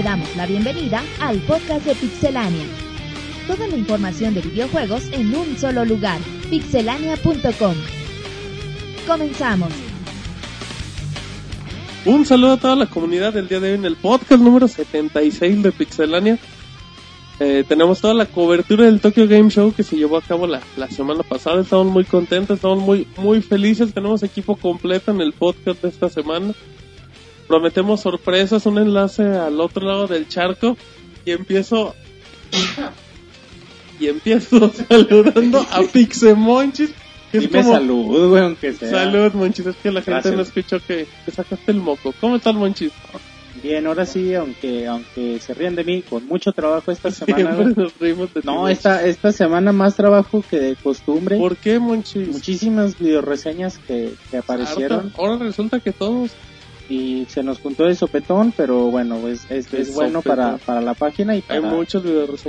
te damos la bienvenida al podcast de Pixelania. Toda la información de videojuegos en un solo lugar, pixelania.com. Comenzamos. Un saludo a toda la comunidad del día de hoy en el podcast número 76 de Pixelania. Eh, tenemos toda la cobertura del Tokyo Game Show que se llevó a cabo la, la semana pasada. Estamos muy contentos, estamos muy, muy felices. Tenemos equipo completo en el podcast de esta semana. Prometemos sorpresas, un enlace al otro lado del charco. Y empiezo. y empiezo saludando a Pixemonchis. que es Dime como- salud, güey, aunque sea. Salud, Monchis. Es que la gente no escuchó que, que sacaste el moco. ¿Cómo estás, Monchis? Bien, ahora sí, aunque aunque se ríen de mí, con mucho trabajo esta semana. Nos reímos de No, esta, esta semana más trabajo que de costumbre. ¿Por qué, Monchis? Muchísimas videoreseñas que, que aparecieron. Ahora resulta que todos. Y se nos juntó de sopetón, pero bueno, pues es, De es bueno para, para la página y Hay para, muchos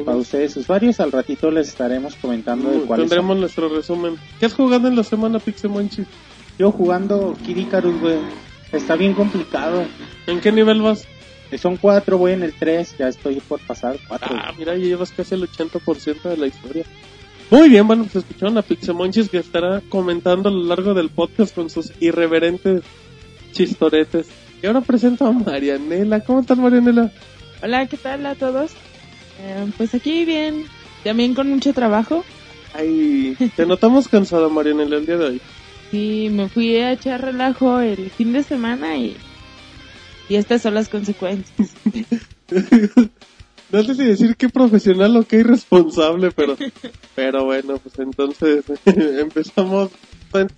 para ustedes usuarios. Al ratito les estaremos comentando de Mm, cuáles son. Tendremos nuestro resumen. ¿Qué has jugado en la semana, Pixemonchis? Yo jugando Kid Icarus, güey, está bien complicado. ¿En qué nivel vas? Son cuatro, voy en el tres, ya estoy por pasar cuatro. Ah, mira, ya llevas casi el 80% de la historia. Muy bien, bueno, pues escucharon a Pixemonchis que estará comentando a lo largo del podcast con sus irreverentes chistoretes. Y ahora presento a Marianela. ¿Cómo estás, Marianela? Hola, ¿qué tal a todos? Eh, pues aquí bien, también con mucho trabajo. Ay, te notamos cansada, Marianela, el día de hoy. Y me fui a echar relajo el fin de semana y, y estas son las consecuencias. No sé si decir qué profesional o qué irresponsable, pero, pero bueno, pues entonces empezamos.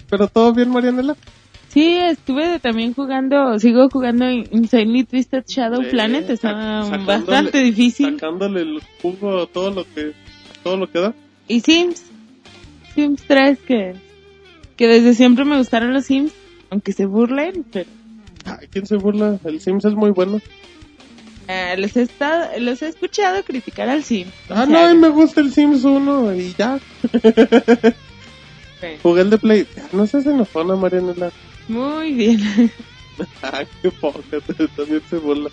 Pero todo bien, Marianela. Sí, estuve también jugando, sigo jugando Insanely Twisted Shadow Sí, Planet, está bastante difícil. Sacándole el jugo a todo lo que, todo lo que da. Y Sims, Sims 3, que, que desde siempre me gustaron los Sims, aunque se burlen, pero Ay, ¿quién se burla? El Sims es muy bueno. eh, los, he estado, los he escuchado criticar al Sim. Ah, O no, sea, a mí me gusta el Sims 1 y ya. Jugué el de Play. No seas enojona, Marianela. Muy bien. Ah, qué poca, también se burla.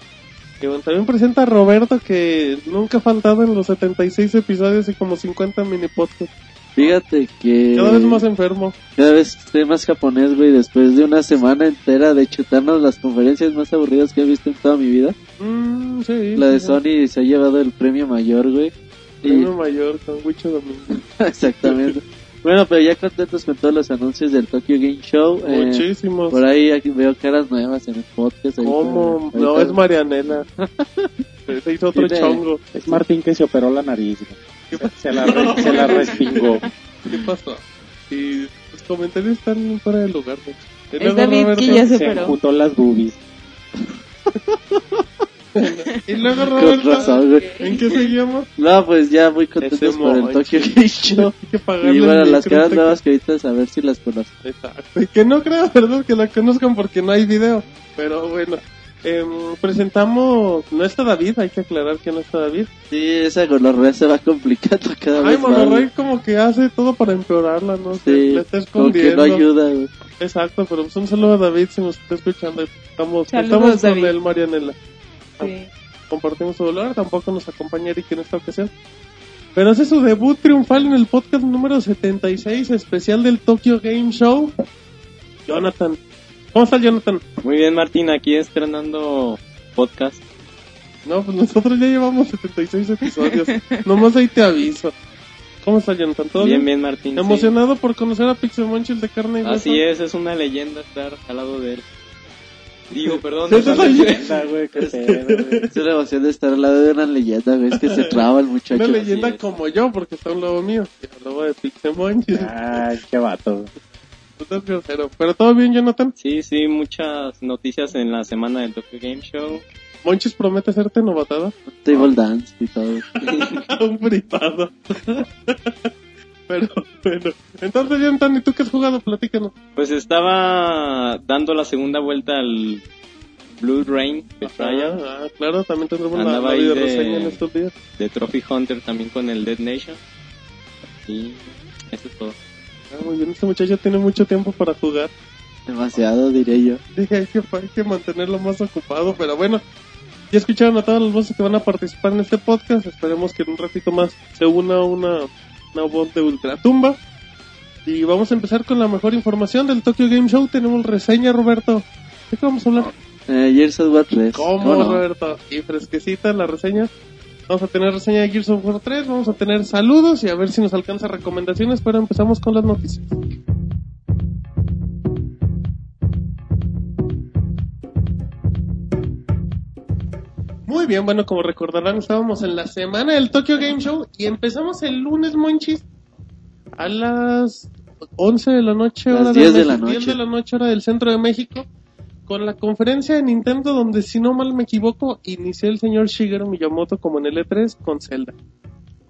Y bueno, también presenta a Roberto que nunca ha faltado en los 76 episodios y como 50 mini podcasts. Fíjate que Cada vez más enfermo. cada vez estoy más japonés, güey, después de una semana entera de chutarnos las conferencias más aburridas que he visto en toda mi vida. Mm, sí. La de sí, Sony se ha llevado el premio mayor, güey. Y- Premio mayor con Wicho Domingo. Exactamente. Bueno, pero ya contentos con todos los anuncios del Tokyo Game Show. eh, Muchísimos. por ahí aquí veo caras nuevas en el podcast. ¿Cómo? No, es Marianela. se hizo otro Tiene- chongo. Es Martín que se operó la nariz, ¿Qué. Se la, re- se la respingó. ¿Qué pasó? Y los comentarios están fuera de lugar. Y Es David que ya se Se operó. las boobies. Y luego Con Roberto. ¿En qué seguimos? No, pues ya muy contentos por el. Tokyo Game Show. Hay que pagarle Y bueno, el las caras nuevas que ahorita a ver si las conozco. Exacto. Y que no creo, ¿verdad? Que la conozcan porque no hay video. Pero bueno, em, presentamos. No está David, hay que aclarar que no está David. Sí, esa gonorrea se va complicando cada Ay, vez más. Monterrey güey. como que hace todo para empeorarla, ¿no? Sí, le está como que escondiendo. no ayuda, güey. Exacto, pero pues un saludo a David si nos está escuchando. Estamos, Saludos, estamos con David. él, Marianela. Sí. Compartimos su dolor, tampoco nos acompaña Eric en esta ocasión. Pero hace su debut triunfal en el podcast número 76, especial del Tokyo Game Show. Jonathan. ¿Cómo estás, Jonathan? Muy bien, Martín, aquí estrenando podcast. No, pues nosotros ya llevamos 76 episodios. Nomás ahí te aviso. ¿Cómo estás, Jonathan? ¿Todo Bien, bien? bien, Martín. sí. Emocionado por conocer a Pixelmonchis de carne y hueso. Así es, es una leyenda estar al lado de él. Digo, perdón. Soy- Leyenda, güey, qué pedo, güey. Es una emoción de estar al lado de una leyenda, güey. Es que se traba el muchacho. Una leyenda es. como yo, porque está a un lado mío. Y hablaba de Pixelmonchis. Ay, qué vato. Tú estás grosero. Pero todo bien, Jonathan. Sí, sí, muchas noticias en la semana del Tokyo Game Show. Monchis promete hacerte novatada. Table dance y todo. un privado. Pero, bueno. Entonces, Jonathan, ¿y tú qué has jugado? Platícanos. Pues estaba dando la segunda vuelta al Blue Rain Betrayal Ah, claro, también tendremos la, Andaba la ahí video de- reseña en estos días. de Trophy Hunter también con el Dead Nation. Y eso es todo. Ah, muy bien, este muchacho tiene mucho tiempo para jugar. Demasiado, diré yo. Dije, hay que, hay que mantenerlo más ocupado, pero bueno. ya escucharon a todas las voces que van a participar en este podcast. Esperemos que en un ratito más se una una, una voz de Ultratumba. Y vamos a empezar con la mejor información del Tokyo Game Show. Tenemos reseña, Roberto. ¿De qué vamos a hablar? Eh, Gears of War 3. ¿Cómo, no? Roberto? Y fresquecita la reseña. Vamos a tener reseña de Gears of War 3, vamos a tener saludos y a ver si nos alcanza recomendaciones, pero empezamos con las noticias. Muy bien, bueno, como recordarán, estábamos en la semana del Tokyo Game Show y empezamos el lunes, Monchis, a las 11 de la noche, Las hora 10 de la México, 10 noche. de la noche, hora del centro de México, con la conferencia de Nintendo donde, si no mal me equivoco, inició el señor Shigeru Miyamoto como en el E3 con Zelda.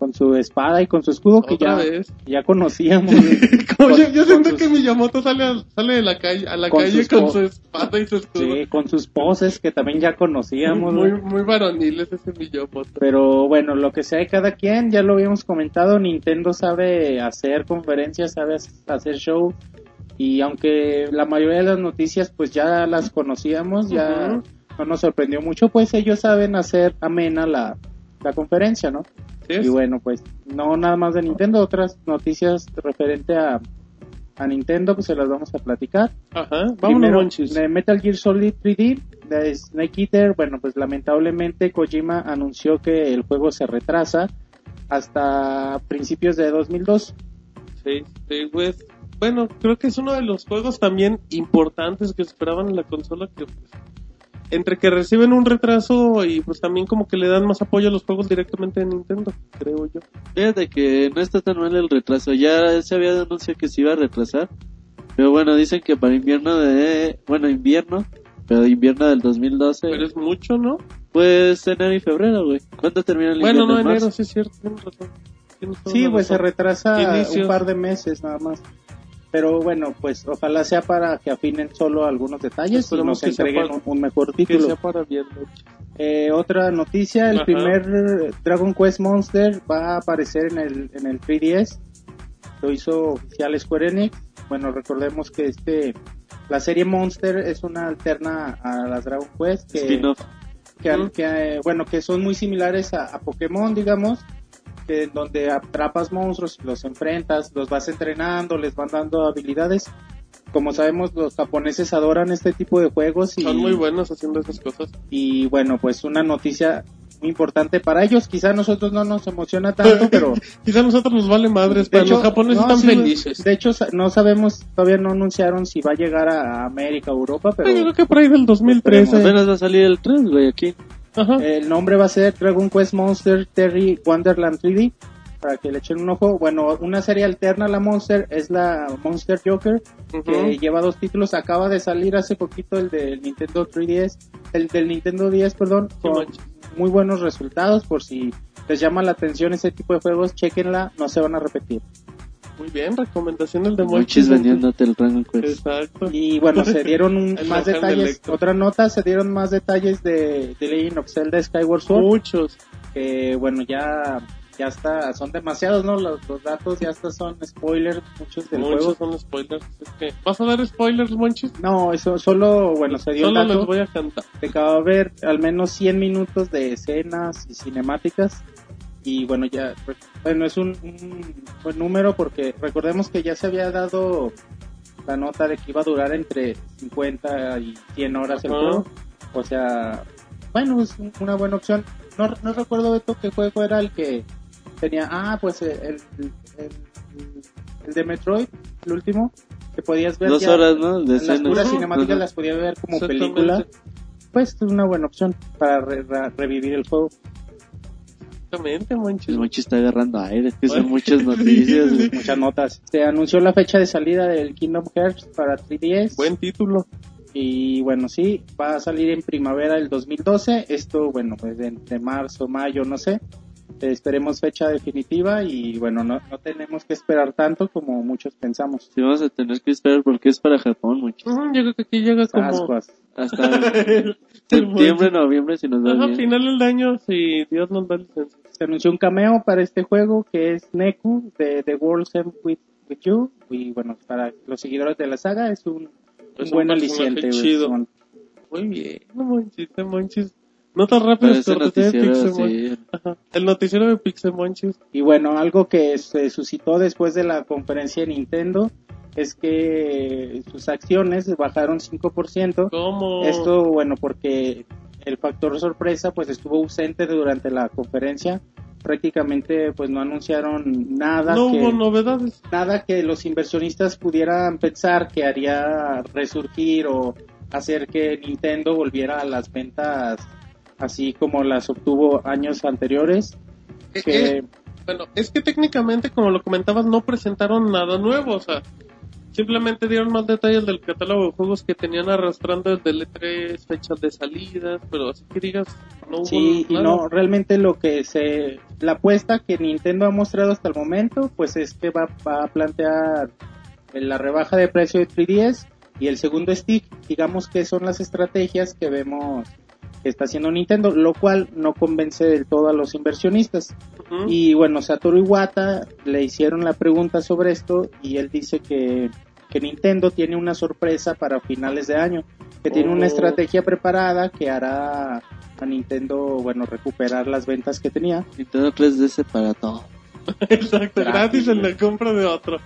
Con su espada y con su escudo que ya, vez. ya conocíamos. Con- yo, siento sus- que Miyamoto sale, a, sale de la calle, a la Con calle sus con su espada y su escudo. Sí, con sus poses que también ya conocíamos. muy, muy varoniles ese Miyamoto. Pero bueno, lo que sea de cada quien, ya lo habíamos comentado, Nintendo sabe hacer conferencias, sabe hacer show. Y aunque la mayoría de las noticias pues ya las conocíamos, ya no nos sorprendió mucho, pues ellos saben hacer amena la, la conferencia, ¿no? ¿Sí? Y bueno, pues no nada más de Nintendo, otras noticias referente a, a Nintendo pues se las vamos a platicar. Ajá, vámonos, Primero, de Metal Gear Solid 3D, de Snake Eater, bueno, pues lamentablemente Kojima anunció que el juego se retrasa hasta principios de 2002. Sí, sí, pues, bueno, creo que es uno de los juegos también importantes que esperaban en la consola que pues, entre que reciben un retraso y pues también como que le dan más apoyo a los juegos directamente de Nintendo, creo yo. Fíjate que no está tan mal el retraso. Ya se había anunciado que se iba a retrasar. Pero bueno, dicen que para invierno de... Bueno, invierno. Pero invierno del 2012. Pero es mucho, ¿no? Pues enero y febrero, güey. ¿Cuándo termina el Bueno, invierno? no, ¿En enero, marzo? sí es cierto, tienes razón. Tienes toda Sí, pues se retrasa Inicios. un par de meses nada más. Pero bueno, pues ojalá sea para que afinen solo algunos detalles y nos entreguen para- un, un mejor Que título. sea para. Eh, otra noticia, el Ajá. primer Dragon Quest Monster va a aparecer en el, en el 3DS. Lo hizo oficial Square Enix. Bueno, recordemos que este la serie Monster es una alterna a las Dragon Quest que, eh, bueno, que son muy similares a, a Pokémon, digamos, que en donde atrapas monstruos, los enfrentas, los vas entrenando, les van dando habilidades. Como sabemos, los japoneses adoran este tipo de juegos y Son muy buenos haciendo esas cosas. y bueno, pues una noticia muy importante para ellos. Quizá a nosotros no nos emociona tanto, pero Quizá a nosotros nos vale madres, de pero hecho, los japoneses no, están sí, felices. De hecho, no sabemos, todavía no anunciaron si va a llegar a América o Europa, pero Yo creo que por ahí del 2013. Apenas va a salir el 3, güey, aquí. El nombre va a ser Dragon Quest Monster Terry Wonderland 3D. Para que le echen un ojo. Bueno, una serie alterna a la Monster es la Monster Joker, que lleva dos títulos. Acaba de salir hace poquito el del Nintendo 3DS, el del Nintendo 10, perdón, con muy buenos resultados. Por si les llama la atención ese tipo de juegos, chequenla, no se van a repetir. Muy bien, recomendaciones de Monchis Monchis. vendiéndote el Dragon Quest. Exacto. Y bueno, se dieron un- más detalles, otra nota, se dieron más detalles de, de Legend of Zelda Skyward Sword, Muchos. que bueno, ya ya está, son demasiados, ¿no? Los, los datos ya hasta son spoilers, muchos del Muchos juego. son spoilers. Es que, ¿Vas a dar spoilers, Monchis? No, eso solo, bueno, se dio Solo el les dato voy a cantar. de que va a haber al menos 100 minutos de escenas y cinemáticas. Y bueno, ya, bueno, es un, un buen número porque recordemos que ya se había dado la nota de que iba a durar entre 50 y 100 horas el juego. O sea, bueno, es un- una buena opción. No, no recuerdo Beto qué juego era el que tenía, ah, pues el, el, el- el de Metroid, el último, que podías ver Dos horas, ¿no? De las puras cinemáticas las podía ver como película pues es una buena opción para re- re- revivir el juego. Exactamente, Monchis. El Monchis está agarrando aire, es que son muchas noticias. Sí, sí. Muchas notas. Se anunció la fecha de salida del Kingdom Hearts para 3DS. Buen título. Y bueno, sí, va a salir en primavera del 2012. Esto, bueno, pues de entre marzo, mayo, no sé. Esperemos fecha definitiva y bueno, no, no tenemos que esperar tanto como muchos pensamos. Sí, vamos a tener que esperar porque es para Japón, Monchis. Ujú, Yo creo que aquí llega como... Ascuas. Hasta El- septiembre, noviembre, si nos va Ajá, bien. final del año, si Dios nos da licencia. Se anunció un cameo para este juego que es Neku de The World End With, With You. Y bueno, para los seguidores de la saga es un, Es un buen aliciente. chido. Muy bien, Monchis, Monchis. Notas rápidas Parece cortesía de sí. Ajá. El noticiero de Pixelmonchis. Y bueno, algo que se suscitó después de la conferencia de Nintendo es que sus acciones bajaron 5%. ¿Cómo? Esto, bueno, porque el factor sorpresa pues estuvo ausente durante la conferencia. Prácticamente pues no anunciaron nada no que hubo novedades. nada que los inversionistas pudieran pensar que haría resurgir o hacer que Nintendo volviera a las ventas así como las obtuvo años anteriores. Eh, Que eh, Bueno, es que técnicamente, como lo comentabas, no presentaron nada nuevo, o sea, simplemente dieron más detalles del catálogo de juegos que tenían arrastrando desde el E3, fechas de salidas, pero así que digas, no hubo Sí, y no, realmente lo que se, la apuesta que Nintendo ha mostrado hasta el momento, pues es que va, va a plantear la rebaja de precio de 3DS y el segundo stick, digamos que son las estrategias que vemos que está haciendo Nintendo, lo cual no convence del todo a los inversionistas. Y bueno, Satoru Iwata le hicieron la pregunta sobre esto y él dice que, que Nintendo tiene una sorpresa para finales de año, que tiene una Oh. estrategia preparada que hará a Nintendo, bueno, recuperar las ventas que tenía. Nintendo 3DS para todo. Exacto, Gratis, gratis en la compra de otro.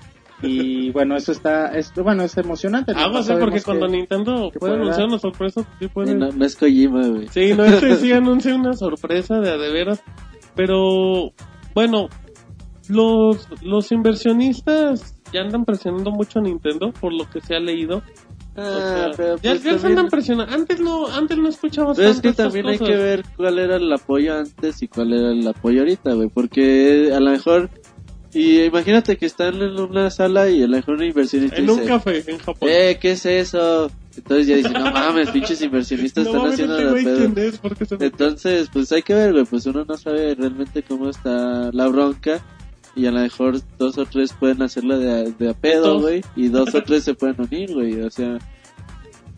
Y bueno, eso está, esto, bueno, es emocionante. ¿no? Algo así, Sabemos porque que- cuando Nintendo que puede anunciar dar. una sorpresa, sí puede. no, no es Kojima, güey. Sí, no, este sí anuncia una sorpresa de a de veras. Pero, bueno, los, los inversionistas ya andan presionando mucho a Nintendo, por lo que se ha leído. O sea, Ah, pero ya, pues ya se también- andan presionando. Antes no, antes no escuchabas Pero es que también hay que ver cuál era el apoyo antes y cuál era el apoyo ahorita, güey. Porque a lo mejor... Y imagínate que están en una sala y a lo mejor un inversionista En un café en Japón. Eh, ¿qué es eso? Entonces ya dicen, no mames, pinches inversionistas no están mames, haciendo la pedo. me- Entonces, pues hay que ver, güey, pues uno no sabe realmente cómo está la bronca y a lo mejor dos o tres pueden hacerla de, de a pedo, güey, y dos o tres se pueden unir, güey, o sea,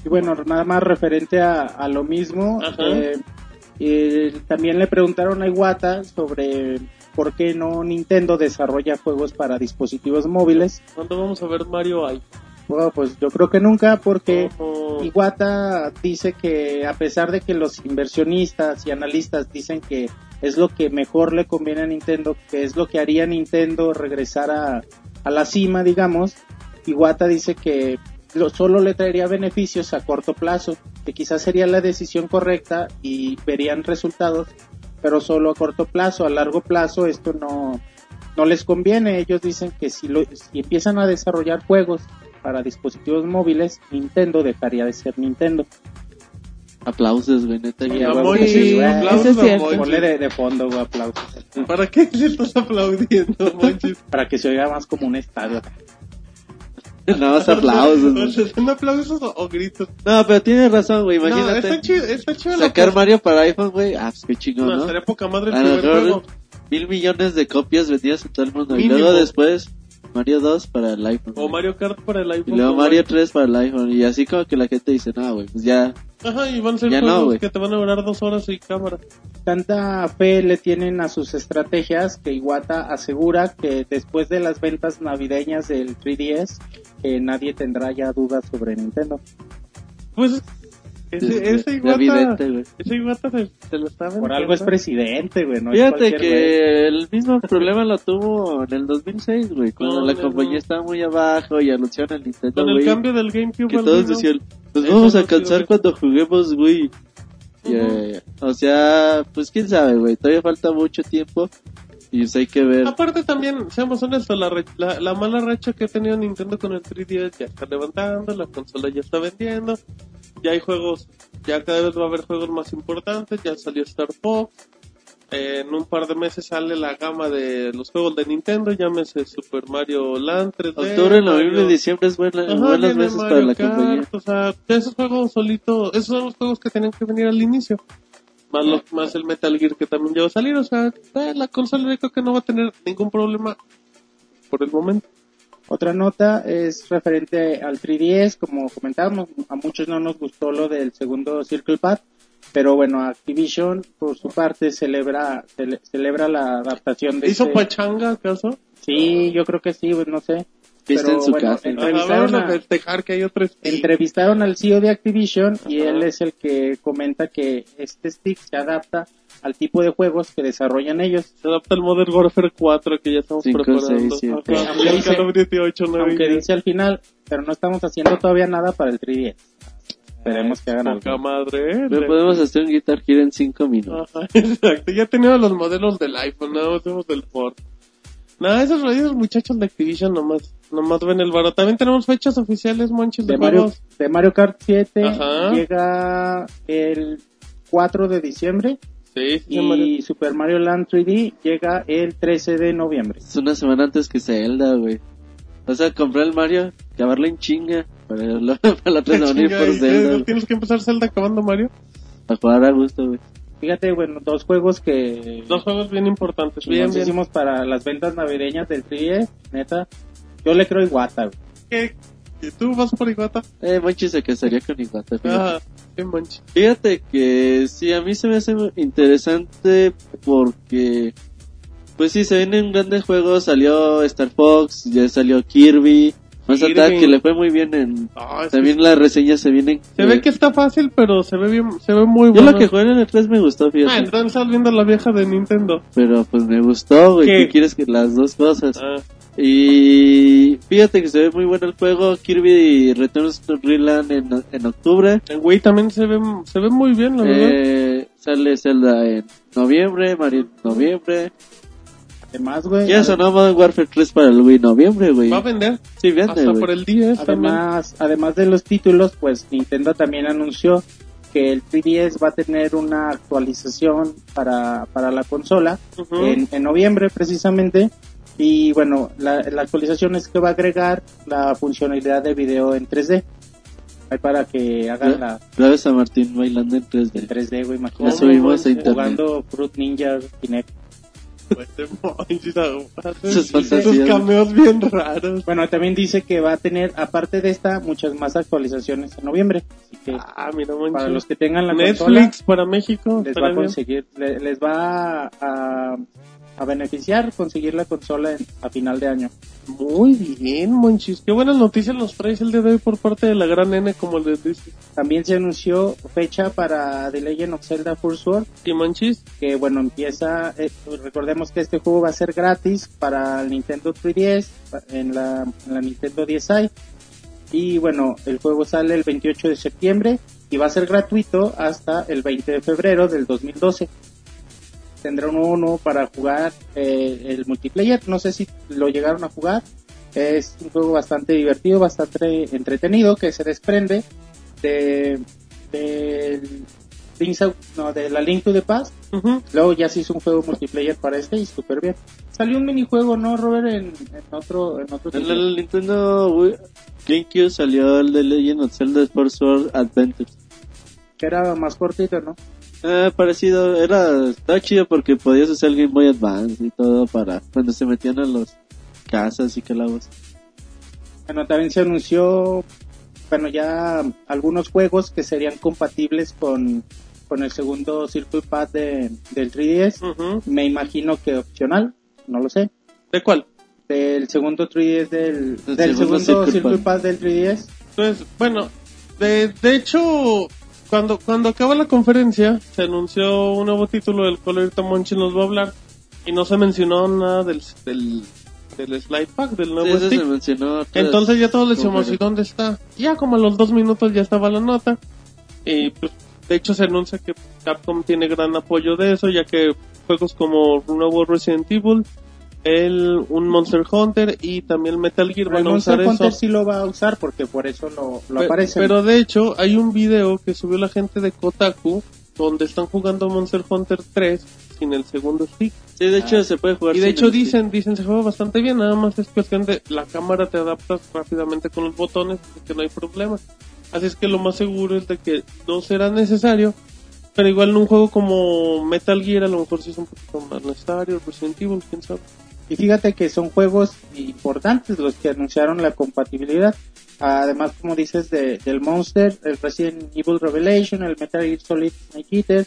Y bueno, nada más referente a, a lo mismo, Ajá. eh, eh, también le preguntaron a Iwata sobre por qué no Nintendo desarrolla juegos para dispositivos móviles. ¿Cuándo vamos a ver Mario ahí? Bueno, pues yo creo que nunca, porque Como- Iwata dice que a pesar de que los inversionistas y analistas dicen que es lo que mejor le conviene a Nintendo, que es lo que haría Nintendo regresar a, a la cima, digamos, Iwata dice que lo- solo le traería beneficios a corto plazo, que quizás sería la decisión correcta y verían resultados, pero solo a corto plazo, a largo plazo esto no, no les conviene. Ellos dicen que si, lo, si empiezan a desarrollar juegos para dispositivos móviles, Nintendo dejaría de ser Nintendo. aplausos, güey, neta. Sí, aplausos es. Ponle de, de fondo, güey, aplausos. ¿Para qué le estás aplaudiendo, Monchis? Para que se oiga más como un estadio. Nada más aplausos. ¿Son aplausos o, o gritos? No, pero tienes razón, güey, No, imagínate. está chido, está chido. sacar Mario para iPhone, güey, ah, pues qué chingón, No, ¿no? sería poca madre el A lo primer mejor juego. mil millones de copias vendidas en todo el mundo. Mínimo. Y luego después Mario 2 para el iPhone. O güey. Mario Kart para el y iPhone. luego o Mario 3 para el iPhone. Y así como que la gente dice, no, güey, pues ya. Ajá, y van a ser Ya no, juegos güey. que te van a durar dos horas y cámara. Tanta fe le tienen a sus estrategias que Iwata asegura que después de las ventas navideñas del 3DS, que nadie tendrá ya dudas sobre Nintendo. Pues, ese, ese es Iwata, evidente, güey. ese Iwata se, se lo está Por algo es presidente, güey. No Fíjate güey. que el mismo problema lo tuvo en el 2006, güey, cuando No, la no, compañía no. estaba muy abajo y anunciaron el Nintendo, Con el güey. cambio del GameCube Que todos decían, nos Eso vamos a cansar cuando juguemos, güey. O sea, pues quién sabe, güey, todavía falta mucho tiempo y pues hay que ver. Aparte también, seamos honestos, la, la, la mala racha que ha tenido Nintendo con el 3DS ya está levantando, la consola ya está vendiendo, ya hay juegos, ya cada vez va a haber juegos más importantes, ya salió Star Fox, eh, en un par de meses sale la gama de los juegos de Nintendo, llámese Super Mario Land 3D. Octubre, noviembre, Mario- diciembre es buena, Ajá, viene meses Mario para la Kart, compañía. O sea, esos juegos solitos, esos son los juegos que tenían que venir al inicio. Más, lo- más el Metal Gear que también ya va a salir. O sea, la consola yo creo que no va a tener ningún problema por el momento. Otra nota es referente al 3DS, como comentábamos, a muchos no nos gustó lo del segundo Circle Pad, pero bueno, Activision por su parte celebra cele- celebra la adaptación de ¿Hizo este- pachanga acaso? Sí, yo creo que sí, pues, no sé. En su bueno, casa. Entrevistaron a a- festejar que hay entrevistaron al CEO de Activision y él es el que comenta que este stick se adapta al tipo de juegos que desarrollan ellos. Se adapta al Modern Warfare 4 que ya estamos Cinco, preparando. seis, Aunque dice- Call of Duty 8, 9 Aunque dice al final, pero no estamos haciendo todavía nada para el 3DS. Esperemos que hagan algo. madre, ¿eh? No podemos hacer un Guitar Hero en 5 minutos. Ajá, exacto. Ya teníamos los modelos del iPhone, nada más tenemos del port. Nada, esos, esos muchachos de Activision nomás, nomás ven el baro. También tenemos fechas oficiales, monches de, De Mario, juegos. de Mario Kart 7 Ajá. llega el 4 de diciembre Sí, sí, y Mario. Super Mario Land 3D llega el 13 de noviembre. Es una semana antes que Zelda, güey. O sea, comprar el Mario, acabarlo en chinga. Para, la- para la otra por y- Zelda. Tienes que empezar Zelda acabando Mario. Para jugar a gusto, güey. Fíjate, bueno, dos juegos que Dos juegos bien importantes. Bien, bien. hicimos para las ventas navideñas del 3DS, neta. Yo le creo Iguata, güey. ¿Qué? ¿Y tú vas por Iguata? Eh, Monchi se casaría con Iguata, fíjate. Ah, qué monchi. Fíjate que sí, a mí se me hace interesante porque, pues sí, se vienen grandes juegos. Salió Star Fox, ya salió Kirby, Kirby. Attack, que le fue muy bien en... Ah, es que También las reseñas se vienen... Se ve que está fácil, pero se ve bien, se ve muy Yo bueno. lo que jugué en el 3 me gustó, Ah, fíjate. entonces estás viendo la vieja de Nintendo. Pero pues me gustó, güey. ¿Qué? ¿Qué quieres que las dos cosas? Ah, Y fíjate que se ve muy bueno el juego. Kirby Returns to Dreamland en, en octubre. en Wii también se ve, se ve muy bien, la verdad. Eh, sale Zelda en noviembre, Mario en noviembre. Además, güey. Ya sonó Modern Warfare 3 para el Wii noviembre, güey. Va a vender Sí, vende, hasta güey. por el 10 también. Además, además de los títulos, pues Nintendo también anunció que el 3DS va a tener una actualización para, para la consola Ujú. en, en noviembre precisamente. Y bueno, la, la actualización es que va a agregar la funcionalidad de video en 3D. Ahí para que hagan Ya. la Grabes a Martín bailando en 3D. en 3D, güey, La imagínate. subimos a internet. Jugando Fruit Ninja Kinect. Sus cameos bien raros. Bueno, también dice que va a tener, aparte de esta, muchas más actualizaciones en noviembre. Así que Ah, mira, para los que tengan la consola, Netflix para México. les va a conseguir, le- les va a, a beneficiar conseguir la consola en- a final de año. Muy bien, monchis. Qué buenas noticias nos traes el día de hoy por parte de la gran N, como les dice. También se anunció fecha para The Legend of Zelda First Sword, Y monchis, que bueno, empieza, eh, recordemos que este juego va a ser gratis para el Nintendo 3DS, en la, en la Nintendo 10i, y bueno, el juego sale el 28 de septiembre y va a ser gratuito hasta el 20 de febrero del 2012. Tendrá un uno para jugar eh, el multiplayer, no sé si lo llegaron a jugar, es un juego bastante divertido, bastante entretenido que se desprende de, no, de la Link to the Past ujú. Luego ya se hizo un juego multiplayer para este y súper bien. Salió un minijuego, ¿no, Robert? En, en otro, en otro En título. el Nintendo Wii- GameCube salió el de Legend of Zelda Sport Sword Adventure. Que era más cortito, ¿no? Eh, parecido, era, estaba chido porque podías usar el Game Boy Advance y todo para cuando se metían a los casas y calabos. Bueno, también se anunció, bueno, ya algunos juegos que serían compatibles con, con el segundo Circuit Pad de, del 3DS. Ujú. Me imagino que opcional, no lo sé. ¿De cuál? Del segundo 3DS del, Del segundo segundo Circuit Circuit Pad. Pad del 3DS. Pues, bueno, de, de hecho, cuando, cuando acaba la conferencia, se anunció un nuevo título del cual ahorita Monchi nos va a hablar, y no se mencionó nada del, del, del slide pack, del nuevo stick. se mencionó. otras Entonces ya todos les decimos, ¿y dónde está? Ya como a los dos minutos ya estaba la nota. Y pues, de hecho se anuncia que Capcom tiene gran apoyo de eso, ya que juegos como nuevo Resident Evil, el, un Monster Hunter y también Metal Gear Pero el van a usar Monster Hunter eso. sí lo va a usar porque por eso lo, lo Pe- aparece. Pero de hecho, hay un video que subió la gente de Kotaku donde están jugando Monster Hunter 3 sin el segundo stick. Sí, de hecho se puede jugar. Y de sin hecho el stick. dicen, dicen se juega bastante bien, nada más es cuestión de la cámara te adaptas rápidamente con los botones, así que no hay problema. Así es que lo más seguro es de que no será necesario, pero igual en un juego como Metal Gear a lo mejor sí es un poquito más necesario, Resident Evil, quién sabe. Y fíjate que son juegos importantes los que anunciaron la compatibilidad. Además, como dices, de, del Monster, el Resident Evil Revelation, el Metal Gear Solid Snake Eater,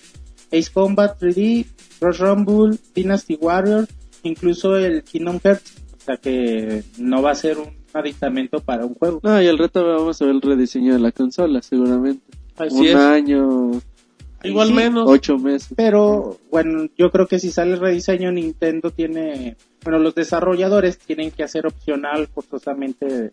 Ace Combat 3D, Rush Rumble, Dynasty Warrior, incluso el Kingdom Hearts. O sea que no va a ser un aditamento para un juego. No, y al rato vamos a ver el rediseño de la consola, seguramente. Así Un es. año, Igual Sí, menos. ocho meses. Pero bueno, yo creo que si sale el rediseño, Nintendo tiene, bueno, los desarrolladores tienen que hacer opcional forzosamente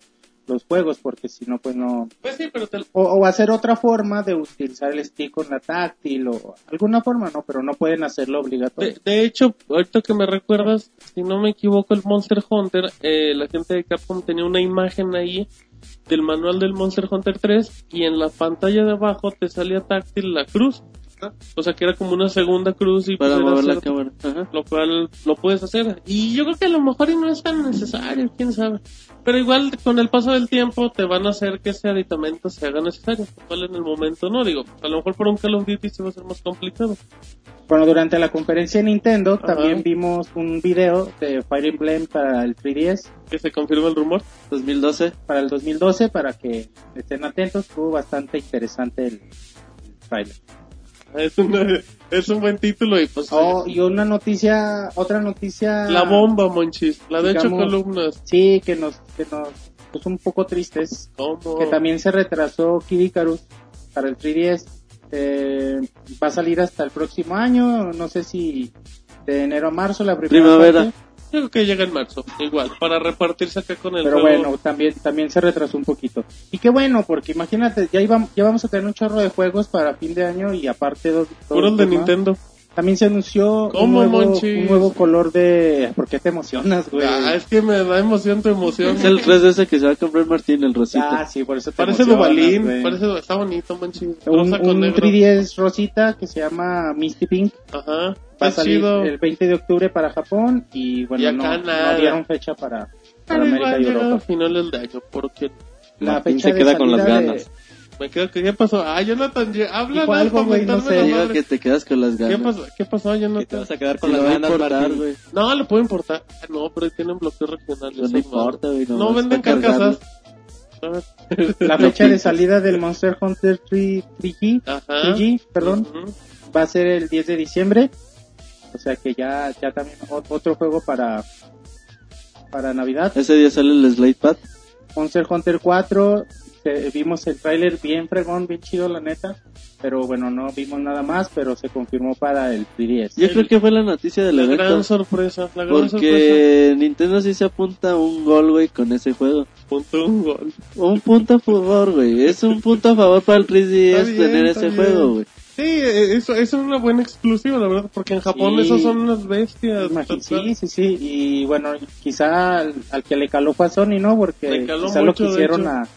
los juegos, porque si no, pues no. Pues sí, pero te- O, o hacer otra forma de utilizar el stick con la táctil o alguna forma, no, pero no pueden hacerlo obligatorio. de, de hecho, ahorita que me recuerdas, si no me equivoco, el Monster Hunter, eh, la gente de Capcom tenía una imagen ahí del manual del Monster Hunter 3 y en la pantalla de abajo te salía táctil la cruz. O sea que era como una segunda cruz y Para pues, era mover la cámara. Ajá. lo cual lo puedes hacer. Y yo creo que a lo mejor y no es tan necesario, quién sabe. Pero igual con el paso del tiempo te van a hacer que ese aditamento se haga necesario. Lo cual en el momento no, digo, a lo mejor por un Call of Duty se va a hacer más complicado. Bueno, durante la conferencia de Nintendo Ajá. también vimos un video de Fire Emblem para el 3DS Que se confirma el rumor. 2012. para el 2012 para que estén atentos. Estuvo bastante interesante el, el trailer. Es, una- es un buen título y pues Oh, y una noticia, otra noticia. la bomba, Monchis. La de ocho digamos- columnas. Sí, que nos, que nos puso un poco tristes. ¿Cómo? Que también se retrasó Kid Icarus para el 3DS. Eh, va a salir hasta el próximo año, no sé si de enero a marzo, la primera Primavera. parte. Creo que llega en marzo. Igual, para repartirse acá con el Pero juego. bueno, también, también se retrasó un poquito. Y qué bueno, porque imagínate, ya, iba, ya vamos a tener un chorro de juegos para fin de año y aparte dos... dos Puros de. Nintendo. También se anunció un ¿Cómo, nuevo, un nuevo color de... ¿Por qué te emocionas, güey? Ah, es que me da emoción tu emoción. Es el 3DS que se va a comprar Martín, el rosita. Ah, sí, por eso te Parece Dubalín, parece, está bonito, Monchis. Un, un negro. 3DS rosita que se llama Misty Pink. Ajá, Va a salir chido. el 20 de octubre para Japón y bueno, Y no, acá no nada. dieron fecha para, para América y llega a Europa. finales de año, porque La Martín fecha se de queda con las ganas. Me quedo que ¿qué pasó? Ah, Jonathan, habla nada algo, para güey, no sé. madre. que te quedas con las ¿Qué ganas. pasó? ¿Qué pasó, Que te Jonathan? vas a quedar con no las ganas, importar, Martín. güey. No, le puede importar. No, pero tienen bloqueo regional. No malo. importa, güey. No nomás venden para carcasas. La fecha de salida del Monster Hunter 3, 3G, Ajá. 3G, perdón, va a ser el 10 de diciembre. O sea que ya, ya también otro juego para, para Navidad. Ese día sale el Slate Pad. Monster Hunter 4, se- vimos el tráiler bien fregón, bien chido la neta. Pero bueno, no vimos nada más, pero se confirmó para el 3DS. Yo creo que fue la noticia del La evento. gran sorpresa. La gran sorpresa. Porque Nintendo sí se apunta a un gol, güey, con ese juego. Punto un gol. Un punto a favor, güey. Es un punto a favor para el 3DS Está bien, tener ese bien. juego, güey. Sí, eso, eso es una buena exclusiva, la verdad, porque en Japón Sí. esos son unas bestias. Sí, sí, sí. Y bueno, quizá al, al que le caló fue a Sony, ¿no? Porque quizá mucho, lo de quisieron a,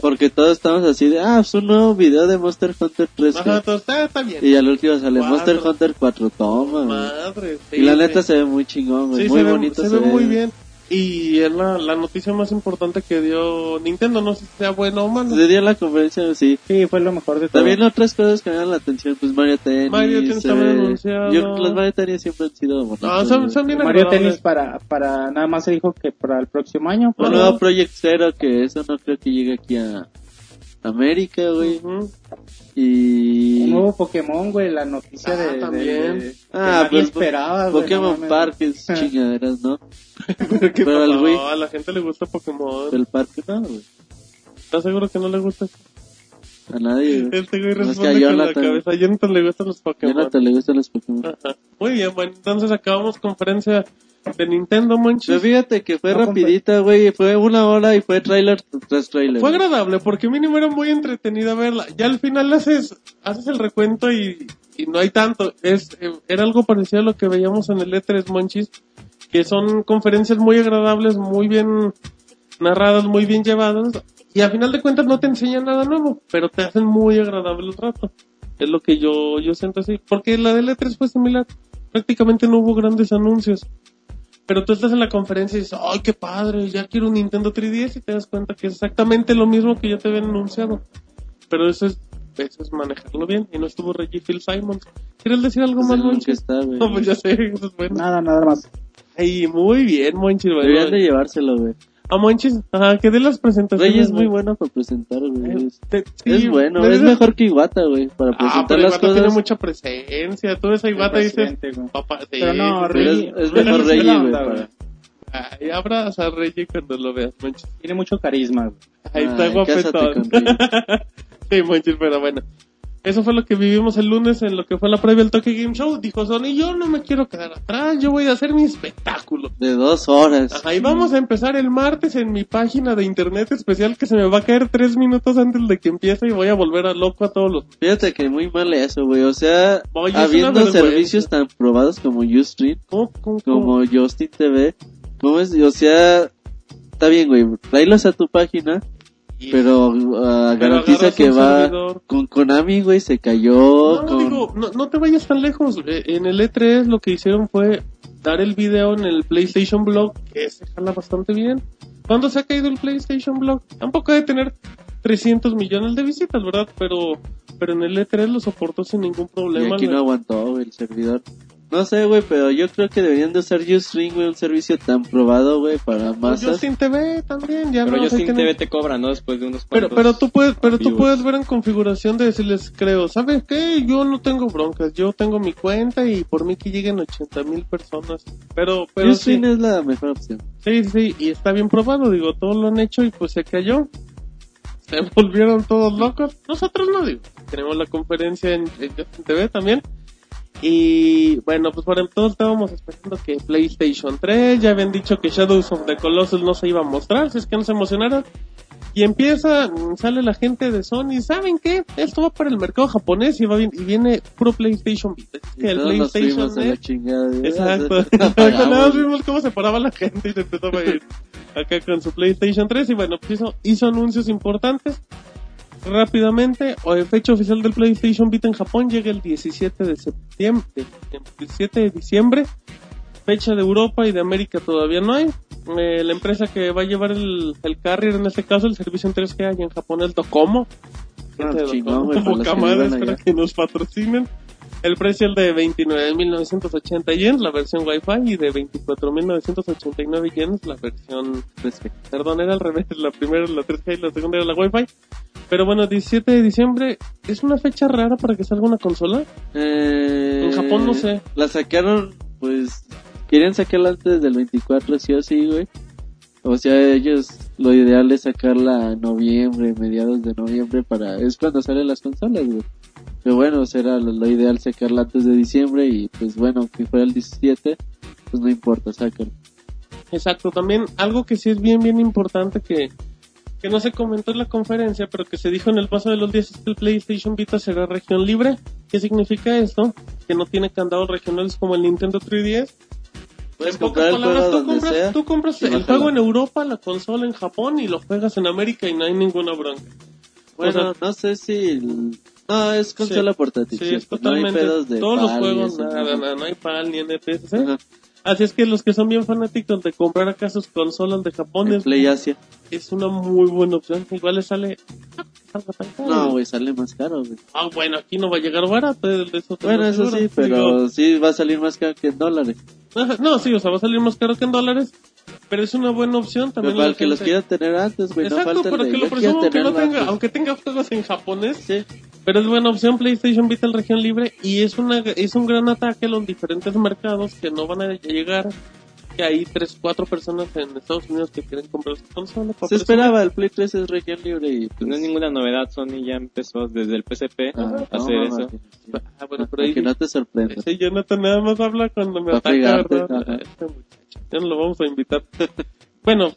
Porque todos estamos así de, ah, es un nuevo video de Monster Hunter 3. Ajá, todo está, está bien. Y al último sale Cuatro. Monster Hunter 4. Toma. Madre. sí, Y la sí. neta se ve muy chingón. Sí, muy se, bonito ve, se ve muy bien. Y es la, la noticia más importante que dio Nintendo, no sé si sea bueno o malo. Se dio la conferencia, sí. Sí, fue lo mejor de todo. También otras cosas que me dan la atención, pues Mario Tennis. Mario Tennis también anunciado. Yo, los Mario Tennis siempre han sido bonitos. No, son, güey. son bien Mario. Tennis para, para, nada más se dijo que para el próximo año. Nuevo Project Zero, que eso no creo que llegue aquí a América, güey. Ujú. Y... Un nuevo Pokémon, güey, la noticia Ah, de, también. de- que Ah, nadie pues, esperaba, güey, Pokémon no. Park es chingaderas, ¿no? ¿Qué Pero al? Wii. A la gente le gusta Pokémon. Del parque, no, güey. ¿Estás seguro que no le gusta? A nadie. Este güey Más que a responde con la Jonathan. cabeza. A Jonathan le gustan los Pokémon. te le gustan los Pokémon. Ajá. Muy bien, bueno, entonces acabamos conferencia de Nintendo, Pero Monchis. fíjate que fue No, rapidita, güey. Fue una hora y fue trailer tras trailer. Fue agradable porque mínimo era muy entretenida verla. Ya al final haces, haces el recuento y, y no hay tanto. Es, eh, era algo parecido a lo que veíamos en el E3 Monchis, que son conferencias muy agradables, muy bien narradas, muy bien llevadas. Y al final de cuentas no te enseñan nada nuevo, pero te hacen muy agradable el rato. Es lo que yo, yo siento así. Porque la del E3 fue similar. Prácticamente no hubo grandes anuncios. Pero tú estás en la conferencia y dices, ¡ay, qué padre! Ya quiero un Nintendo 3DS y te das cuenta que es exactamente lo mismo que ya te habían anunciado. Pero eso es, eso es manejarlo bien. Y no estuvo Reggie Phil Simons. ¿Quieres decir algo Pues más, está, güey. No, pues ya sé, eso es bueno. Nada, nada más. Ay, muy bien, Monchis. bueno. Deberían de llevárselo, güey. A Monchis, ajá, que dé las presentaciones. Rey es muy güey. bueno para presentar, güey. Es, Te- es sí, bueno, debe es de- mejor que Iwata, güey, para Ah, presentar pero las Iwata cosas. tiene mucha presencia. Tú ves a Iwata y dices, güey. papá, sí, Pero no, Reggie- es, es mejor es buena güey. para- Ay, abraza a Reggie cuando lo veas, Monchis. Tiene mucho carisma. güey. Ahí está guapetón. sí, Monchis, pero bueno. Eso fue lo que vivimos el lunes en lo que fue la previa del Tokyo Game Show. Dijo Sony, yo no me quiero quedar atrás, yo voy a hacer mi espectáculo. De dos horas. Y vamos a empezar el martes en mi página de internet especial que se me va a caer tres minutos antes de que empiece y voy a volver a loco a todos los... Fíjate que muy mal eso, güey. O sea, Oye, habiendo servicios tan probados como Ustream, ¿Cómo, cómo, como Justin TV, ¿cómo es? O sea, está bien, güey. Tráelos a tu página, pero ah, garantiza que va servidor. con Konami, güey, se cayó No, con... digo, no, no te vayas tan lejos. Eh, En el E3 lo que hicieron fue dar el video en el PlayStation Blog, que se jala bastante bien. ¿Cuándo se ha caído el PlayStation Blog? Tampoco debe tener 300 millones de visitas, ¿verdad? Pero, pero en el E3 lo soportó sin ningún Y problema. aquí no aguantó, el servidor. No sé, güey, pero yo creo que deberían de usar Ustream, güey, un servicio tan probado, güey, para masas. Justin TV también, ya Pero no Justin TV te cobra, ¿no? Después de unos Pero, cuantos pero tú puedes, pero tú puedes ver en configuración de decirles, creo, ¿sabes qué? Yo no tengo broncas, yo tengo mi cuenta y por mí que lleguen 80 mil personas. Pero, pero sí, Ustream es la mejor opción. sí, sí, y está bien probado, digo, todos lo han hecho y pues se cayó. Se volvieron todos locos. Nosotros no, digo. Tenemos la conferencia en, en Justin TV también. Y bueno, pues por todos estábamos esperando que PlayStation 3, ya habían dicho que Shadows of the Colossus no se iba a mostrar, si es que no se emocionaron. Y empieza, mm, sale la gente de Sony, ¿saben qué? Esto va para el mercado japonés y va bien, y viene puro PlayStation Vita. Es que Y el todos nos PlayStation la Net-. Apagamos. Exacto. Nada más vimos cómo se paraba la gente y se empezó a ir acá con su PlayStation 3 y bueno, pues hizo, hizo anuncios importantes. Rápidamente, fecha oficial del PlayStation Vita en Japón llega el 17 de septiembre, el 17 de diciembre. Fecha de Europa y de América todavía no hay. Eh, la empresa que va a llevar el, el carrier, en este caso el servicio en 3G hay en Japón, el Docomo. Ah, Docomo, poca que allá. que nos patrocinen. El precio el de 29.980 yens, la versión Wi-Fi, y de 24.989 yens, la versión... Perdón, era al revés, la primera la 3G y la segunda era la Wi-Fi. Pero bueno, 17 de diciembre, ¿es una fecha rara para que salga una consola? Eh, En Japón no sé. La sacaron, pues, querían sacarla antes del 24, sí o sí, güey. O sea, ellos, lo ideal es sacarla en noviembre, mediados de noviembre, para, es cuando salen las consolas, güey. Pero bueno, o sea, era lo, ideal sacarla antes de diciembre y pues bueno, que fuera el 17, pues no importa, sácalo. Exacto, también algo que sí es bien, bien importante que, que no se comentó en la conferencia, pero que se dijo en el paso de los días es que el PlayStation Vita será región libre. ¿Qué significa esto? Que no tiene candados regionales como el Nintendo 3DS. Puedes en pocas comprar palabras, tú compras, sea. tú compras el juego en Europa, la consola en Japón y lo juegas en América y no hay ninguna bronca. Bueno, O sea, no sé si... el- No, es consola portátil, Sí. No hay totalmente. pedos de todos los PAL juegos, nada, nada, no hay PAL ni NFS. Ajá. Así es que los que son bien fanáticos de comprar acá sus consolas de Japón es, Play Asia. es una muy buena opción. Igual le sale. Salga tan caro. No, güey, sale más caro, güey. Ah, bueno, aquí no va a llegar barato. eso Bueno, eso sí, pero sí va a salir más caro que en dólares. Digo, no, sí, o sea, va a salir más caro que en dólares. Pero es una buena opción Pero también. para la el que los quiera tener antes, güey, no Exacto, falta el para de que lo presumo, aunque, no tenga, antes. aunque tenga juegos en japonés. Sí, Pero es buena opción PlayStation Vita en región libre y es una es un gran ataque a los diferentes mercados que no van a llegar. Que hay 3, 4 personas en Estados Unidos que quieren comprar su consola. para se esperaba, el Play 3 es región libre y pues... No es ninguna novedad, Sony ya empezó desde el PSP Ah, a hacer no, eso. Ah, bueno, pero para ahí que no te sorprenda. ese Jonathan nada más habla cuando me. Este muchacho, ya no lo vamos a invitar. bueno,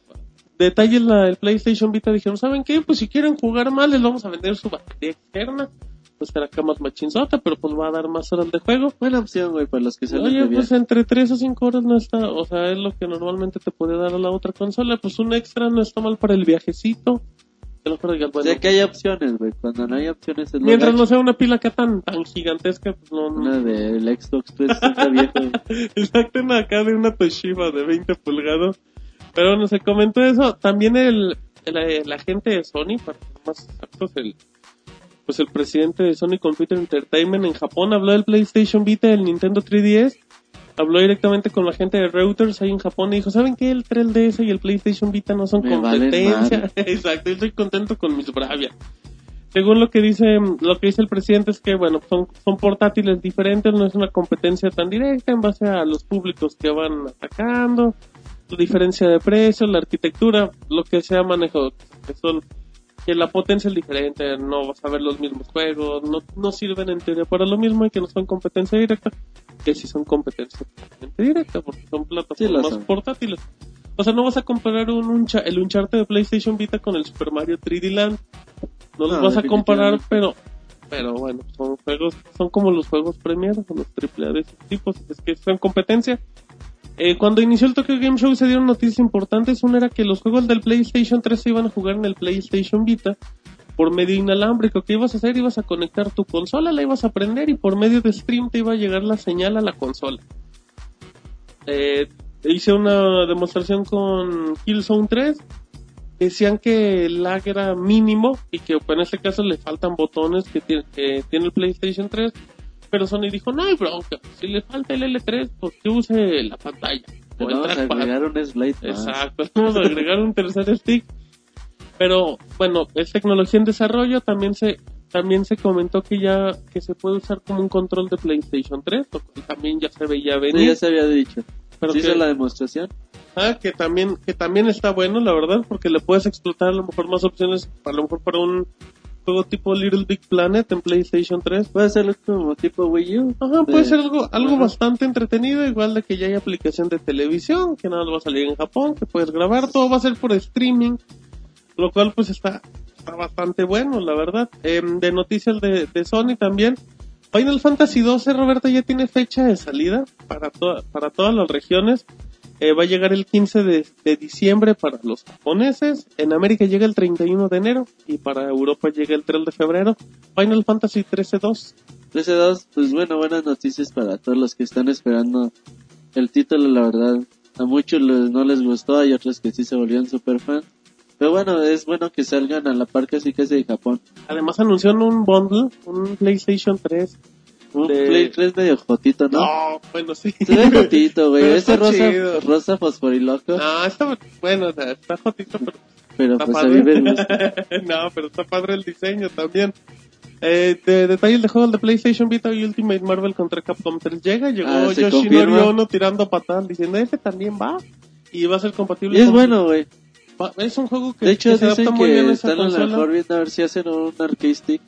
detalles la, el PlayStation Vita dijeron, ¿saben qué? Pues si quieren jugar mal les vamos a vender su batería externa. Pues será acá más machinzota, pero pues va a dar más horas de juego. Buena opción, güey, para los que salen Oye, de pues entre 3 o 5 horas no está, o sea, es lo que normalmente te puede dar a la otra consola, pues un extra no está mal para el viajecito. Que digas, O bueno, sea que hay opciones, güey. Cuando no hay opciones es mientras no sea una pila acá tan, tan gigantesca, pues no, no- Una del Xbox 360 viejo. Exacto, una acá de una Toshiba de 20 pulgadas. Pero bueno, se comentó eso. También el, el, el agente de Sony, para más exactos, el, pues el presidente de Sony Computer Entertainment en Japón habló del PlayStation Vita y el Nintendo 3DS. Habló directamente con la gente de Reuters ahí en Japón y dijo, ¿saben qué? El 3DS y el PlayStation Vita no son Me competencia. Exacto, yo estoy contento con mis Bravia. Según lo que dice, lo que dice el presidente es que, bueno, son, son portátiles diferentes, no es una competencia tan directa en base a los públicos que van atacando. la diferencia de precios, la arquitectura, lo que se ha manejado, que son que la potencia es diferente, no vas a ver los mismos juegos, no, no sirven en teoría para lo mismo y que no son competencia directa, que sí son competencia directa, porque son Sí, plataformas son. portátiles. O sea, no vas a comparar un, Uncha- el Uncharted de PlayStation Vita con el Super Mario 3D Land. No los No, vas a comparar, pero pero bueno, son juegos, son como los juegos Premier, los AAA de esos tipos, es que son competencia. Eh, cuando inició el Tokyo Game Show se dieron noticias importantes. Una era que los juegos del PlayStation 3 se iban a jugar en el PlayStation Vita por medio inalámbrico. ¿Qué ibas a hacer? Ibas a conectar tu consola, la ibas a prender y por medio de stream te iba a llegar la señal a la consola. Eh, hice una demostración con Killzone 3. Decían que el lag era mínimo y que en este caso le faltan botones que tiene el PlayStation 3. Pero Sony dijo, no hay bronca, si le falta el L3, pues que use la pantalla. O vamos a trackpad". agregar un slide más. Exacto, vamos a agregar un tercer stick. Pero bueno, es tecnología en desarrollo, también se también se comentó que ya que se puede usar como un control de PlayStation 3, lo cual también ya se veía Sí, venir. ya se había dicho. pero ¿Sí que, hizo la demostración? ah, que también que también está bueno, la verdad, porque le puedes explotar a lo mejor más opciones, a lo mejor para un juego tipo Little Big Planet en PlayStation 3. Puede ser como tipo Wii U. Ajá, puede De- ser algo, algo Ajá. bastante entretenido, igual de que ya hay aplicación de televisión, que nada más va a salir en Japón, que puedes grabar, todo va a ser por streaming, lo cual pues está, está bastante bueno, la verdad. Em, de noticias de, de Sony también, Final Fantasy 12, Roberto, ya tiene fecha de salida para, toda- para todas las regiones. Eh, va a llegar el 15 de, de diciembre para los japoneses. En América llega el 31 de enero y para Europa llega el 3 de febrero. Final Fantasy 13-2. 13-2, pues bueno, buenas noticias para todos los que están esperando el título, la verdad. A muchos les- no les gustó, hay otros que sí se volvieron super fan. Pero bueno, es bueno que salgan a la par casi casi de Japón. Además anunciaron un bundle, un PlayStation 3. Un De- Play 3 medio jotito, ¿no? No, bueno, sí. Se ve jotito, güey. Ese rosa, chido. rosa fosforiloco. No, está bueno, o sea, está jotito, pero pero está pues a padre. mí me gusta. no, pero está padre el diseño también. Eh, de detalles de juegos de PlayStation Vita y Ultimate Marvel contra Capcom 3 llega, llegó Ah, Yoshinori. Ono tirando patadas diciendo, este también va y va a ser compatible Y es con- bueno, güey. es un juego que, De hecho, que se adapta muy bien a que esa están a lo consola. mejor viendo a ver si hacen un arcade stick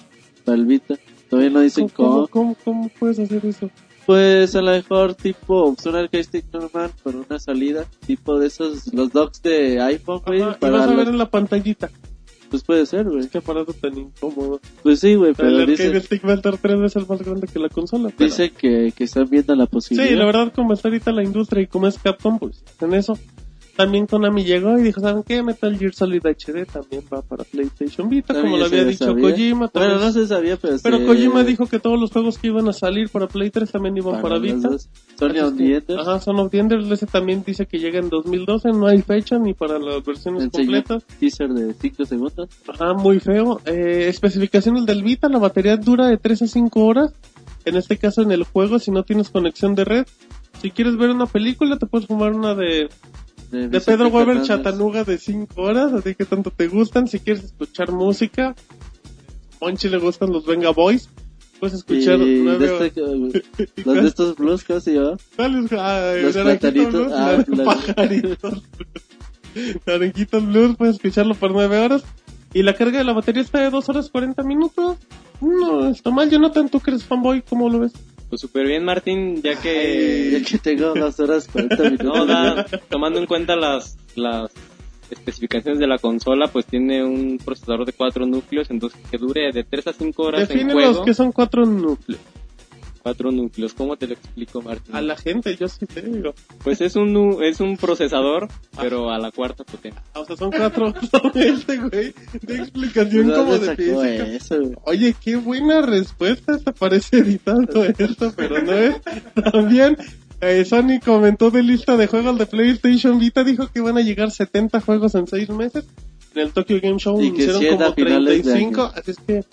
para el Vita. Todavía no dicen ¿Cómo, cómo. cómo, puedes hacer eso? Pues a lo mejor tipo un arcade normal con una salida. Tipo de esos, los docks de iPhone, güey. Vas a ver en la pantallita. Pues puede ser, güey. Qué aparato tan incómodo. Pues sí, güey, el pero arcade dice, stick va a estar tres veces más grande que la consola. pero- dice que, que están viendo la posibilidad. Sí, la verdad, como está ahorita la industria y como es Capcom, pues en eso. También Konami llegó y dijo, ¿saben qué? Metal Gear Solid HD también va para PlayStation Vita, También como lo había dicho sabía. Kojima. Bueno, no se sabía, pero Pero se- Kojima dijo que todos los juegos que iban a salir para Play 3 también iban para, Vita. dos. Sony Así es on que- the Enders. Ajá, Son of the Enders, ese también dice que llega en 2012, no hay fecha ni para las versiones completas. teaser de 5 segundos. Ajá, muy feo. Eh, especificaciones del Vita, la batería dura de 3 a 5 horas. En este caso en el juego, si no tienes conexión de red. Si quieres ver una película, te puedes fumar una de, de Pedro Weber. Chatanuga de 5 horas, así que tanto te gustan. Si quieres escuchar música, Monchi le gustan los Venga Boys. Puedes escuchar Y nueve de este, los de estos blues, ¿cómo se llama? Ah, Los platanitos, ah, pajaritos. Naranjitos Blues, puedes escucharlo por 9 horas. Y la carga de la batería está de 2 horas 40 minutos. No, está mal, Jonathan, tú que eres fanboy, ¿cómo lo ves? Pues súper bien, Martín, ya Ya que... que tengo 2 horas 40 minutos. No, da, tomando en cuenta las, las especificaciones de la consola, pues tiene un procesador de 4 núcleos, entonces que dure de 3 a 5 horas en juego. los que son cuatro núcleos. 4 núcleos, ¿cómo te lo explico, Martín? A la gente, yo sí te digo. Pues es un, es un procesador, pero a la cuarta potencia. O sea, son cuatro. este güey, de explicación ¿De como de física. eso? Oye, qué buena respuesta. Esta parece editando esto, pero no es. También, eh, Sony comentó de lista de juegos de PlayStation Vita. Dijo que van a llegar 70 juegos en 6 meses. En el Tokyo Game Show Y que hicieron 100 a como finales de 35. año. Así es que,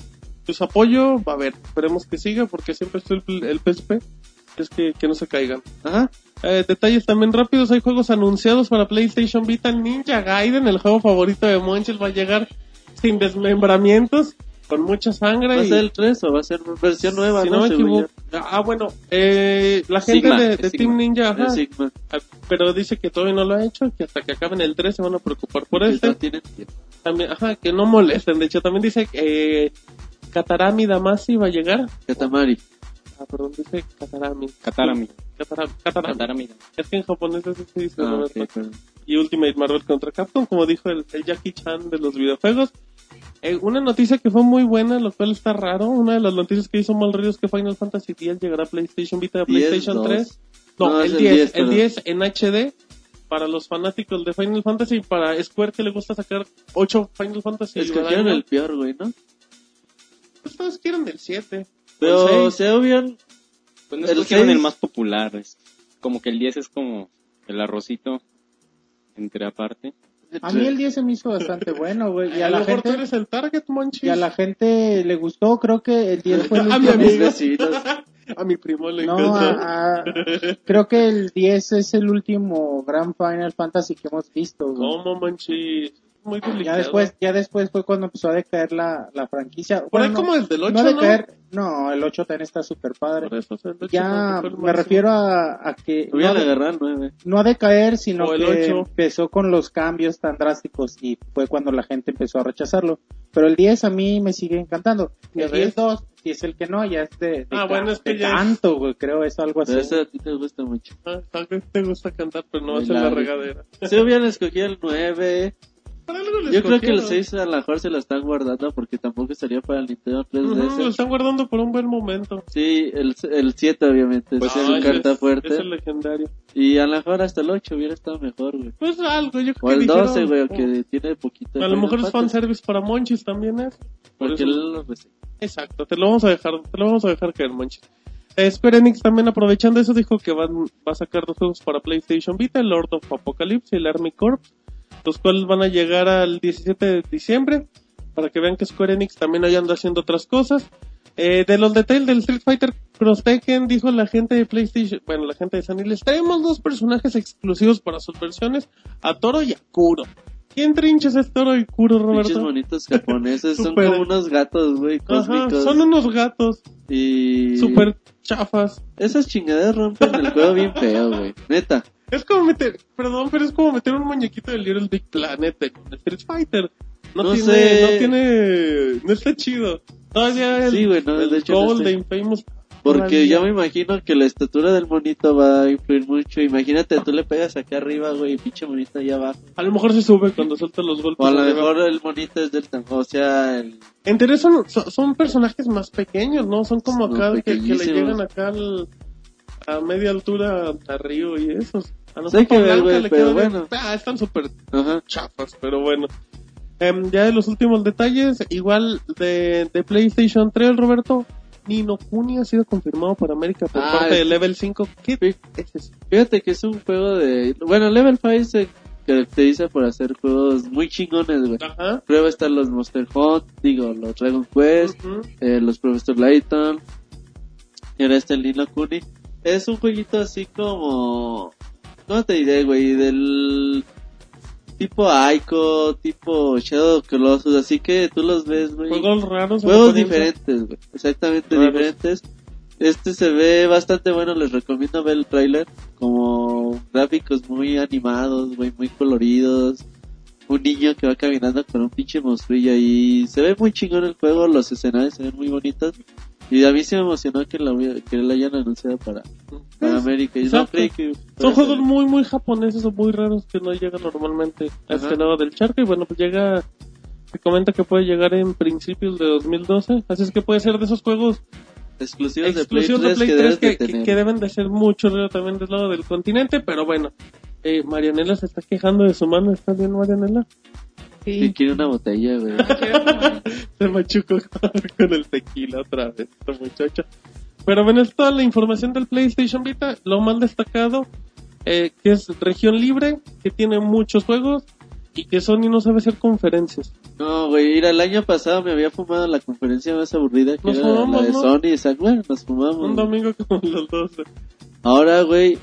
pues apoyo, va a ver. Esperemos que siga porque siempre estoy el, el PSP. Es que, que no se caigan. Ajá. Eh, detalles también rápidos, hay juegos anunciados para PlayStation Vita. Ninja Gaiden, el juego favorito de Monchel, va a llegar sin desmembramientos. con mucha sangre. ¿Va a ser el 3 o va a ser versión nueva? si no, no me equivoco. Ah, bueno, eh, la gente Sigma, de. Team Ninja, ajá, ah, pero dice que todavía no lo ha hecho, que hasta que acaben el 3 se van a preocupar por este. tienen. También, ajá, que no molesten. De hecho, también dice que eh, Katarami Damacy va a llegar. Katamari. Ah, perdón, dice Katarami. Katarami. Katarami. Katarami. Katarami. Es que en japonés así se dice. Ah, y Ultimate Marvel contra Capcom, como dijo el, el Jackie Chan de los videojuegos. Eh, una noticia que fue muy buena, lo cual está raro. Una de las noticias que hizo mal ruido es que Final Fantasy X llegará a PlayStation Vita y a 10, PlayStation 2. 3. No, No, el, es 10, el el 10, 10, en HD para los fanáticos de Final Fantasy y para Square que le gusta sacar 8 Final Fantasy. Escogieron año. el peor, güey, ¿no? Pues todos quieren el 7. Pero el 6. se hubieran... Pues no El el más popular. Es como que el 10 es como el arrocito entre aparte. A mí el 10 se me hizo bastante bueno, güey. Y a a la lo mejor tú gente, eres el target, Monchis. y a la gente le gustó, creo que el 10 fue el A mi último. Mis amigo. vecinos. A mi primo le No, encantó. a- a- creo que el 10 es el último gran Final Fantasy que hemos visto. güey. ¿Cómo, Monchis? Muy delicado. Ya después, ya después fue cuando empezó a decaer la, la franquicia. Por ahí Bueno, como el del 8, no ¿no? decaer, no, el 8 también está súper padre. Por eso, o sea, el ocho Ya el me refiero a, a que no, agarrado el 9. no a decaer, sino el que ocho. empezó con los cambios tan drásticos y fue cuando la gente empezó a rechazarlo. Pero el 10 a mí me sigue encantando. ¿Ya El ves? 10-2, si es el que no, ya es de, de, Ah, ca- bueno, es que de ya es- canto, güey, creo es algo así. Pero ese a ti te gusta mucho. Ah, tal vez te gusta cantar, pero no hacer la regadera. Se hubieran escogido el 9. Para algo le Yo creo que el escogieron. 6 a lo mejor se lo están guardando porque tampoco estaría para el Nintendo 3DS. Ujú, lo están guardando por un buen momento. Sí, el, el 7 obviamente, Pues es ah, el carta es, fuerte. Es el legendario. Y a lo mejor hasta el 8 hubiera estado mejor, güey. Pues algo, yo creo O que el dijeron, 12, güey, oh, que tiene poquito. A lo mejor es fanservice para Monchis también es. Por Porque él lo. Exacto, te lo vamos a dejar, te lo vamos a dejar caer, Monchis. Eh, Square Enix también aprovechando eso dijo que van, va a sacar dos juegos para PlayStation Vita, el Lord of Apocalypse y el Army Corps, los cuales van a llegar al 17 de diciembre, para que vean que Square Enix también ahí anda haciendo otras cosas. Eh, de los detalles del Street Fighter Cross Tekken, dijo la gente de PlayStation, bueno, la gente de Sony, les traemos dos personajes exclusivos para sus versiones, a Toro y a Kuro. ¿Quién trinches es Toro y Kuro, Pinches Roberto? bonitos japoneses, son como unos gatos, güey, Ajá, son unos gatos Y... super chafas. Esas chingaderas rompen el juego bien feo, güey. Neta. Es como meter, perdón, pero es como meter un muñequito de Little Big Planet en Street Fighter. No, No tiene, sé. no tiene, no está chido. Todavía el, Sí, güey, no, el de hecho no de Infamous. Porque yo me imagino que la estatura del monito va a influir mucho. Imagínate, tú le pegas acá arriba, güey, y pinche monito allá abajo. A lo mejor se sube cuando suelta los golpes. O a lo mejor el monito es del tamaño, o sea, el... En teoría son, son, son personajes más pequeños, ¿no? Son como Son acá que, que le llegan acá al- a media altura a Río y esos. A mejor que ver, güey, le pero bueno. Ah, están súper Ajá. chafas, pero bueno. Em, ya de los últimos detalles, igual de, de PlayStation 3, Roberto, Nino Kuni ha sido confirmado para América por Ah, parte de Level 5. ¿Qué es eso? Fíjate que es un juego de... Bueno, Level 5 se caracteriza por hacer juegos muy chingones, güey. Ajá. Prueba están los Monster Hunt, digo, los Dragon Quest, eh, los Professor Layton, y ahora está el Nino Kuni. Es un jueguito así como... ¿Cómo te diré, güey? Del tipo Aiko, tipo Shadow Colossus, así que tú los ves, güey. Juegos raros. Juegos diferentes, güey. Exactamente Raros. diferentes. Este se ve bastante bueno, les recomiendo ver el tráiler. Como gráficos muy animados, güey, muy coloridos. Un niño que va caminando con un pinche monstruillo y se ve muy chingón el juego, los escenarios se ven muy bonitos. Y a mí se me emocionó que hubiera- que lo hayan anunciado para, para América. Y no Exacto. creí que... Son juegos muy, muy japoneses o muy raros que no llegan normalmente a este lado del charco. Y bueno, pues llega, se comenta que puede llegar en principios de 2012. Así es que puede ser de esos juegos exclusivos de Play exclusivos 3 de Play que 3 debes que, de que- tener. que deben de ser muchos ¿no? también del lado del continente. Pero bueno, eh, Marianela se está quejando de su mano. ¿Está bien, Marianela? Que Sí. quiere una botella, güey. Se machucó con el tequila otra vez, esta muchacha. Pero bueno, es toda la información del PlayStation Vita. Lo más destacado, eh, que es región libre, que tiene muchos juegos y que Sony no sabe hacer conferencias. No, güey, mira, el año pasado me había fumado la conferencia más aburrida que Nos era fumamos, la de ¿no? Sony y. Bueno, nos fumamos. Un domingo como los dos. Ahora, güey,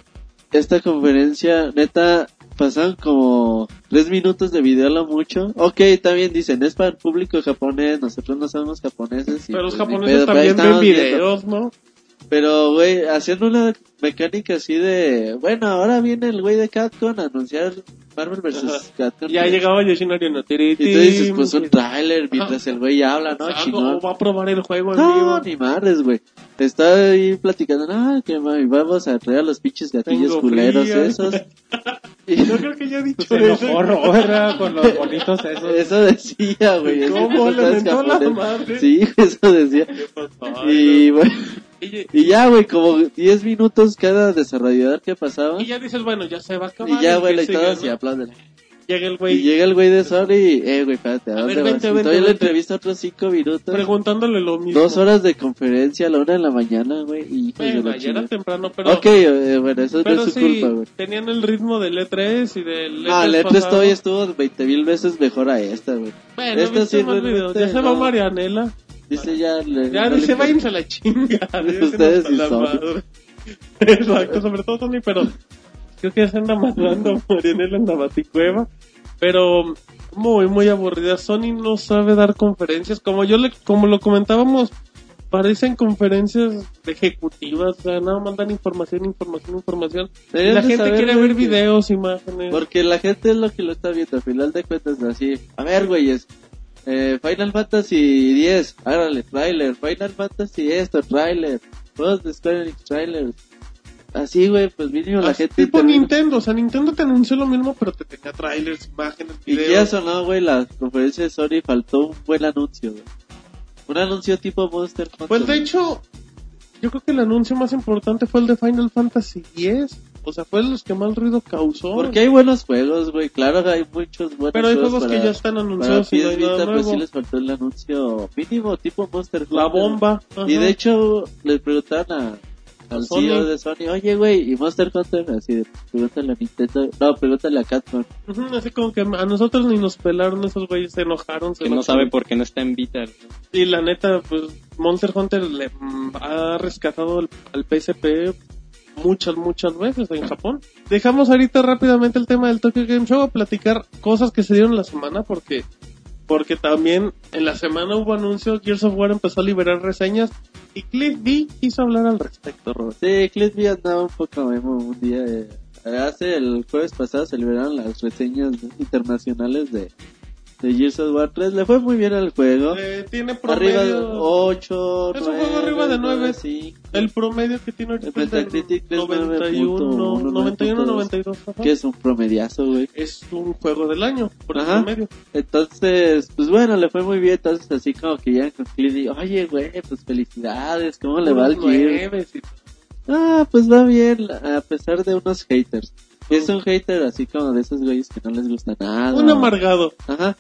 esta conferencia, neta, pasaron como tres minutos de video lo mucho. Ok, también dicen, es para el público japonés, nosotros no somos japoneses. y Pero los pues, japoneses también ven viendo. videos, ¿no? Pero, güey, haciendo una mecánica así de, bueno, ahora viene el güey de Capcom a anunciar Marvel vs. Capcom. Ya llegaba Yoshinori no tiri, Y tú dices, tim, pues un tráiler mientras el güey habla, ¿no? algo, Chingón. va a probar el juego en No, ni madres, güey. Está ahí platicando, ah, que mami, vamos a traer a los pinches gatillos Tengo culeros esos. Yo creo que ya he dicho Se eso. Robert con los bonitos esos. eso decía, güey. ¿Cómo le mentó la madre? Sí, eso decía. Y, no. bueno, Y, y ya, güey, como 10 minutos cada desarrollador que pasaba. y ya dices, bueno, ya se va a acabar. Y ya, güey, y todos ¿no? y aplauden. Llega el Y güey llega el güey de Sony y, eh, güey, espérate, ¿a A dónde ver, vas? vente, Y vente, todavía le vente. entrevista otros 5 minutos. preguntándole lo mismo. Dos horas de conferencia a la una de la mañana, güey. Y Bueno, ya era temprano, pero... Ok, eh, bueno, eso no Pero es su sí, culpa, güey. tenían el ritmo del E3 y del No, el E3 E3 pasado. todavía estuvo 20 mil veces mejor a esta, güey. Bueno, Esta sí más. Ya se va no. Marianela. Dice ya... Le, Ya no dice, váyanse a la chinga. Ustedes y madre. Exacto, sobre todo Sony, pero creo que ya se anda matando Marianela en la baticueva. Pero muy, muy aburrida. Sony no sabe dar conferencias. Como yo le, como lo comentábamos, parecen conferencias ejecutivas. O sea, nada más dan información, información, información. La gente quiere ver videos, imágenes. Porque la gente es lo que lo está viendo. Al final de cuentas, así. A ver, güeyes. Eh, Final Fantasy 10, árale, trailer. Final Fantasy esto, trailer. Juegos de Square Enix, trailers. Así, güey, pues mínimo la Así gente... tipo termina- Nintendo, o sea, Nintendo te anunció lo mismo, pero te tenía trailers, imágenes, Y videos. ya sonó, güey, la conferencia de Sony faltó un buen anuncio, güey. Un anuncio tipo Monster Hunter. Pues de hecho, yo creo que el anuncio más importante fue el de Final Fantasy X. O sea, fue de los que más ruido causó. Porque hay buenos juegos, güey. Claro que hay muchos buenos Pero hay juegos juegos que para- ya están Para anunciados y no PS Vita, pues sí les faltó el anuncio mínimo, tipo Monster La Hunter. bomba. Y de hecho, le preguntaron a, al Sony. CEO de Sony, oye, güey, ¿y Monster Hunter? Así de, pregúntale a Nintendo. No, pregúntale a Catman. Así como que a nosotros ni nos pelaron esos güeyes, se enojaron. Se Que no sabe por qué no está en Vita. Y la neta, pues Monster Hunter le mm, ha rescatado al, al PSP muchas, muchas veces en Japón. Dejamos ahorita rápidamente el tema del Tokyo Game Show a platicar cosas que se dieron la semana porque porque también en la semana hubo anuncios, Gears of War empezó a liberar reseñas y Cliff B quiso hablar al respecto, Robert. Sí, Cliff B andaba un poco memo un día. eh, hace el jueves pasado se liberaron las reseñas internacionales de, de Gears of War 3. Le fue muy bien al juego. Eh, tiene Arriba de promedio... 8, Es un juego arriba de nueve. 5. El promedio que tiene ahorita El es de Metacritic es 91, 9.1, 91, 92. ajá. Que es un promediazo, güey. Es un juego del año, por el Ajá. promedio. Entonces, pues bueno, le fue muy bien. Entonces, así como que ya con Cliff y, oye, güey, pues felicidades, ¿cómo le va al Gears? Ah, pues va bien, a pesar de unos haters. Es un hater así como de esos güeyes que no les gusta nada. Un amargado. Ajá.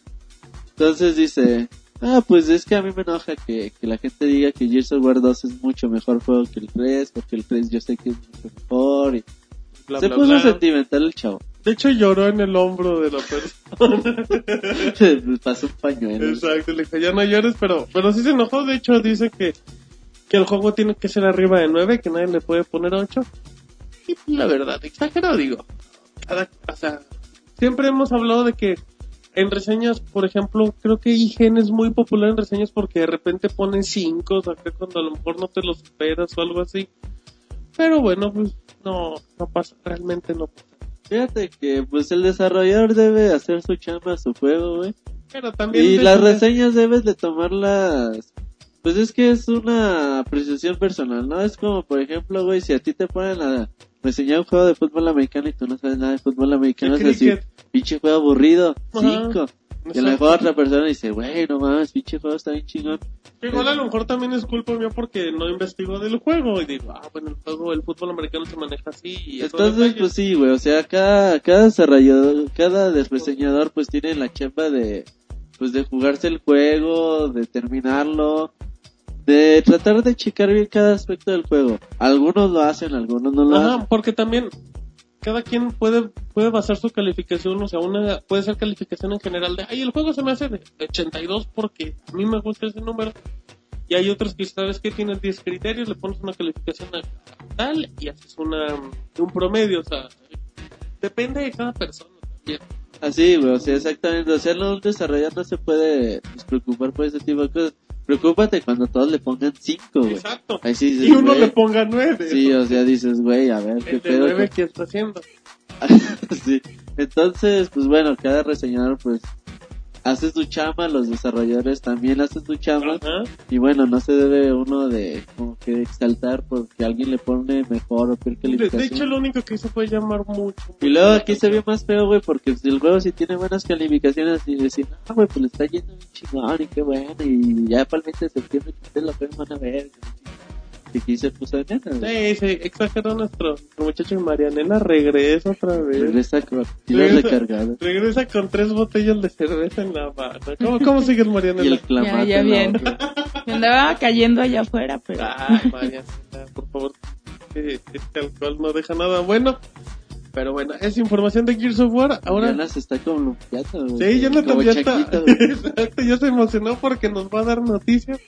Entonces dice, ah, pues es que a mí me enoja que, que la gente diga que Gears of War 2 es mucho mejor juego que el 3, porque el 3 yo sé que es mucho mejor. Y bla, se bla, puso bla. sentimental el chavo. De hecho, lloró en el hombro de la persona. Pasó un pañuelo. Exacto, le dijo, ya no llores, pero, pero sí se enojó. De hecho, dice que, que el juego tiene que ser arriba de 9, que nadie le puede poner 8. Y la verdad, exagerado, digo. Cada, o sea, siempre hemos hablado de que en reseñas, por ejemplo, creo que IGN es muy popular en reseñas porque de repente ponen 5, o sea, cuando a lo mejor no te los esperas o algo así. Pero bueno, pues no, no pasa, realmente no pasa. Fíjate que pues el desarrollador debe hacer su chamba a su juego, güey. Pero también... Y las reseñas debes de tomarlas... Pues es que es una apreciación personal, ¿no? Es como, por ejemplo, güey, si a ti te ponen a reseñar un juego de fútbol americano y tú no sabes nada de fútbol americano, es decir, pinche juego aburrido, Ajá. cinco. Y a lo mejor otra persona dice, güey, no mames, pinche juego está bien chingón. Igual a lo mejor también es culpa mía porque no investigo del juego y digo, ah, bueno, el juego, el fútbol americano se maneja así y Entonces, pues sí, güey, o sea, cada, cada desarrollador, cada reseñador pues tiene la chamba de, pues de jugarse el juego, de terminarlo, de tratar de checar bien cada aspecto del juego. Algunos lo hacen, algunos no lo Ajá, hacen. porque también cada quien puede puede basar su calificación, o sea, una puede ser calificación en general de, ay, el juego se me hace de 82 porque a mí me gusta ese número. Y hay otros que sabes que tienes 10 criterios, le pones una calificación a tal y haces una un promedio, o sea, depende de cada persona también. Así, güey, o sea, exactamente. O sea, no, un desarrollador no se puede preocupar por ese tipo de cosas. Preocúpate cuando todos le pongan 5, güey. Exacto. Ahí sí dices, Y uno güey. le ponga nueve. Sí, o sea, dices, güey, a ver, qué pedo. nueve que está haciendo. sí. Entonces, pues bueno, cada reseñador, pues, hace su chamba, los desarrolladores también hacen su chamba. Ajá. Y bueno, no se debe uno de, como que exaltar porque alguien le pone mejor o peor calificación. de hecho, lo único que se puede llamar mucho. Y luego aquí se ve más feo, güey, porque el juego si tiene buenas calificaciones y decir, ah, güey, pues le está yendo bien chingón y qué bueno, y ya para el 20 de septiembre que ustedes lo pueden van a ver. Aquí se puso de güey. Sí, sí, exageró nuestro, nuestro muchacho Marianela, regresa otra vez. Regresa con pilas Regresa- recargadas. Regresa con tres botellas de cerveza en la mano. ¿Cómo, cómo sigues, Y Marianela? el clamato Ya, ya bien. Me andaba cayendo allá afuera, pero... Ay, Marianela, por favor. Eh, Este alcohol no deja nada bueno. Pero bueno, es información de Gears of War. Ahora, Yana se está como güey. sí, Jonathan Como ya está. Exacto, ya se emocionó porque nos va a dar noticias.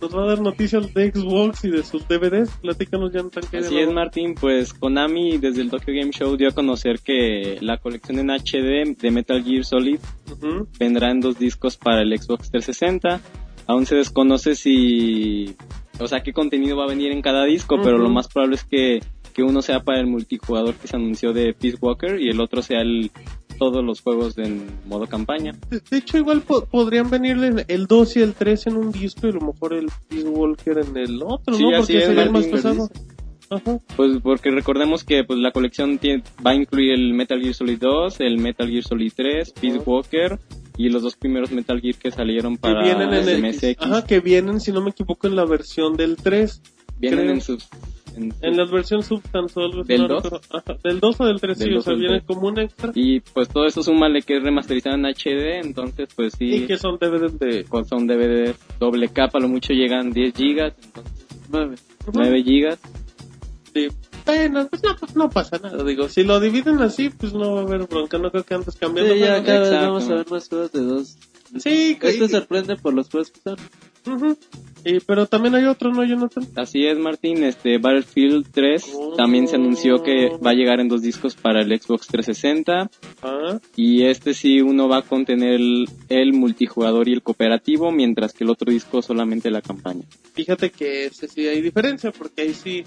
Nos va a dar noticias de Xbox y de sus DVDs. Platícanos, Jonathan. ¿qué hay de Así es? Martín, pues Konami desde el Tokyo Game Show dio a conocer que la colección en HD de Metal Gear Solid Ujú. vendrá en dos discos para el Xbox 360. Aún se desconoce si, o sea, qué contenido va a venir en cada disco, pero Ujú. lo más probable es que, que uno sea para el multijugador que se anunció de Peace Walker y el otro sea el, todos los juegos en modo campaña. De, de hecho, igual po- podrían venir el- el 2 y el 3 en un disco y a lo mejor el Peace Walker en el otro, Sí, ¿no? así Porque es, sería el más pesado. Ajá. Pues porque recordemos que pues la colección tiene- va a incluir el Metal Gear Solid 2, el Metal Gear Solid 3, Peace Ajá. Walker y los dos primeros Metal Gear que salieron Que para vienen en el, MSX. ajá, que vienen, si no me equivoco, en la versión del 3. Vienen creo. en sus... en- En la versión Substance o algo así, ¿Del no 2? recuerdo. Ajá, Del 2 o del 3, Del sí, o 2 sea, o del viene 3. como un extra. Y pues todo eso súmale que es remasterizado en HD, entonces pues Y, sí, que son DVDs de... con son DVD doble capa, lo mucho llegan 10 gigas, entonces Nueve. 9 gigas. Sí. Bueno, pues no, pues no pasa nada, digo, si lo dividen así, pues no va a haber bronca, no creo que antes cambiando. Sí, ya cada vez vamos a ver más juegos de dos. Sí, Esto y- sorprende por los juegos que son. Ujú. Y, pero también hay otro, ¿no, Jonathan? Así es, Martín, este Battlefield 3 Oh. también se anunció que va a llegar en dos discos para el Xbox 360 Ah, y este sí uno va a contener el, el multijugador y el cooperativo, mientras que el otro disco solamente la campaña. fíjate que ese sí hay diferencia, porque ahí sí,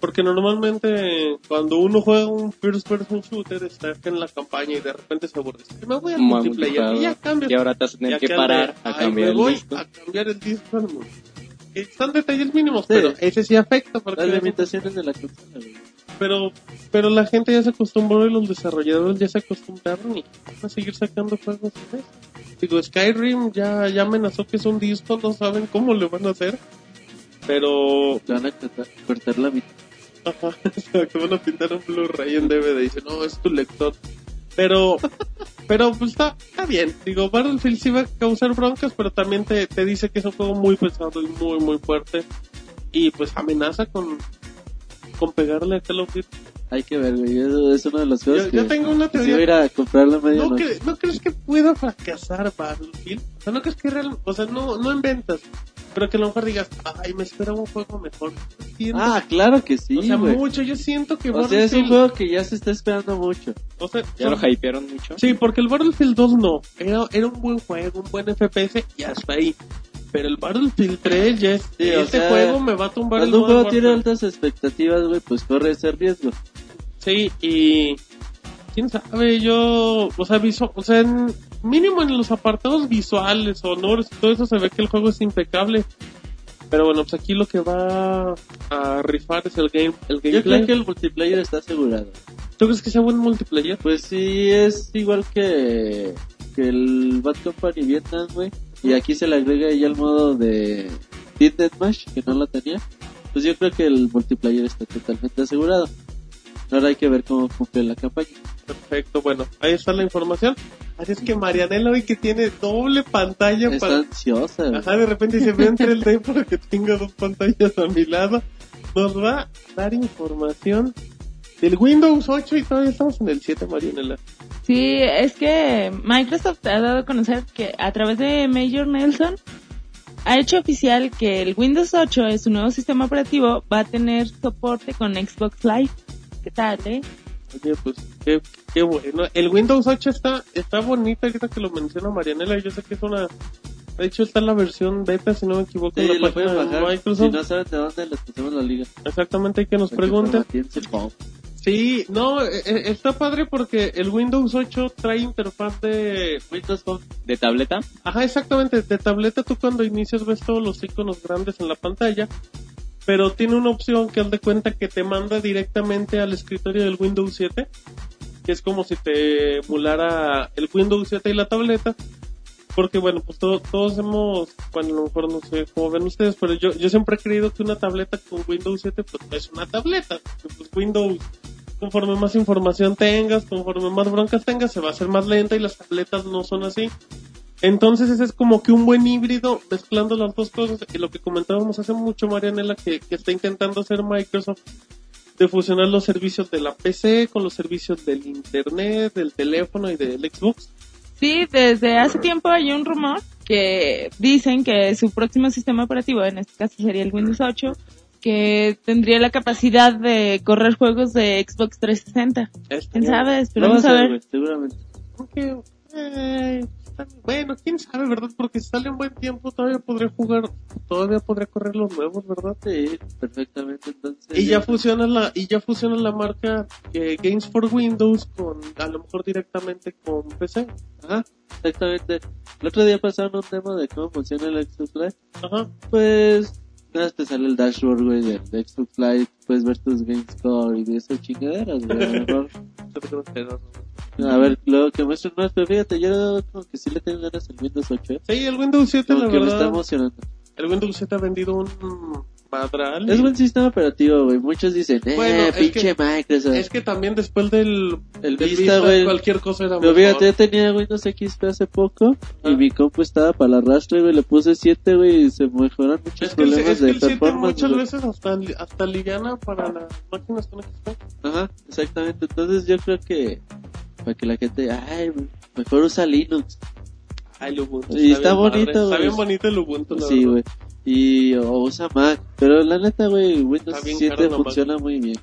porque normalmente cuando uno juega un first person shooter está en la campaña y de repente se aburre. Me voy al multiplayer y ya multijugador. cambias. Y ahora te vas a tener que parar a cambiar el voy disco. a cambiar el disco al multi. Eh, Son detalles mínimos, Sí. pero ese sí afecta porque Las limitaciones de la consola, güey. pero pero la gente ya se acostumbró y los desarrolladores ya se acostumbraron y van a seguir sacando juegos de eso. Digo, Skyrim ya, ya amenazó que es un disco, no saben cómo le van a hacer. Pero Te van a cortar, cortar la mitad. Ajá, te van a pintar un Blu-ray en DVD. Dice, no, es tu lector. Pero, pero pues está, está bien. Digo, Battlefield sí va a causar broncas, pero también te, te dice que es un juego muy pesado y muy, muy fuerte. Y pues amenaza con, con pegarle a Call of Duty. Hay que ver, güey. Eso es uno de los juegos Yo, que, yo tengo una teoría. ir a comprarlo a ¿No, medianoche. cre- ¿No crees que pueda fracasar Battlefield? O sea, no crees que real, o sea, no, no en ventas, pero que a lo mejor digas, ay, me espera un juego mejor. Siento- Ah, claro que sí, o sea, mucho, yo siento que O sea, es un juego que ya se está esperando mucho. o sea, Ya son- lo hypearon mucho. Sí, porque el Battlefield 2 no. Era, era un buen juego, un buen FPS y hasta ahí. Pero el Battlefield 3 ya es. Sí, o este sea, juego me va a tumbar el Cuando un juego tiene altas expectativas, güey, pues corre ese riesgo. Sí, y. Quién sabe, yo. O sea, o sea en- mínimo en los apartados visuales, sonores y todo eso se ve que el juego es impecable. Pero bueno, pues aquí lo que va a rifar es el game el Yo gameplay. creo que el multiplayer está asegurado. ¿Tú crees que sea buen multiplayer? Pues sí, es igual que, que el Bad Company Vietnam, güey. Y aquí se le agrega ya el modo de Team Deathmatch, que no lo tenía. Pues yo creo que el multiplayer está totalmente asegurado. Ahora hay que ver cómo cumple la campaña. Perfecto, bueno, ahí está la información. Así es que Marianela hoy que tiene doble pantalla Está para... ansiosa, güey. Ajá, de repente se ve entre el D porque tengo dos pantallas a mi lado. Nos va a dar información del Windows 8 y todavía estamos en el 7, Marianela. Sí, es que Microsoft ha dado a conocer que a través de Major Nelson ha hecho oficial que el Windows 8 es su nuevo sistema operativo va a tener soporte con Xbox Live. ¿Qué tal, eh? Oye, pues qué, qué bueno. El Windows 8 está, está bonito ahorita que lo menciona Marianela. Yo sé que es una... De hecho está en la versión beta, si no me equivoco, Sí, en la lo página de bajar. Microsoft. Si no saben de dónde, les pasamos la liga. Exactamente, hay que nos pregunten. Sí, no, eh, eh, está padre porque el Windows 8 trae interfaz de... Windows Phone. de tableta. Ajá, exactamente, de tableta tú cuando inicias ves todos los iconos grandes en la pantalla, pero tiene una opción que haz de cuenta que te manda directamente al escritorio del Windows 7, que es como si te emulara el Windows 7 y la tableta, porque bueno, pues to- todos hemos, bueno, a lo mejor no sé cómo ven ustedes, pero yo, yo siempre he creído que una tableta con Windows 7 pues no es una tableta, pues Windows conforme más información tengas, conforme más broncas tengas, se va a hacer más lenta y las tabletas no son así. Entonces ese es como que un buen híbrido mezclando las dos cosas y lo que comentábamos hace mucho Marianela que, que está intentando hacer Microsoft de fusionar los servicios de la PC con los servicios del internet, del teléfono y del Xbox. Sí, desde hace tiempo hay un rumor que dicen que su próximo sistema operativo, en este caso sería el Windows 8, que tendría la capacidad de correr juegos de Xbox 360. ¿Quién sabe? Va a Esperamos a hacer, ver. seguramente. Aunque, eh, bueno, quién sabe, ¿verdad? Porque si sale en buen tiempo todavía podría jugar, todavía podría correr los nuevos, ¿verdad? Sí, perfectamente. Entonces, Y ya fusiona la, y ya fusiona la marca eh, Games for Windows con, a lo mejor directamente con PC. Ajá, exactamente. El otro día pasaron un demo de cómo funciona el Xbox Live. Ajá. Pues, nada, más te sale el dashboard, güey, de, de Xbox Live. Puedes ver tus game score y de esas chingaderas, güey. A lo mejor. A ver, luego que muestren más, pero fíjate, yo como que sí le tengo ganas al Windows 8, ¿eh? Sí, el Windows 7, Como la que me está verdad, emocionando. el Windows 7 ha vendido un madral. Es buen sistema operativo, güey. Muchos dicen, eh, Bueno, pinche que- Microsoft. Es que también después del, El del Vista, güey. cualquier cosa era Pero mejor. fíjate, yo tenía Windows XP hace poco Ah. y mi compu estaba para el arrastre, güey. Le puse 7, güey, y se mejoraron muchos Es que, el, problemas es que de el 7 performance. muchas güey. veces hasta, hasta liviana para las máquinas con XP. Ajá, exactamente. Entonces yo creo que para que la gente, ay, güey, mejor usa Linux. Ay, el Ubuntu. Y está bien bonito, padre. Está güey. bien bonito el Ubuntu, la Sí, güey. Y o usa Mac. Pero la neta, güey, Windows Está bien 7 caro la Mac. funciona muy bien.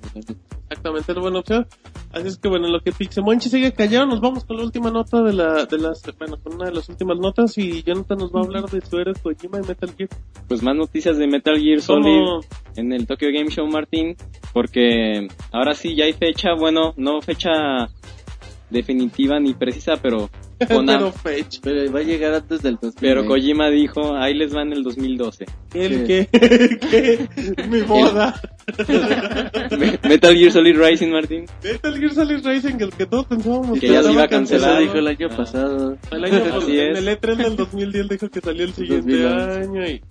Exactamente, es buena opción. Así es que bueno, en lo que Pixemonchi sigue callado, nos vamos con la última nota de la, de las, bueno, con una de las últimas notas y Jonathan nos va a hablar de su héroe Kojima y Metal Gear. Pues más noticias de Metal Gear Solid ¿Cómo? en el Tokyo Game Show, Martín, porque ahora sí ya hay fecha, bueno, no fecha definitiva ni precisa, pero Pero Konami- Fetch, Pero va a llegar antes del 2000. pero Kojima dijo, ahí les va en el 2012. el que, que, mi boda. Me- Metal Gear Solid Rising, Martín. Metal Gear Solid Racing, el que todos pensábamos Que ya se iba a cancelar. dijo el año Ah. pasado. El año pasado, en el E3 del 2010 dijo que salió el siguiente 2011. año y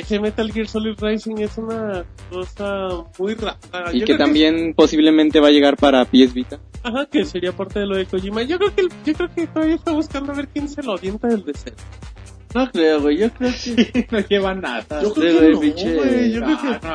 ese Metal Gear Solid Racing es una cosa muy rara. Y que también posiblemente va a llegar para PS Vita. Ajá, que sería parte de lo de Kojima. Yo creo que, el- yo creo que todavía está buscando a ver quién se lo avienta del DC. No creo, güey. Yo creo que. no lleva nada. Yo Sí, creo que no, güey. Yo creo que, yo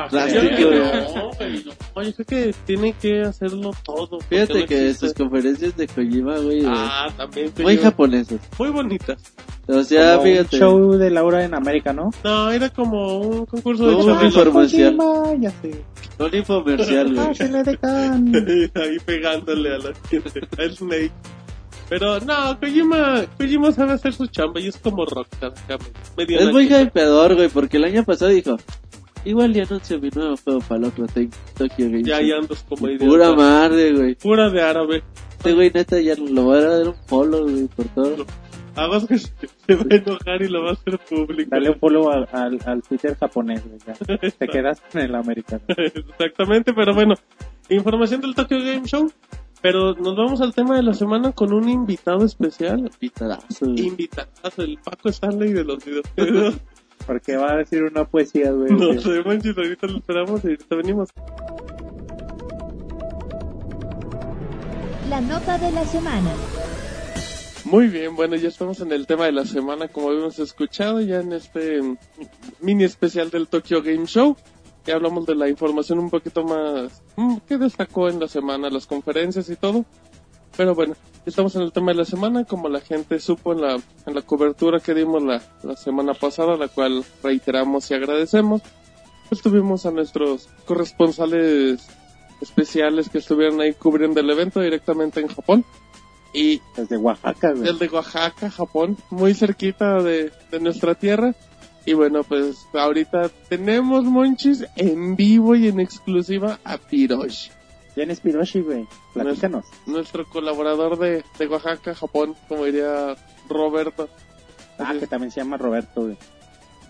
plástico, creo que güey. no, güey. No, yo creo que tiene que hacerlo todo. Fíjate que existe. sus conferencias de Kojima, güey, Ah, también. muy japonesas. Muy bonitas. O sea, Como un fíjate. show de Laura en América, ¿no? No, era como un concurso de. Comercial. Kojima, ya sé. Un infomercial, güey. Pásele de can. Ahí pegándole a la gente. Al Snake. Pero no, Kojima, Kojima sabe hacer su chamba y es como Rockstar. Es muy hypeador, güey, porque el año pasado dijo, igual ya anuncio mi nuevo juego para el otro Tokyo Game Ya Show". ahí andas como idiota. Pura madre, güey. Pura de árabe. Este güey neta ya lo va a dar un polo, güey, por todo. Aguas que se, va a enojar y lo va a hacer público. Dale un follow al, al, al Twitter japonés, güey, ya. Te quedas en el americano. Exactamente, pero bueno, información del Tokyo Game Show. Pero nos vamos al tema de la semana con un invitado especial. Güey. Invitadazo, el Paco Stanley de los videojuegos. Porque va a decir una poesía, güey. No sé, manches, ahorita lo esperamos y ahorita venimos. La nota de la semana. Muy bien, bueno, ya estamos en el tema de la semana, como habíamos escuchado, ya en este mini especial del Tokyo Game Show. Ya hablamos de la información un poquito más mm, que destacó en la semana, las conferencias y todo. Pero bueno, estamos en el tema de la semana, como la gente supo en la, en la cobertura que dimos la, la semana pasada, la cual reiteramos y agradecemos. Pues tuvimos a nuestros corresponsales especiales que estuvieron ahí cubriendo el evento directamente en Japón. Y Desde Oaxaca, güey. el de Oaxaca, Japón, muy cerquita de, de nuestra tierra. Y bueno, pues ahorita tenemos Monchis en vivo y en exclusiva a Piroshi, ¿Quién es Piroshi, güey? Platícanos. nuestro colaborador de, de Oaxaca, Japón, como diría Roberto. Ah, que también se llama Roberto, güey.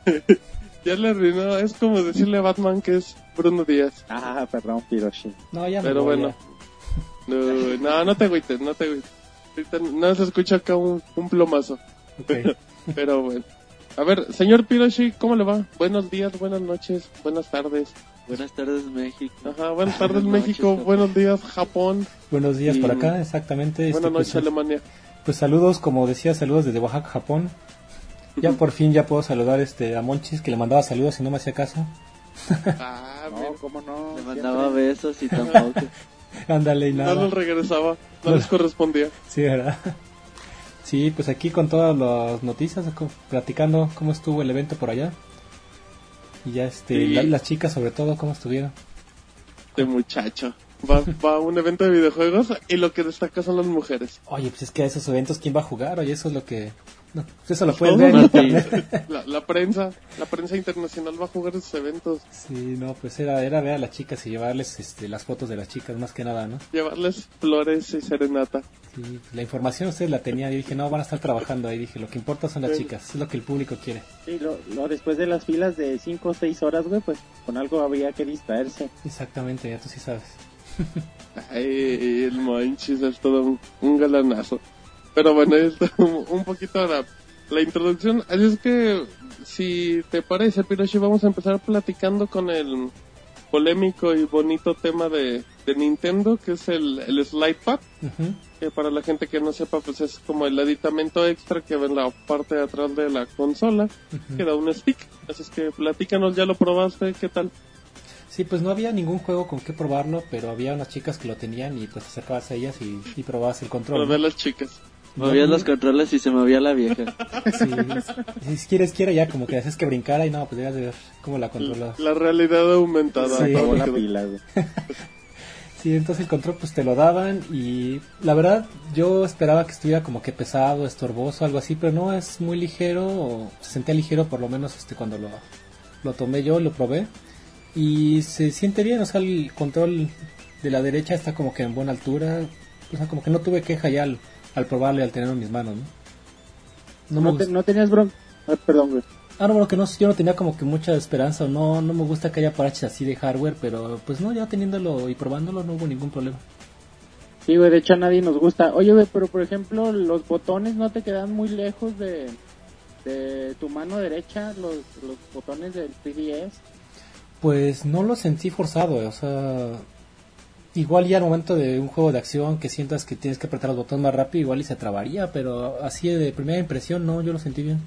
Ya le arruinó, es como decirle a Batman que es Bruno Díaz. Ah, perdón, Piroshi. No, ya me Pero voy, bueno. ya. No, no, no te agüites, no te agüites. Ahorita no se escucha acá un, un plomazo. Ok. Pero bueno. A ver, señor Piroshi, ¿cómo le va? Buenos días, buenas noches, buenas tardes. Buenas tardes, México. Ajá, buenas tardes Buenas México, noches, buenos días Japón, Buenos días Y- por acá, exactamente. este, buenas pues, noches Alemania. Pues saludos, como decía, saludos desde Oaxaca, Japón. Ya por fin ya puedo saludar este a Monchis que le mandaba saludos y no me hacía caso. Ah, No, cómo no. Le Siempre. mandaba besos y tampoco. Ándale y no nada. los regresaba, no No. les correspondía. Sí, ¿verdad? Sí, pues aquí con todas las noticias, platicando cómo estuvo el evento por allá. Y ya este, Sí. la- las chicas sobre todo, cómo estuvieron. Este muchacho. Va, va a un evento de videojuegos y lo que destaca son las mujeres. Oye, pues es que a esos eventos, ¿quién va a jugar? Oye, eso es lo que... no, pues eso lo pueden ver en Martín. internet. La, la prensa, la prensa internacional va a jugar esos eventos. Sí, no, pues era, era ver a las chicas y llevarles este, las fotos de las chicas, más que nada, ¿no? Llevarles flores y serenata. Sí, la información ustedes la tenían y dije, no, van a estar trabajando ahí. Dije, lo que importa son las Sí. chicas, es lo que el público quiere. Sí, lo, lo- después de las filas de 5 o 6 horas, güey, pues con algo había que distraerse. Exactamente, ya tú sí sabes. Ay, el Monchis es todo un, un galanazo. Pero bueno, esto un, poquito la, la introducción. Así es que, si te parece, Piroshi, vamos a empezar platicando con el polémico y bonito tema de, de Nintendo, que es el, el Slide Pad. Ujú. Que para la gente que no sepa, pues es como el aditamento extra que va en la parte de atrás de la consola, Ujú. que da un stick. Así es que platícanos, ya lo probaste, ¿qué tal? Sí, pues no había ningún juego con que probarlo, pero había unas chicas que lo tenían y pues acercabas a ellas y, y probabas el control. ver ¿no? las chicas. Movías los controles y se movía la vieja. Sí, si quieres, quiera ya como que haces que brincara y no, pues debías de ver cómo la controlabas. La realidad aumentada. Sí. La Como que- pila, güey. Sí, entonces el control pues te lo daban y la verdad yo esperaba que estuviera como que pesado, estorboso, algo así, pero no, es muy ligero, o se sentía ligero por lo menos este cuando lo, lo tomé yo, lo probé y se siente bien, o sea, el control de la derecha está como que en buena altura, o sea, como que no tuve queja ya al, y al tenerlo en mis manos, ¿no? No me No, te- gust- no tenías bronca. Ah, perdón, güey. Ah, no, bueno, que no, yo no tenía como que mucha esperanza, o no, no me gusta que haya paraches así de hardware, pero pues no, ya teniéndolo y probándolo no hubo ningún problema. Sí, güey, de hecho a nadie nos gusta. Oye, güey, pero por ejemplo, los botones no te quedan muy lejos de, de tu mano derecha, los, los botones del 3DS. Pues no lo sentí forzado, o sea, igual ya al momento de un juego de acción que sientas que tienes que apretar los botones más rápido, igual y se trabaría, pero así de primera impresión no, yo lo sentí bien.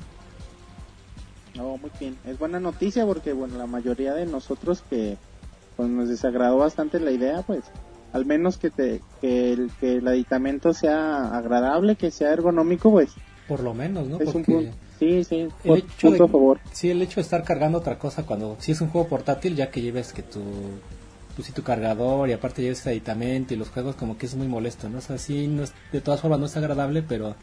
No, muy bien. Es buena noticia porque, bueno, la mayoría de nosotros que pues, nos desagradó bastante la idea, pues, al menos que, te, que, el, que el aditamento sea agradable, que sea ergonómico, pues, Por lo menos, ¿no? es un Porque punto. Sí, sí, el hecho punto de- a favor. sí, el hecho de estar cargando otra cosa cuando si es un juego portátil, ya que lleves que tu pues sí, tu cargador y aparte lleves aditamento y los juegos como que es muy molesto, ¿no? O sea, sí, no es- de todas formas no es agradable, pero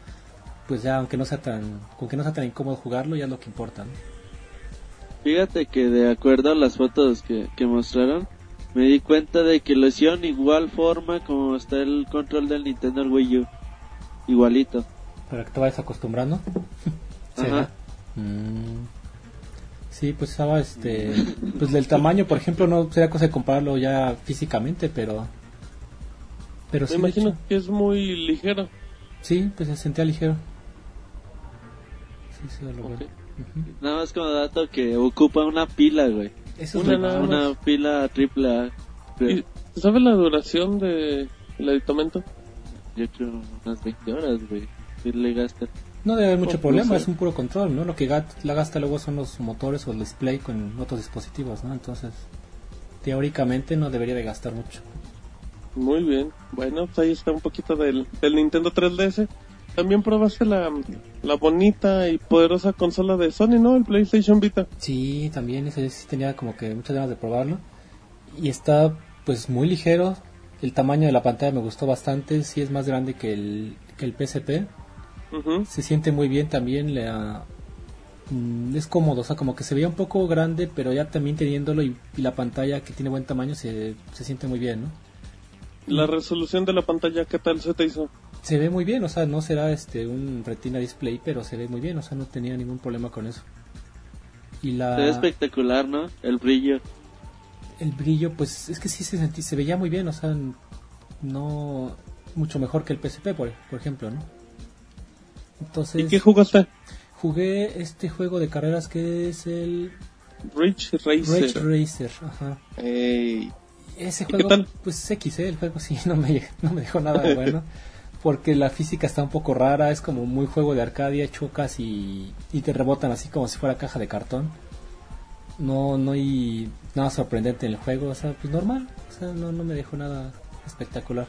pues ya aunque no sea tan, aunque no sea tan incómodo jugarlo, ya es lo que importa, ¿no? Fíjate que de acuerdo a las fotos que, que mostraron, me di cuenta de que lo hicieron igual forma como está el control del Nintendo Wii U. Igualito. Para que te vayas acostumbrando. Ajá. Mm. Sí, pues estaba este, pues del tamaño, por ejemplo, no sería cosa de compararlo ya físicamente, pero, pero Me sí, de imagino que es muy ligero. sí, pues se sentía ligero. Sí, sí, lo. Nada más como dato que ocupa una pila, güey. Eso es Una más. Una pila triple A. creo. ¿Y ¿Sabes la duración del aditamento? Yo creo unas 20 horas, güey. Si le gasta. No debe haber mucho problema, no sé. es un puro control, ¿no? Lo que la gasta luego son los motores o el display con otros dispositivos, ¿no? Entonces, teóricamente no debería de gastar mucho. Muy bien. Bueno, pues ahí está un poquito del, del Nintendo 3DS. También probaste la, la bonita y poderosa consola de Sony, ¿no? El PlayStation Vita. Sí, también ese sí tenía como que muchas ganas de probarlo. Y está pues muy ligero. El tamaño de la pantalla me gustó bastante. Sí es más grande que el, que el PSP. Se siente muy bien también. La, mm, es cómodo, o sea, como que se veía un poco grande, pero ya también teniéndolo y, y la pantalla que tiene buen tamaño se, se siente muy bien, ¿no? La resolución de la pantalla, ¿qué tal se te hizo? Se ve muy bien, o sea, no será este un retina display, pero se ve muy bien, o sea, no tenía ningún problema con eso. Y la Se ve espectacular, ¿no? El brillo. el brillo, pues es que sí se sentí, se veía muy bien, o sea, no mucho mejor que el PSP, por, por ejemplo, ¿no? Entonces, ¿Y qué jugaste? jugué este juego de carreras que es el Rich Racer. Rage Racer, ajá. Ey, Ese ¿Y qué juego, tal? pues X, ¿eh? el juego sí, no me, no me dejó nada bueno. Porque la física está un poco rara, es como muy juego de Arcadia, chocas y, y te rebotan así como si fuera caja de cartón. No, no hay nada sorprendente en el juego, o sea, pues normal, o sea, no, no me dejó nada espectacular.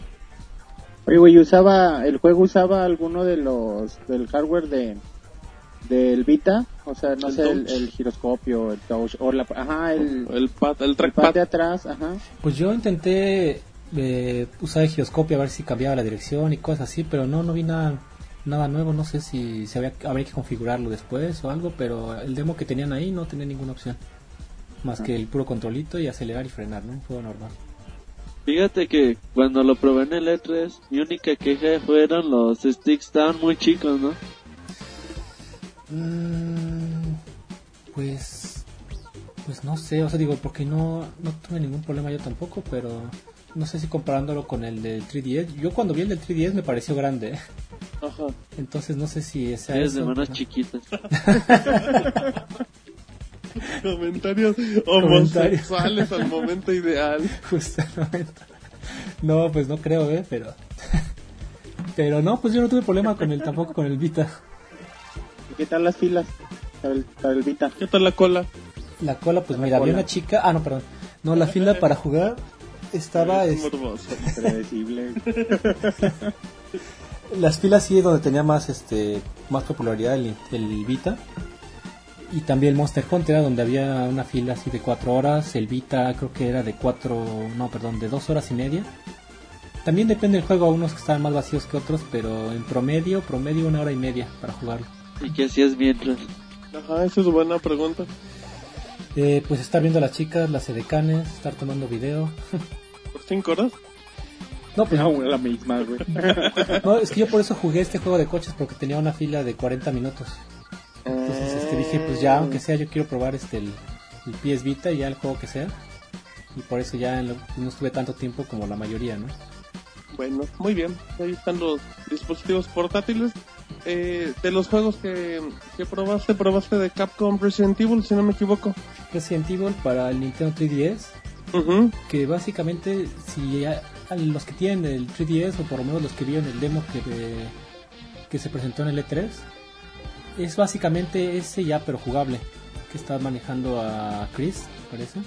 Oye, güey, usaba, el juego usaba alguno de los, del hardware de, del Vita, o sea, no El sé, el, el giroscopio, el touch, o la, ajá, el, el pad, el el trackpad. pad de atrás, ajá. Pues yo intenté eh, usar el giroscopio a ver si cambiaba la dirección y cosas así, pero no, no vi nada, nada nuevo, no sé si se había, habría que configurarlo después o algo, pero el demo que tenían ahí no tenía ninguna opción. Más que el puro controlito y acelerar y frenar, ¿no? Un juego normal. Fíjate que cuando lo probé en el E3, mi única queja fueron los sticks estaban muy chicos, ¿no? Mm, pues, pues no sé, o sea, digo, porque no, no tuve ningún problema yo tampoco, pero no sé si comparándolo con el del 3DS, yo cuando vi el del 3DS me pareció grande, Ajá. entonces no sé si sea Es de manos chiquitas. Comentarios homosexuales al momento ideal. Justamente. No, pues no creo, ¿eh? Pero. Pero no, pues yo no tuve problema con el tampoco con el Vita. ¿Y qué tal las filas para el, para el Vita? ¿Qué tal la cola? La cola, pues La mira, había una chica. Ah, no, perdón. No, la fila para jugar estaba. Es. Predecible. las filas sí es donde tenía más este más popularidad el, el Vita. Y también el Monster Hunter, era donde había una fila así de cuatro horas. El Vita creo que era de cuatro. No, perdón, de dos horas y media. También depende del juego, a unos que estaban más vacíos que otros, pero en promedio, promedio una hora y media para jugarlo. ¿Y qué hacías mientras? Ajá, esa es buena pregunta. Eh, pues estar viendo a las chicas, las edecanes, estar tomando video. ¿Por cinco horas? No, pues No, la misma, güey. no, es que yo por eso jugué este juego de coches porque tenía una fila de 40 minutos. Entonces este, dije, pues ya, aunque sea, yo quiero probar este el, el PS Vita y ya el juego que sea. Y por eso ya no no estuve tanto tiempo como la mayoría, ¿no? Bueno, muy bien. Ahí están los dispositivos portátiles. Eh, de los juegos que, que probaste, probaste de Capcom Resident Evil, si no me equivoco. Resident Evil para el Nintendo 3DS, Ujú. que básicamente si a, a los que tienen el 3DS o por lo menos los que vieron el demo que, de- que se presentó en el E3, es básicamente ese ya pero jugable, que está manejando a Chris, parece.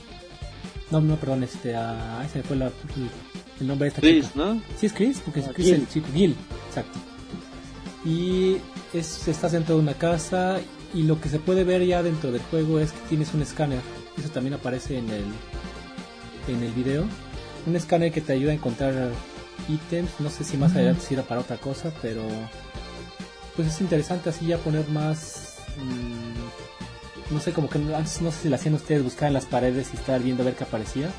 No, no, perdón, este, a... Ese fue la, el, el nombre de esta Chris, chica. ¿no? Sí es Chris, porque es Ah, Chris Gil. el chico, Gil, exacto. Y es, estás dentro de una casa y lo que se puede ver ya dentro del juego es que tienes un escáner. Eso también aparece en el, en el video. Un escáner que te ayuda a encontrar ítems. No sé si más adelante sirva para otra cosa, pero pues es interesante así ya poner más... mm, no sé, como que antes no sé si lo hacían ustedes, buscar en las paredes y estar viendo a ver qué aparecía.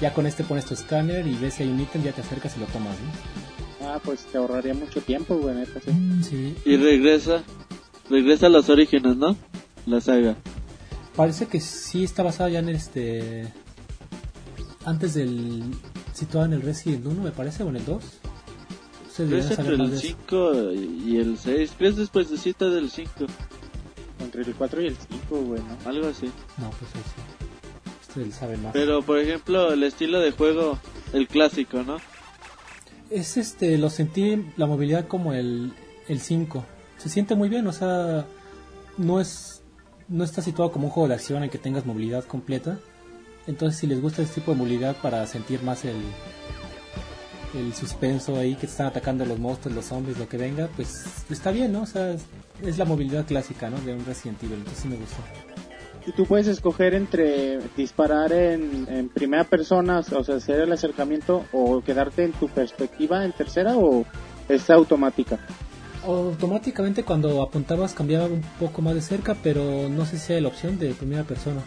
Ya con este pones tu escáner y ves si hay un ítem, ya te acercas y lo tomas, ¿no? Ah, pues te ahorraría mucho tiempo, güey, neta, sí. Sí. Y regresa. Regresa a los orígenes, ¿no? La saga. Parece que sí está basada ya en este. Antes del. Situada en el Resident 1, me parece, o en el 2. Se ¿Crees debería entre el de eso. 5 y el 6? ¿Crees después de cita del 5? Entre el 4 y el 5, güey, ¿no? Algo así. No, pues ahí sí. Usted sabe más. Pero, por ejemplo, el estilo de juego, el clásico, ¿no? Es este, lo sentí la movilidad como el, el 5. Se siente muy bien, o sea, no es no está situado como un juego de acción en que tengas movilidad completa. Entonces, si les gusta este tipo de movilidad para sentir más el el suspenso ahí que te están atacando los monstruos, los zombies, lo que venga, pues está bien, ¿no? O sea, es, la movilidad clásica, ¿no? De un Resident Evil, entonces sí me gustó. y tú puedes escoger entre disparar en, en primera persona, o sea, hacer el acercamiento o quedarte en tu perspectiva en tercera o es automática. Automáticamente cuando apuntabas cambiaba un poco más de cerca, pero no sé si hay la opción de primera persona.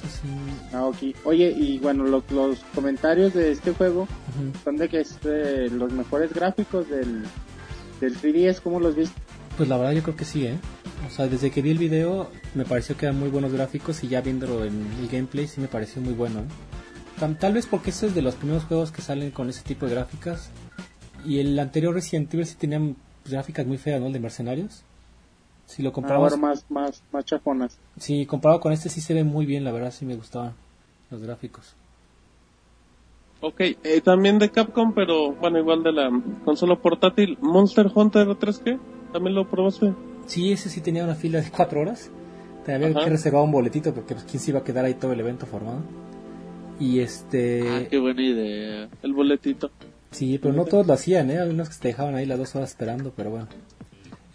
Sí. Ah. Oye, y bueno, lo- los comentarios de este juego son de que es eh, los mejores gráficos del, del 3DS, ¿cómo los viste? Pues la verdad yo creo que sí, ¿eh? O sea, desde que vi el video me pareció que eran muy buenos gráficos y ya viéndolo en el gameplay sí me pareció muy bueno. ¿eh? Tal vez porque este es de los primeros juegos que salen con ese tipo de gráficas. Y el anterior Resident Evil sí tenía pues, gráficas muy feas, ¿no? El de Mercenarios. Si lo comparamos, Ahora más, más, más chafonas. sí, comparado con este sí se ve muy bien, la verdad sí me gustaban los gráficos. Ok, eh, también de Capcom, pero bueno, igual de la consola portátil, Monster Hunter 3G, ¿también lo probaste? Sí, ese sí tenía una fila de cuatro horas. Te había Ajá. que reservar un boletito porque pues, quién se iba a quedar ahí todo el evento formado. Y este... Ah, qué buena idea. El boletito. Sí, pero no todos lo hacían, ¿eh? Había unos que te dejaban ahí las dos horas esperando, pero bueno.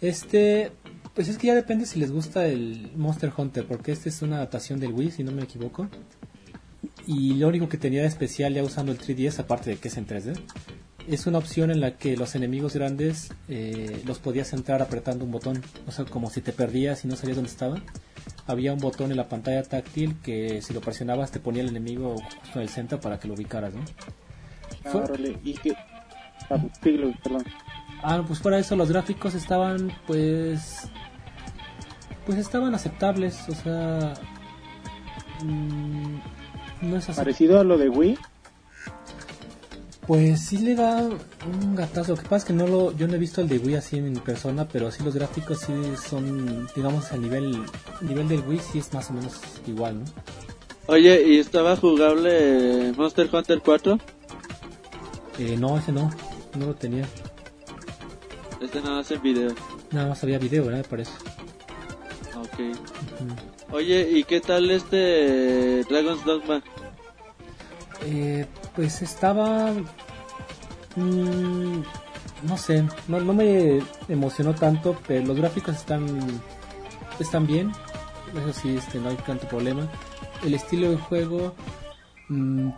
Este, pues es que ya depende si les gusta el Monster Hunter, porque este es una adaptación del Wii, si no me equivoco. Y lo único que tenía de especial ya usando el 3DS, aparte de que es en 3D, es una opción en la que los enemigos grandes eh, los podías entrar apretando un botón. O sea, como si te perdías y no sabías dónde estaba. Había un botón en la pantalla táctil que si lo presionabas te ponía el enemigo justo en el centro para que lo ubicaras, ¿no? Ah, Fue- y. Ah. Ah, pues fuera de eso, los gráficos estaban, pues. Pues estaban aceptables, o sea. mm, no es así. Parecido a lo de Wii. Pues sí le da un gatazo. Lo que pasa es que no lo, yo no he visto el de Wii así en persona, pero sí los gráficos sí son, digamos, a nivel, nivel del Wii sí es más o menos igual, ¿no? Oye, ¿y estaba jugable Monster Hunter 4? Eh, no, ese no, no lo tenía. Este nada más en video. Nada más había video, ¿verdad? Me parece. Oye, ¿y qué tal este Dragon's Dogma? Eh, pues estaba... mm, no sé, no, no me emocionó tanto, pero los gráficos están, están bien. Eso sí, este, no hay tanto problema. El estilo de juego mm,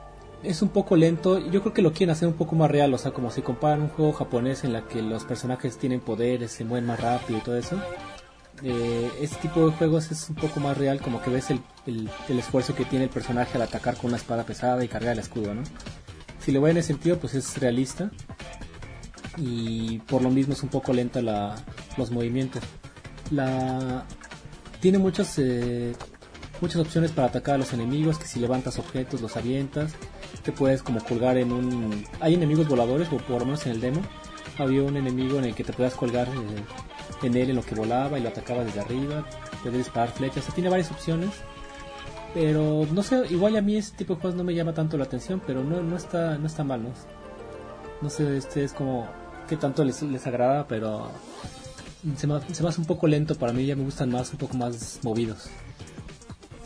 es un poco lento. Yo creo que lo quieren hacer un poco más real. O sea, como si comparan un juego japonés en la que los personajes tienen poderes, se mueven más rápido y todo eso. Eh, este tipo de juegos es un poco más real, como que ves el, esfuerzo que tiene el personaje al atacar con una espada pesada y cargar el escudo, ¿no? Si lo ve en ese sentido, pues es realista. Y por lo mismo es un poco lenta los movimientos. Tiene muchos, eh, muchas opciones para atacar a los enemigos, que si levantas objetos los avientas. Te puedes como colgar en un... Hay enemigos voladores, o por lo menos en el demo. Había un enemigo en el que te puedas colgar eh, en él en lo que volaba y lo atacaba desde arriba. Puedes disparar flechas. O sea, tiene varias opciones. Pero no sé, igual a mí este tipo de juegos no me llama tanto la atención, pero no, no está no está mal, ¿no? No sé, este es como qué tanto les, les agrada, pero se me, se me hace un poco lento para mí, ya me gustan más, un poco más movidos.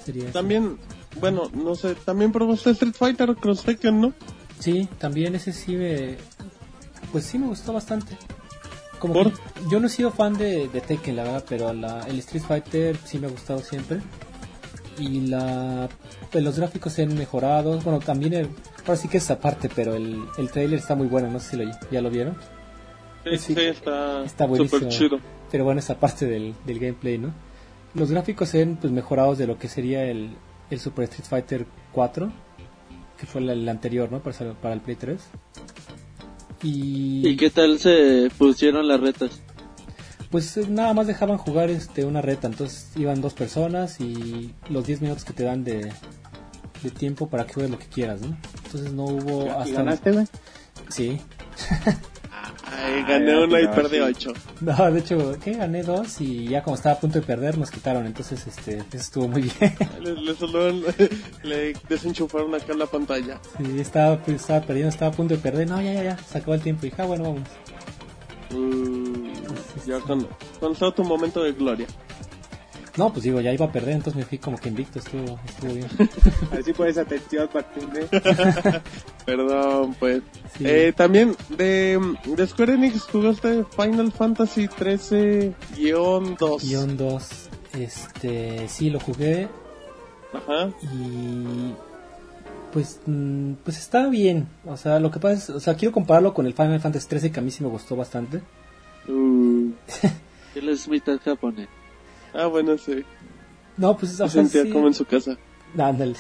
Sería. También, bueno, no sé, también probaste Street Fighter Cross Tekken, ¿no? Sí, también ese sí me... Pues sí me gustó bastante. Como ¿Por? que yo no he sido fan de, de Tekken, la verdad, pero la, el Street Fighter sí me ha gustado siempre. Y la pues los gráficos se han mejorado. Bueno, también el, ahora sí que es aparte, pero el, el trailer está muy bueno, no sé si lo, ya lo vieron. Sí, está, Está buenísimo. chido. Pero bueno, esa parte del, del gameplay, ¿no? Los gráficos se ven pues mejorados de lo que sería el, el Super Street Fighter 4, que fue la- el anterior, ¿no? Para, para el Play 3. Y, ¿Y qué tal se pusieron las retas? pues eh, nada más dejaban jugar este una reta, entonces iban dos personas y los 10 minutos que te dan de, de tiempo para que juegues lo que quieras, ¿no? Entonces no hubo ¿Y hasta... ganaste, güey? Sí. Ay, gané una y perdí ocho. No, de hecho, ¿qué? Gané dos y ya como estaba a punto de perder nos quitaron, entonces este, eso estuvo muy bien. Le, le le desenchufaron acá la pantalla. Sí, estaba, pues, estaba perdiendo, estaba a punto de perder. No, ya, ya, ya, se acabó el tiempo. Y dije, ah, bueno, vamos. Mm, ya con, con todo tu momento de gloria. No, pues digo, ya iba a perder, entonces me fui como que invicto, estuvo, estuvo bien. A ver si pones atención, Martín, ¿eh? Perdón, pues. Sí. Eh, también de, de Square Enix jugaste Final Fantasy 13-2. Guión 2. Este, sí, lo jugué Ajá. y pues mm, pues está bien. O sea, lo que pasa es, o sea, quiero compararlo con el Final Fantasy 13 que a mí sí me gustó bastante. Uh, Él es mitad japonés. Ah, bueno, sí. No, pues o sea, sentía sí- como en su casa. Ándale.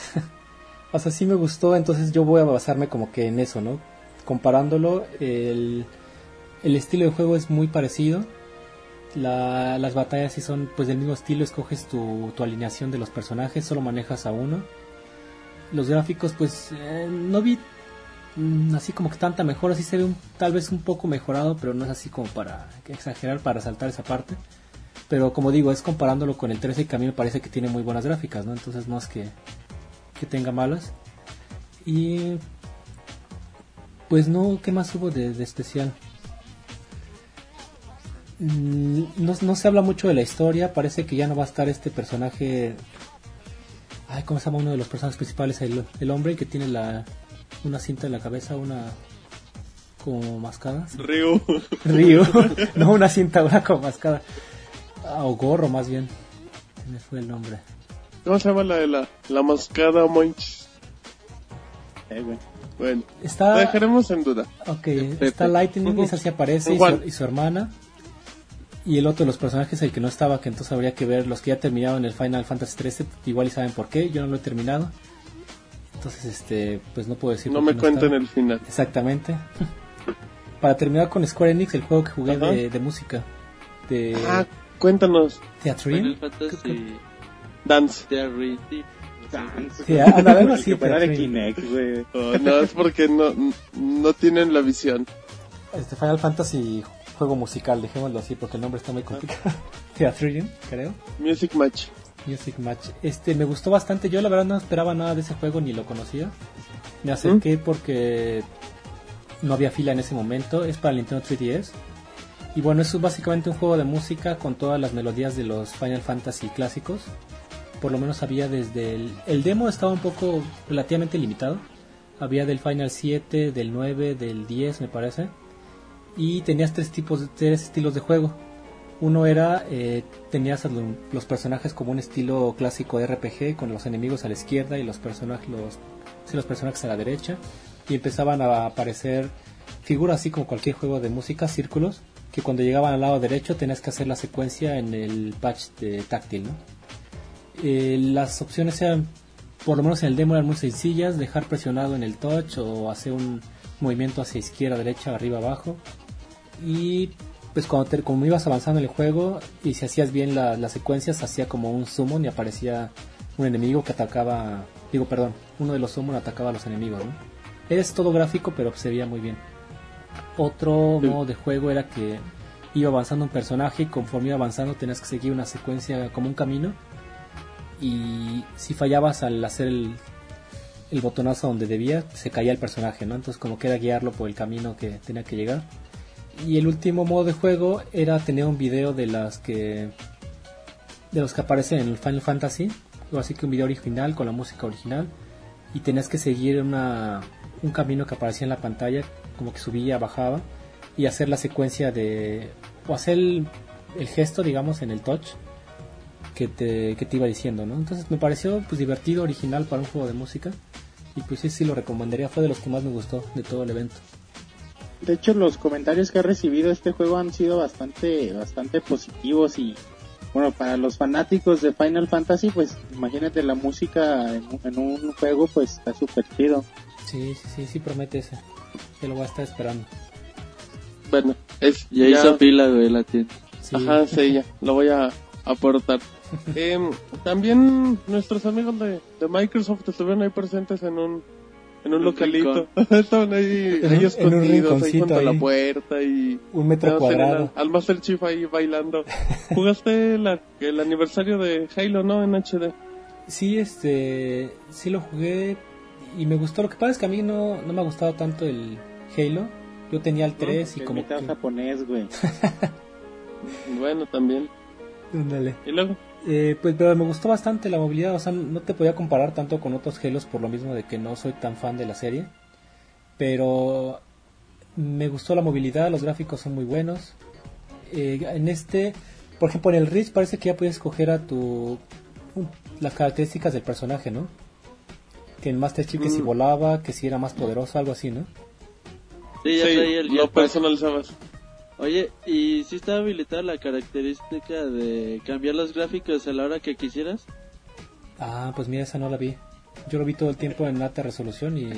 o sea, sí me gustó, entonces yo voy a basarme como que en eso, ¿no? Comparándolo, el, el estilo de juego es muy parecido. La- las batallas sí son pues del mismo estilo, escoges tu, tu alineación de los personajes, solo manejas a uno. Los gráficos pues eh, no vi mm, así como que tanta mejora, sí se ve un- tal vez un poco mejorado, pero no es así como para exagerar, para saltar esa parte. Pero como digo, es comparándolo con el 13 que a mí me parece que tiene muy buenas gráficas, ¿no? Entonces no es que, que tenga malas. Y pues no, ¿qué más hubo de, de especial? Mm, No, no se habla mucho de la historia, parece que ya no va a estar este personaje... Ay, ¿cómo se llama uno de los personajes principales? El, el hombre que tiene la una cinta en la cabeza, una como mascada. Ryu. Río, no una cinta, una como mascada. Ah, o gorro más bien. Me fue el nombre. ¿Cómo se llama la de la, la mascada Monch? Eh. Bueno, Está... la dejaremos en duda. Ok, está Lightning, esa sí aparece, y su, y su hermana. Y el otro de los personajes, el que no estaba, que entonces habría que ver los que ya terminaron el Final Fantasy 13, igual y saben por qué, yo no lo he terminado. Entonces, este, pues no puedo decir No me qué cuenten estaba. el final. Exactamente. Para terminar con Square Enix, el juego que jugué de música. De Ah, cuéntanos. Fantasy Dance. Theory. Sí, algo así, fuera de. Kinect, güey. Oh, no, es porque no, no tienen la visión. Este Final Fantasy juego musical, dejémoslo así porque el nombre está muy complicado. Theatrine, creo. Music Match. Music Match. Este me gustó bastante. Yo la verdad no esperaba nada de ese juego ni lo conocía. Me acerqué porque no había fila en ese momento. Es para el Nintendo 3DS. Y bueno, eso es básicamente un juego de música con todas las melodías de los Final Fantasy clásicos. Por lo menos había desde el, el demo estaba un poco relativamente limitado. Había del Final 7, del 9, del 10 me parece. Y tenías tres tipos, tres estilos de juego. Uno era, eh, tenías los personajes como un estilo clásico de RPG, con los enemigos a la izquierda y los personajes, los, sí, los personajes a la derecha. Y empezaban a aparecer figuras así como cualquier juego de música, círculos, que cuando llegaban al lado derecho tenías que hacer la secuencia en el patch de táctil, ¿no? Eh, las opciones eran, por lo menos en el demo eran muy sencillas, dejar presionado en el touch o hacer un movimiento hacia izquierda, derecha, arriba, abajo. Y pues cuando te, como ibas avanzando en el juego y si hacías bien la- las secuencias, hacía como un summon y aparecía un enemigo que atacaba, digo perdón, uno de los summon atacaba a los enemigos, ¿no? Es todo gráfico pero se veía muy bien. Otro modo de juego era que iba avanzando un personaje y conforme iba avanzando tenías que seguir una secuencia como un camino y si fallabas al hacer el, el botonazo donde debía, se caía el personaje, ¿no? Entonces como que era guiarlo por el camino que tenía que llegar. Y el último modo de juego era tener un video de las que de los que aparecen en el Final Fantasy, o así que un video original con la música original y tenías que seguir una, un camino que aparecía en la pantalla, como que subía, bajaba y hacer la secuencia de o hacer el, el gesto, digamos, en el touch que te, que te iba diciendo, ¿no? Entonces me pareció pues divertido, original para un juego de música y pues sí, sí lo recomendaría, fue de los que más me gustó de todo el evento. De hecho, los comentarios que ha recibido este juego han sido bastante, bastante positivos y bueno, para los fanáticos de Final Fantasy, pues imagínate la música en, un- en un juego, pues está súper chido. Sí, sí, sí, sí promete ese. Lo voy a estar esperando. Bueno, es Ya, hizo fila, güey, la tienda. Sí. Ajá, sí, ya, lo voy a aportar. Em, también nuestros amigos de, de Microsoft estuvieron ahí presentes en un en un Un localito. Estaban ahí, En ahí escondidos, ahí junto a la puerta y Un metro cuadrado. al, al Master Chief ahí bailando. ¿Jugaste la- el aniversario de Halo, no? En HD. Sí, este, sí lo jugué y me gustó. Lo que pasa es que a mí no, no me ha gustado tanto el Halo. Yo tenía el 3 y Que como que... japonés, güey. Bueno, también. Ándale. Y luego, Eh, pues pero me gustó bastante la movilidad, o sea, no te podía comparar tanto con otros Halos por lo mismo de que no soy tan fan de la serie. Pero me gustó la movilidad, los gráficos son muy buenos. Eh, en este Por ejemplo, en el Reach parece que ya puedes escoger a tu las características del personaje, ¿no? Que en Master Chief que si Mm. volaba, que si era más poderoso, algo así, ¿no? Sí, ya Sí, traía el lo personalizabas. Oye, ¿y si está habilitada la característica de cambiar los gráficos a la hora que quisieras? Ah, pues mira, esa no la vi. Yo lo vi todo el tiempo en alta resolución y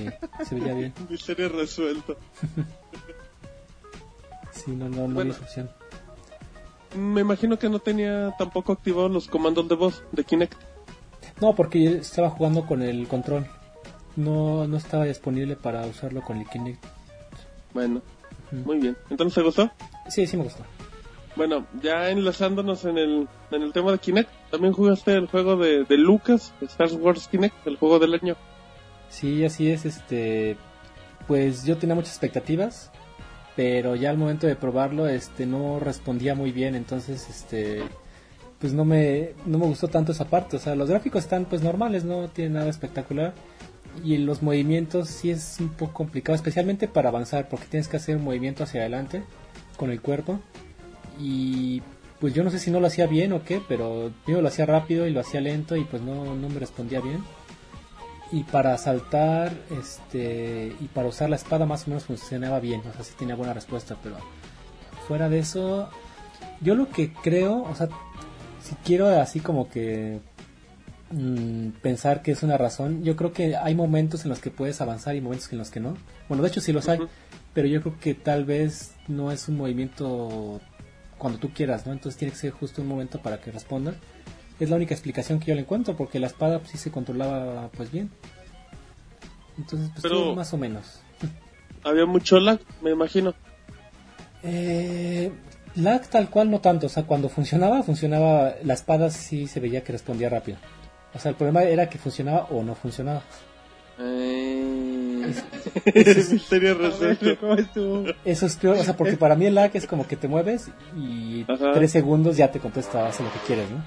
se veía bien. Misterio resuelto. Sí, no, no, no Bueno. vi opción. Me imagino que no tenía tampoco activados los comandos de voz de Kinect. No, porque estaba jugando con el control. No, no estaba disponible para usarlo con el Kinect. Bueno, muy bien. ¿Entonces te gustó? Sí, sí me gustó. Bueno, ya enlazándonos en el, en el tema de Kinect, también jugaste el juego de, de Lucas, Star Wars Kinect, el juego del año. Sí, así es, este, pues yo tenía muchas expectativas, pero ya al momento de probarlo, este, no respondía muy bien, entonces, este, pues no me, no me gustó tanto esa parte, o sea, los gráficos están pues normales, no tienen nada espectacular, y los movimientos sí es un poco complicado, especialmente para avanzar, porque tienes que hacer un movimiento hacia adelante con el cuerpo, y pues yo no sé si no lo hacía bien o qué, pero yo lo hacía rápido y lo hacía lento y pues no, no me respondía bien. Y para saltar este y para usar la espada más o menos funcionaba bien o sea sí tenía buena respuesta pero fuera de eso yo lo que creo o sea si quiero así como que mm, pensar que es una razón. Yo creo que hay momentos en los que puedes avanzar y momentos en los que no. Bueno de hecho sí los hay pero yo creo que tal vez no es un movimiento cuando tú quieras no entonces tiene que ser justo un momento para que responda. Es la única explicación que yo le encuentro porque la espada pues, sí se controlaba pues bien. Entonces pues Pero- todo más o menos. Había mucho lag, me imagino. eh, lag tal cual no tanto. O sea cuando funcionaba funcionaba la espada sí se veía que respondía rápido o sea el problema era que funcionaba o no funcionaba Eh... ¿Cómo estuvo? eso es peor o sea porque para mí el lag es como que te mueves y Ajá. tres segundos ya te contesta hace lo que quieres no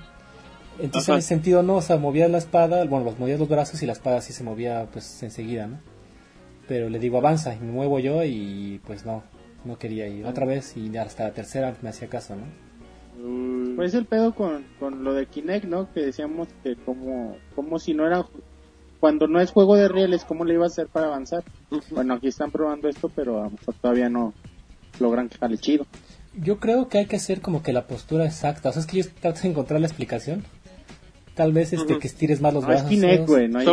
entonces Ajá. en ese sentido no o sea movías la espada bueno los movías los brazos y la espada sí se movía pues enseguida no pero le digo avanza y me muevo yo y pues no no quería ir otra vez y hasta la tercera me hacía caso no Pues el pedo con, con lo de Kinect, ¿no? Que decíamos que como, como si no era... Cuando no es juego de rieles, ¿cómo le iba a hacer para avanzar? Bueno, aquí están probando esto, pero a lo mejor todavía no logran que jale chido. yo creo que hay que hacer como que la postura exacta o sea es que yo trato de encontrar la explicación tal vez este que estires más los No es brazos Kinect, güey. No hay...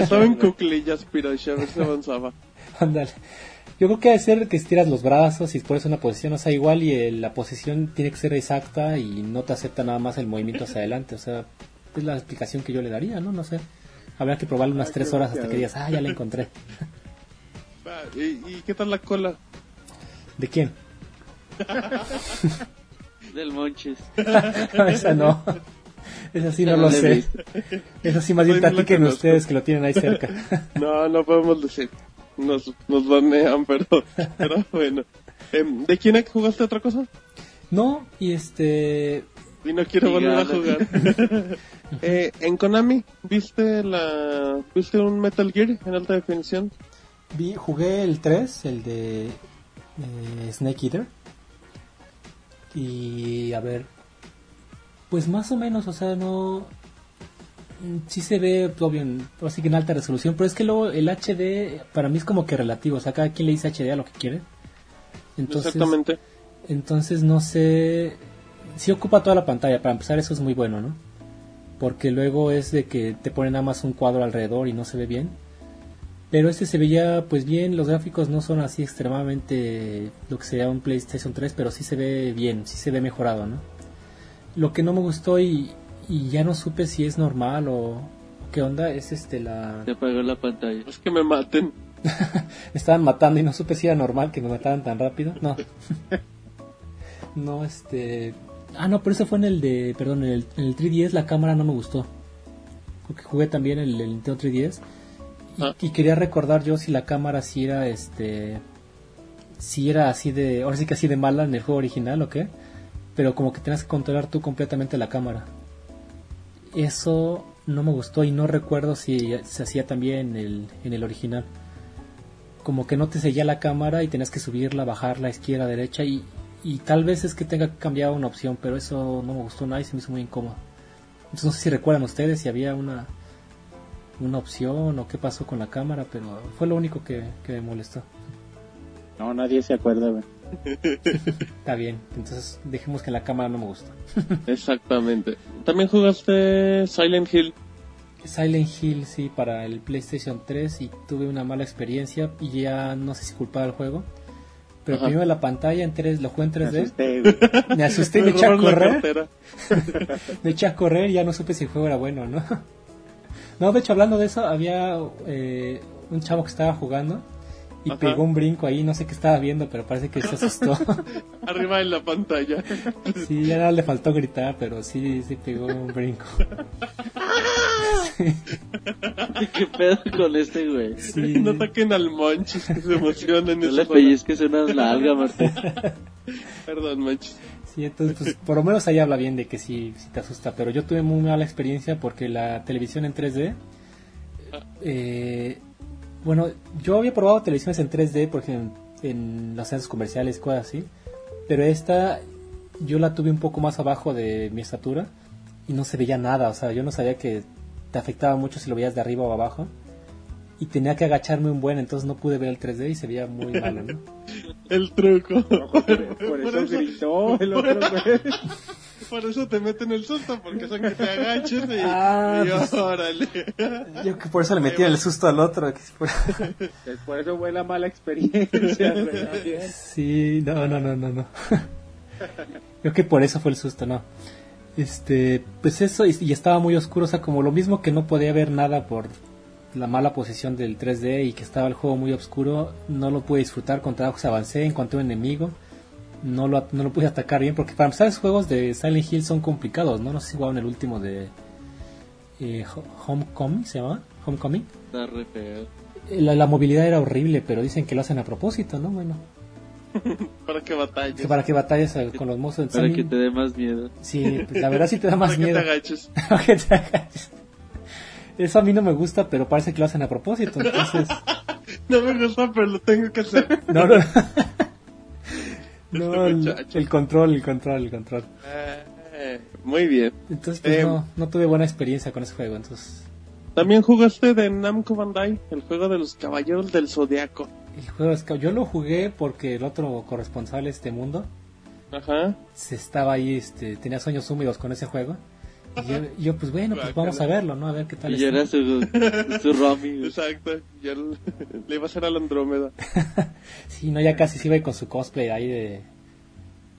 Estaba en, cuclillas, a ver si avanzaba. Ándale. Yo creo que debe ser que estiras los brazos y pones una posición, o sea, igual y el- la posición tiene que ser exacta y no te acepta nada más el movimiento hacia adelante, o sea, es la explicación que yo le daría, ¿no? No sé. Habrá que probarlo unas Ay, tres horas hasta que digas, ah, ya la encontré. ¿Y, y qué tal la cola? ¿De quién? Del Monches. Esa no. Esa sí no lo sé. Esa sí más bien platiquen ustedes que lo tienen ahí cerca. No, no podemos decir. Nos, nos banean, pero, pero bueno. Em, ¿De Kinect jugaste otra cosa? No, y este... Y no quiero volver a jugar. eh, en Konami, ¿viste la viste un Metal Gear en alta definición? Vi, jugué el 3, el de eh, Snake Eater. Y a ver, pues más o menos, o sea, no. Sí se ve, obvio, así que en alta resolución, pero es que luego el HD para mí es como que relativo, o sea, cada quien le dice HD a lo que quiere. Entonces, Exactamente. entonces no sé. Si ocupa toda la pantalla, para empezar, eso es muy bueno, ¿no? Porque luego es de que te ponen nada más un cuadro alrededor y no se ve bien. Pero este se veía pues bien, los gráficos no son así extremadamente lo que sería un PlayStation 3, pero sí se ve bien, sí se ve mejorado, ¿no? Lo que no me gustó y, y ya no supe si es normal o qué onda es este la... Se apagó la pantalla. Es que me maten. Me estaban matando y no supe si era normal que me mataran tan rápido. No. no, este... Ah, no, pero eso fue en el de... Perdón, en el, en el 3DS la cámara no me gustó. Porque jugué también el, el Nintendo 3DS. Y, Ah. y quería recordar yo si la cámara si era este... Si era así de... Ahora sí que así de mala en el juego original o qué. Pero como que tenías que controlar tú completamente la cámara. Eso no me gustó y no recuerdo si se hacía también en el, en el original como que no te seguía la cámara y tenías que subirla, bajarla, izquierda, derecha y, y tal vez es que tenga que cambiar una opción, pero eso no me gustó nada y se me hizo muy incómodo. Entonces no sé si recuerdan ustedes si había una una opción o qué pasó con la cámara, pero fue lo único que, que me molestó. No, nadie se acuerda, güey. Está bien, entonces dejemos que la cámara no me gusta. Exactamente. También jugaste Silent Hill. Silent Hill, sí, para el PlayStation 3 y tuve una mala experiencia y ya no sé si culpaba el juego. Pero Ajá. primero la pantalla en 3, lo jugué en Me 3D. asusté, güey. Me asusté y me Me eché a correr. Me eché a correr y ya no supe si el juego era bueno o no. No, de hecho, hablando de eso, había eh, un chavo que estaba jugando y Ajá. pegó un brinco ahí, no sé qué estaba viendo, pero parece que se asustó. Arriba en la pantalla. sí, ya nada le faltó gritar, pero sí, sí pegó un brinco. ¿Qué pedo con este, güey? Sí, No ataquen al Monchis que se emocionen. No le pellizques una nalga, Martín. Perdón, Monchis. Sí, entonces, pues, por lo menos ahí habla bien de que sí, sí te asusta. Pero yo tuve muy mala experiencia porque la televisión en 3D. eh, bueno, yo había probado televisiones en 3D, por ejemplo, en los centros comerciales, cosas así. Pero esta, yo la tuve un poco más abajo de mi estatura y no se veía nada. O sea, yo no sabía que te afectaba mucho si lo veías de arriba o abajo. Y tenía que agacharme un buen, entonces no pude ver el 3D y se veía muy malo, ¿no? El truco. Por, por eso gritó el otro, güey. Por eso te meten el susto, porque son que te agaches y, Ah, y pues- órale. Yo que por eso le metí el susto al otro. que por- Por eso fue la mala experiencia. Sí, no, no, no, no, no. Yo que por eso fue el susto, no. Este, pues eso, y, y estaba muy oscuro, o sea, como lo mismo que no podía ver nada por la mala posición del 3D y que estaba el juego muy oscuro, no lo pude disfrutar, con trabajos avancé, encontré un enemigo, no lo, no lo pude atacar bien, porque para empezar los juegos de Silent Hill son complicados, ¿no? No sé si jugaron el último de eh, Ho- Homecoming, ¿se llama? Homecoming. Está re feo. Eh, La, la movilidad era horrible, pero dicen que lo hacen a propósito, ¿no? Bueno, Para que batalles. que para que batalles eh, con los monstruos. Para que te dé más miedo. Sí, pues la verdad sí te da más Para que te miedo. agaches. Que te agaches. Eso a mí no me gusta, pero parece que lo hacen a propósito. Entonces, No me gusta, pero lo tengo que hacer. no, no. No, el, el control, el control, el control. Eh, muy bien. Entonces, pues Eh, no, no tuve buena experiencia con ese juego. Entonces, También jugaste de Namco Bandai, el juego de los caballeros del zodiaco. el juego es que yo lo jugué porque el otro corresponsal de este mundo Ajá. se estaba ahí, este, tenía sueños húmedos con ese juego. Y yo, y yo, pues bueno, pues vamos a verlo, ¿no? A ver qué tal Y ya está. era su, su Romy. Exacto. Ya le, iba a hacer a la Andrómeda. Sí, no, ya casi se iba ahí con su cosplay ahí de,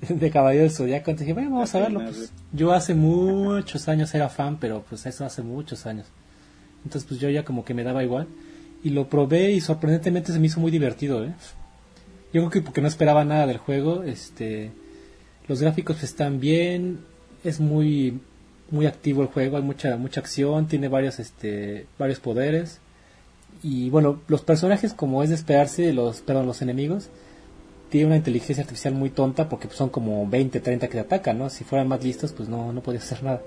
de Caballero del Zodíaco. Entonces dije, bueno, vamos a verlo. Pues, yo hace muchos años era fan, pero pues eso hace muchos años. Entonces pues yo ya como que me daba igual. Y lo probé y sorprendentemente se me hizo muy divertido, ¿eh? Yo creo que porque no esperaba nada del juego, este... Los gráficos están bien, es muy muy activo el juego, hay mucha mucha acción, tiene varios este varios poderes y bueno, los personajes como es de esperarse, los perdón, los enemigos tienen una inteligencia artificial muy tonta porque son como 20, 30 que te atacan, ¿no? Si fueran más listos, pues no no podías hacer nada.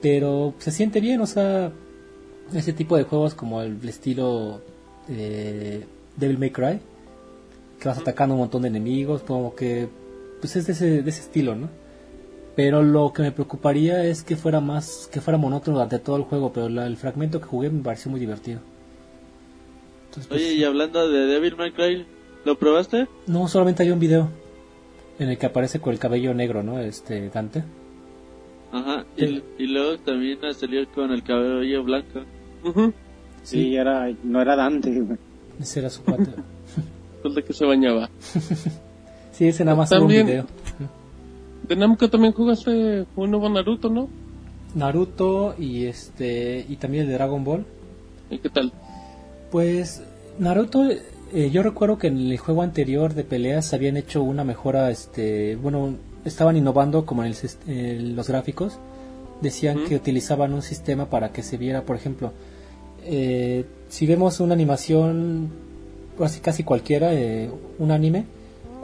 Pero se siente bien, o sea, ese tipo de juegos como el estilo eh, Devil May Cry, que vas atacando un montón de enemigos, como que pues es de ese, de ese estilo, ¿no? Pero lo que me preocuparía es que fuera más, que fuera monótono durante todo el juego, pero la- el fragmento que jugué me pareció muy divertido. Entonces, pues, Oye, y hablando de Devil May Cry, ¿lo probaste? no, solamente hay un video en el que aparece con el cabello negro, ¿no? Este Dante. Ajá. Y, y luego también salió con el cabello blanco. Ujú. Sí, era, no era Dante, güey. Ese era su cuate. El de que se bañaba. sí, ese nada más un video. De Namco también jugaste un nuevo Naruto, ¿no? Naruto y este y también el de Dragon Ball. ¿Y qué tal? Pues Naruto, eh, yo recuerdo que en el juego anterior de peleas habían hecho una mejora, este, bueno, estaban innovando como en el en los gráficos. Decían que utilizaban un sistema para que se viera, por ejemplo, eh, si vemos una animación, casi casi cualquiera, eh, un anime,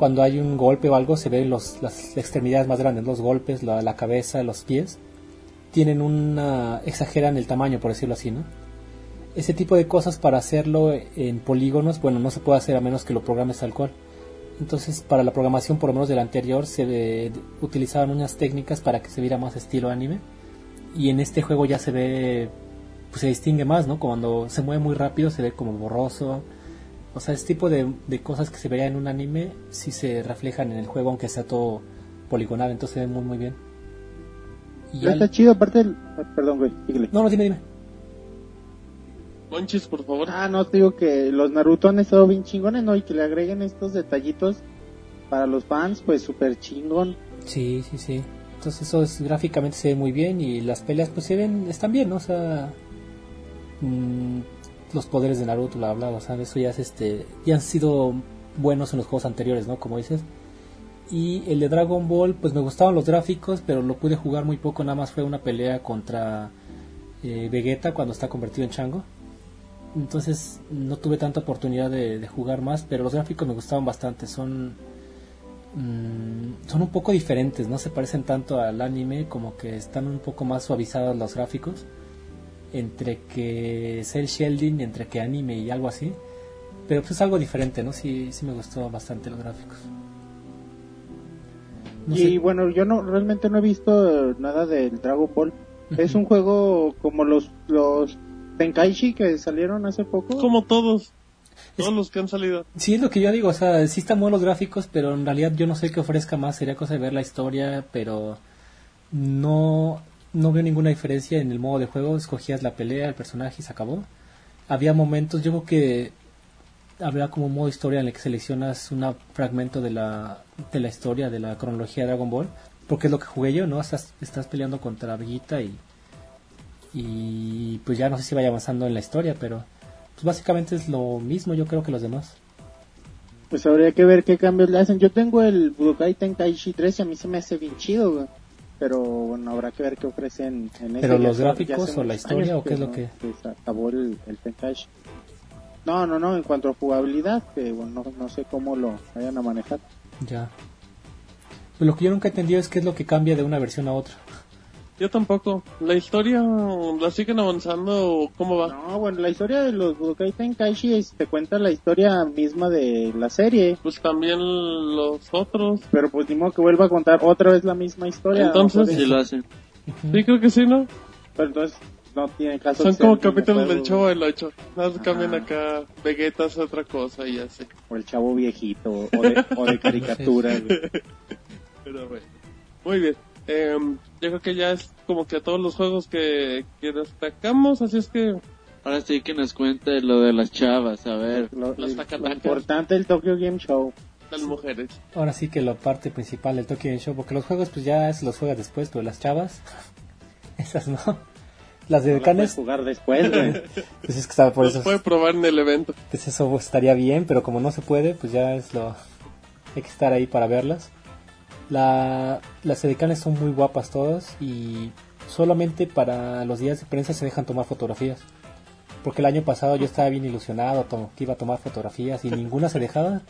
cuando hay un golpe o algo se ven los, las extremidades más grandes, los golpes, la, la cabeza, los pies, tienen una, exageran el tamaño, por decirlo así, ¿no? ese tipo de cosas para hacerlo en polígonos, bueno, no se puede hacer a menos que lo programes tal cual. Entonces, para la programación, por lo menos del anterior, se utilizaban unas técnicas para que se viera más estilo anime. Y en este juego ya se ve, pues se distingue más, ¿no? Cuando se mueve muy rápido se ve como borroso. O sea, este tipo de, de cosas que se vería en un anime sí se reflejan en el juego, aunque sea todo poligonal, entonces se ve muy, muy bien. Y está chido, aparte el... Perdón, güey, síguele. No, no, dime, dime. Monchis, por favor. Ah, no, te digo que los Naruto han estado bien chingones, ¿no? Y que le agreguen estos detallitos para los fans, pues súper chingón. Sí, sí, sí. Entonces eso es, gráficamente se ve muy bien y las peleas pues se ven, están bien, ¿no? O sea, mm, los poderes de Naruto, bla, bla, o sea, eso ya es este, ya han sido buenos en los juegos anteriores, ¿no? Como dices. Y el de Dragon Ball, pues me gustaban los gráficos, pero lo pude jugar muy poco, nada más fue una pelea contra eh, Vegeta cuando está convertido en Chango. Entonces no tuve tanta oportunidad de, de jugar más, pero los gráficos me gustaban bastante, son mm, son un poco diferentes, no se parecen tanto al anime, como que están un poco más suavizados los gráficos, entre que Cell Shielding, entre que anime y algo así, pero pues es algo diferente, ¿no? Sí, sí me gustó bastante los gráficos. No y sé- bueno, yo no realmente no he visto eh, nada del Dragon Ball. Es un juego como los los Tenkaichi que salieron hace poco. Como todos. Todos los que han salido. Sí, es lo que yo digo, o sea, sí están buenos los gráficos, pero en realidad yo no sé qué ofrezca más, sería cosa de ver la historia, pero no, no veo ninguna diferencia en el modo de juego, escogías la pelea, el personaje y se acabó. Había momentos, yo creo que había como un modo historia en el que seleccionas un fragmento de la, de la historia, de la cronología de Dragon Ball, porque es lo que jugué yo, ¿no? Estás, estás peleando contra Vegeta y, y pues ya no sé si vaya avanzando en la historia, pero pues básicamente es lo mismo yo creo que los demás. Pues habría que ver qué cambios le hacen. Yo tengo el Budokai Tenkaichi 3 y a mí se me hace bien chido, güey. Pero bueno, habrá que ver qué ofrecen en ese ¿Pero los gráficos ya o la historia o qué es lo que- se acabó el, el Tenkaichi. No, no, no, en cuanto a jugabilidad, que bueno, no, no sé cómo lo vayan a manejar. Ya. Lo que yo nunca he entendido es qué es lo que cambia de una versión a otra. Yo tampoco. La historia la siguen avanzando. o ¿Cómo va? No, bueno, la historia de los Budokai Tenkaichi es- te cuenta la historia misma de la serie. Pues también los otros. Pero pues ni modo que vuelva a contar otra vez la misma historia. Entonces, ¿no? Sí lo hacen. Sí, creo que sí, ¿no? Pero entonces no tiene caso. Son como capítulos del Chavo del 8. Nada más cambian acá. Vegeta hace otra cosa y así. O el chavo viejito, o de, o de caricatura. Pero bueno. Muy bien. Eh, yo creo que ya es como que todos los juegos que, que destacamos. Así es que Ahora sí que nos cuente lo de las chavas, a ver. Lo, Las lo tacatacas. importante del Tokyo Game Show. las mujeres. Ahora sí que la parte principal del Tokyo Game Show, porque los juegos pues ya se los juegas después, pero las chavas, esas no. Las de No Canes, jugar después, güey. pues es que estaba por Los eso, puede probar en el evento. pues eso estaría bien, pero como no se puede, pues ya es lo... Hay que estar ahí para verlas. La, las edecanes son muy guapas todas y solamente para los días de prensa se dejan tomar fotografías. Porque el año pasado yo estaba bien ilusionado que iba a tomar fotografías y ninguna se dejaba.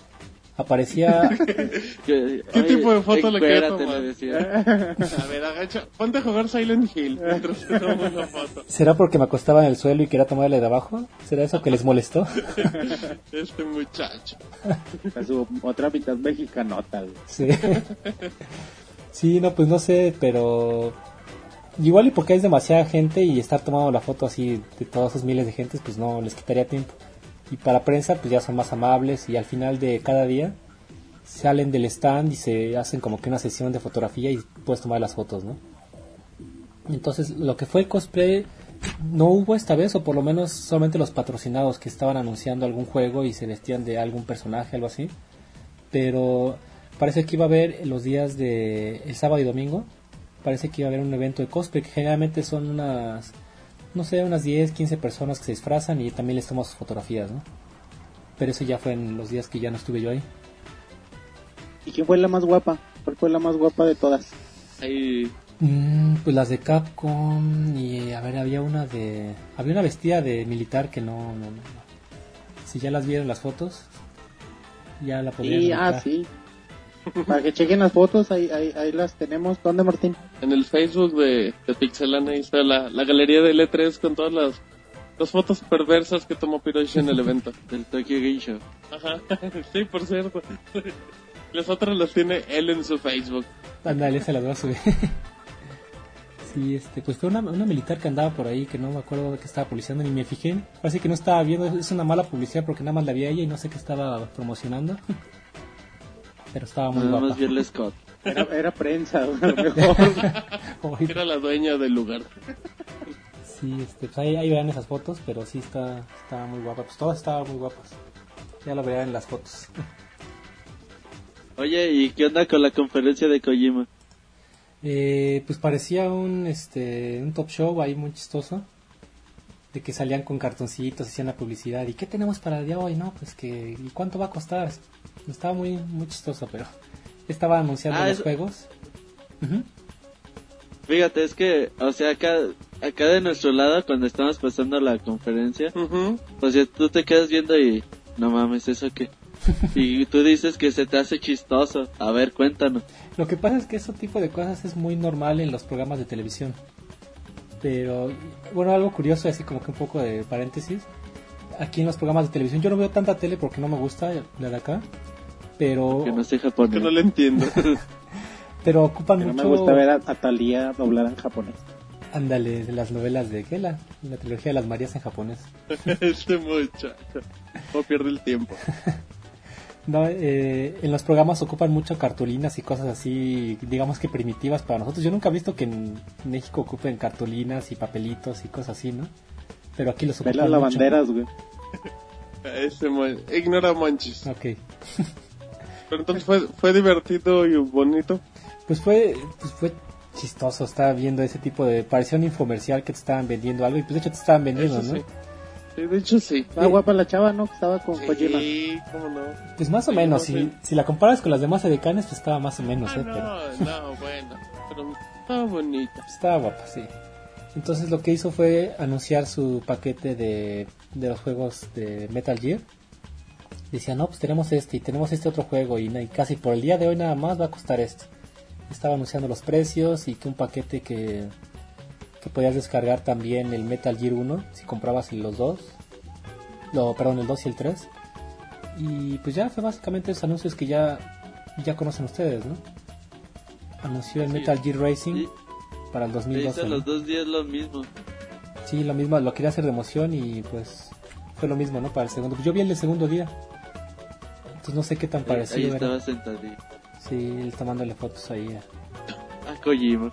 Aparecía ¿Qué, ¿Qué tipo de foto le quería encuérate, tomar? le decía. A ver, agacha. Ponte a jugar Silent Hill mientras te tomo una foto. ¿Será porque me acostaba en el suelo y quería tomarle de abajo? ¿Será eso que les molestó? Este muchacho. A su otra mitad mexicanota. Sí. Sí, no, pues no sé, pero igual y porque es demasiada gente y estar tomando la foto así de todos esos miles de gentes, pues no les quitaría tiempo. Y para prensa, pues ya son más amables y al final de cada día salen del stand y se hacen como que una sesión de fotografía y puedes tomar las fotos, ¿no? Entonces, lo que fue el cosplay no hubo esta vez, o por lo menos solamente los patrocinados que estaban anunciando algún juego y se vestían de algún personaje, algo así. Pero parece que iba a haber los días de el sábado y domingo, parece que iba a haber un evento de cosplay, que generalmente son unas, no sé, unas 10, 15 personas que se disfrazan y también les toman sus fotografías, ¿no? Pero eso ya fue en los días que ya no estuve yo ahí. ¿Y quién fue la más guapa? ¿Cuál fue la más guapa de todas? Ahí. Mm, pues las de Capcom y a ver, había una de... Había una vestida de militar que no... no, no. Si ya las vieron las fotos, ya la podrían Sí, ah, sí. Para que chequen las fotos, ahí, ahí, ahí las tenemos. ¿Dónde, Martín? En el Facebook de, de Pixelania ahí está la, la galería de L3 con todas las las fotos perversas que tomó Piroshi en el evento. Del Tokyo Game Show. Ajá, sí, por cierto. Las otras las tiene él en su Facebook. Ándale, se las voy a subir. sí, este, pues fue una, una militar que andaba por ahí que no me acuerdo de qué estaba publicando ni me fijé. Así que no estaba viendo, es una mala publicidad porque nada más la vi a ella y no sé qué estaba promocionando. Pero estaba muy Nada guapa. más verle Scott. Era, era prensa, a lo mejor. Era la dueña del lugar. Sí, este, pues ahí, ahí verán esas fotos, pero sí está, está muy guapa. Pues todas estaban muy guapas. Ya lo verán en las fotos. Oye, ¿y qué onda con la conferencia de Kojima? Eh, pues parecía un, este, un top show ahí muy chistoso. De que salían con cartoncitos, hacían la publicidad. ¿Y qué tenemos para el día de hoy? No, pues que, ¿y cuánto va a costar? Estaba muy, muy chistoso, pero estaba anunciando Ah, los eso- juegos. Fíjate, es que, o sea, acá, acá de nuestro lado, cuando estamos pasando la conferencia, Ujú. o sea, tú te quedas viendo y, no mames, ¿eso qué? y tú dices que se te hace chistoso. A ver, cuéntanos. Lo que pasa es que ese tipo de cosas es muy normal en los programas de televisión. Pero, bueno, algo curioso, así como que un poco de paréntesis. Aquí en los programas de televisión, yo no veo tanta tele porque no me gusta la de acá. Pero, Que no sé Que japonés. no le entiendo. pero ocupan Que no mucho. me gusta ver a, a Talía doblar en japonés. Ándale, de las novelas de ¿qué? La, la trilogía de las Marías en japonés. este muchacho. No pierde el tiempo. No, eh, en los programas ocupan mucho cartulinas y cosas así, digamos que primitivas para nosotros. Yo nunca he visto que en México ocupen cartulinas y papelitos y cosas así, ¿no? Pero aquí los ocupan las mucho. lavanderas, güey. Este mon- Ignora Monchis. Ok. Pero entonces fue, fue divertido y bonito. Pues fue, pues fue chistoso, estaba viendo ese tipo de... Parecía un infomercial que te estaban vendiendo algo y pues de hecho te estaban vendiendo, Eso ¿no? sí. Sí, de hecho sí. Estaba guapa la chava, ¿no? Que estaba con Kojima. Sí, cómo no. Pues más o Sí, menos, no si, sé. si la comparas con las demás edecanes, pues estaba más o menos, Ah, ¿eh? Pero... no, no, bueno. Pero estaba bonita. Estaba guapa, sí. Entonces lo que hizo fue anunciar su paquete de, de los juegos de Metal Gear. Decía, no, pues tenemos este y tenemos este otro juego y, y casi por el día de hoy nada más va a costar esto. Estaba anunciando los precios y que un paquete que, que podías descargar también el Metal Gear 1 si comprabas los dos. Lo, perdón, el 2 y el 3. Y pues ya fue básicamente esos anuncios que ya, ya conocen ustedes, ¿no? Anunció el Sí. Metal Gear Racing Sí. para el Le 2012. hizo ¿no? los dos días lo mismo. Sí, lo mismo, lo quería hacer de emoción y pues fue lo mismo, ¿no? Para el segundo. Pues yo vi el del segundo día. Entonces no sé qué tan Ahí parecido era. estaba sentadito. Sí, él tomándole fotos ahí. a- A Kojima.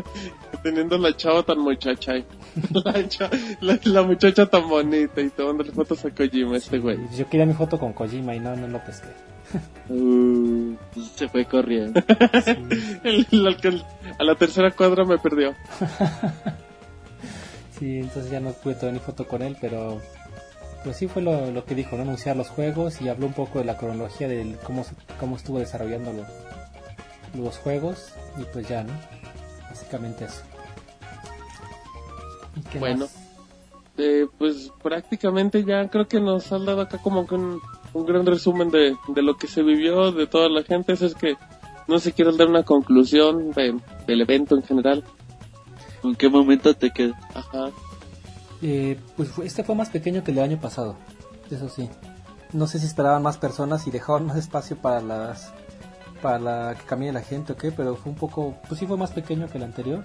Teniendo la chava tan muchacha ahí. La, cha- la, la muchacha tan bonita y tomándole fotos a Kojima, este güey. Yo quería mi foto con Kojima y no, no lo pesqué. Uh, se fue corriendo. Sí, El, el que a la tercera cuadra me perdió. sí, entonces ya no pude tomar ni foto con él, pero pues sí fue lo, lo que dijo, ¿no? Anunciar los juegos y habló un poco de la cronología de cómo, cómo estuvo desarrollando lo- los juegos y pues ya, ¿no? Básicamente eso. ¿Y qué Bueno. más? Eh, pues prácticamente ya creo que nos han dado acá como que un, un gran resumen de, de lo que se vivió, de toda la gente. Eso es que no sé si quieres dar una conclusión de- del evento en general. ¿Con qué momento te quedas? Ajá. Eh, pues fue- este fue más pequeño que el del año pasado, eso sí. No sé si esperaban más personas y dejaban más espacio para las para la que camine la gente o qué, pero fue un poco, pues sí fue más pequeño que el anterior.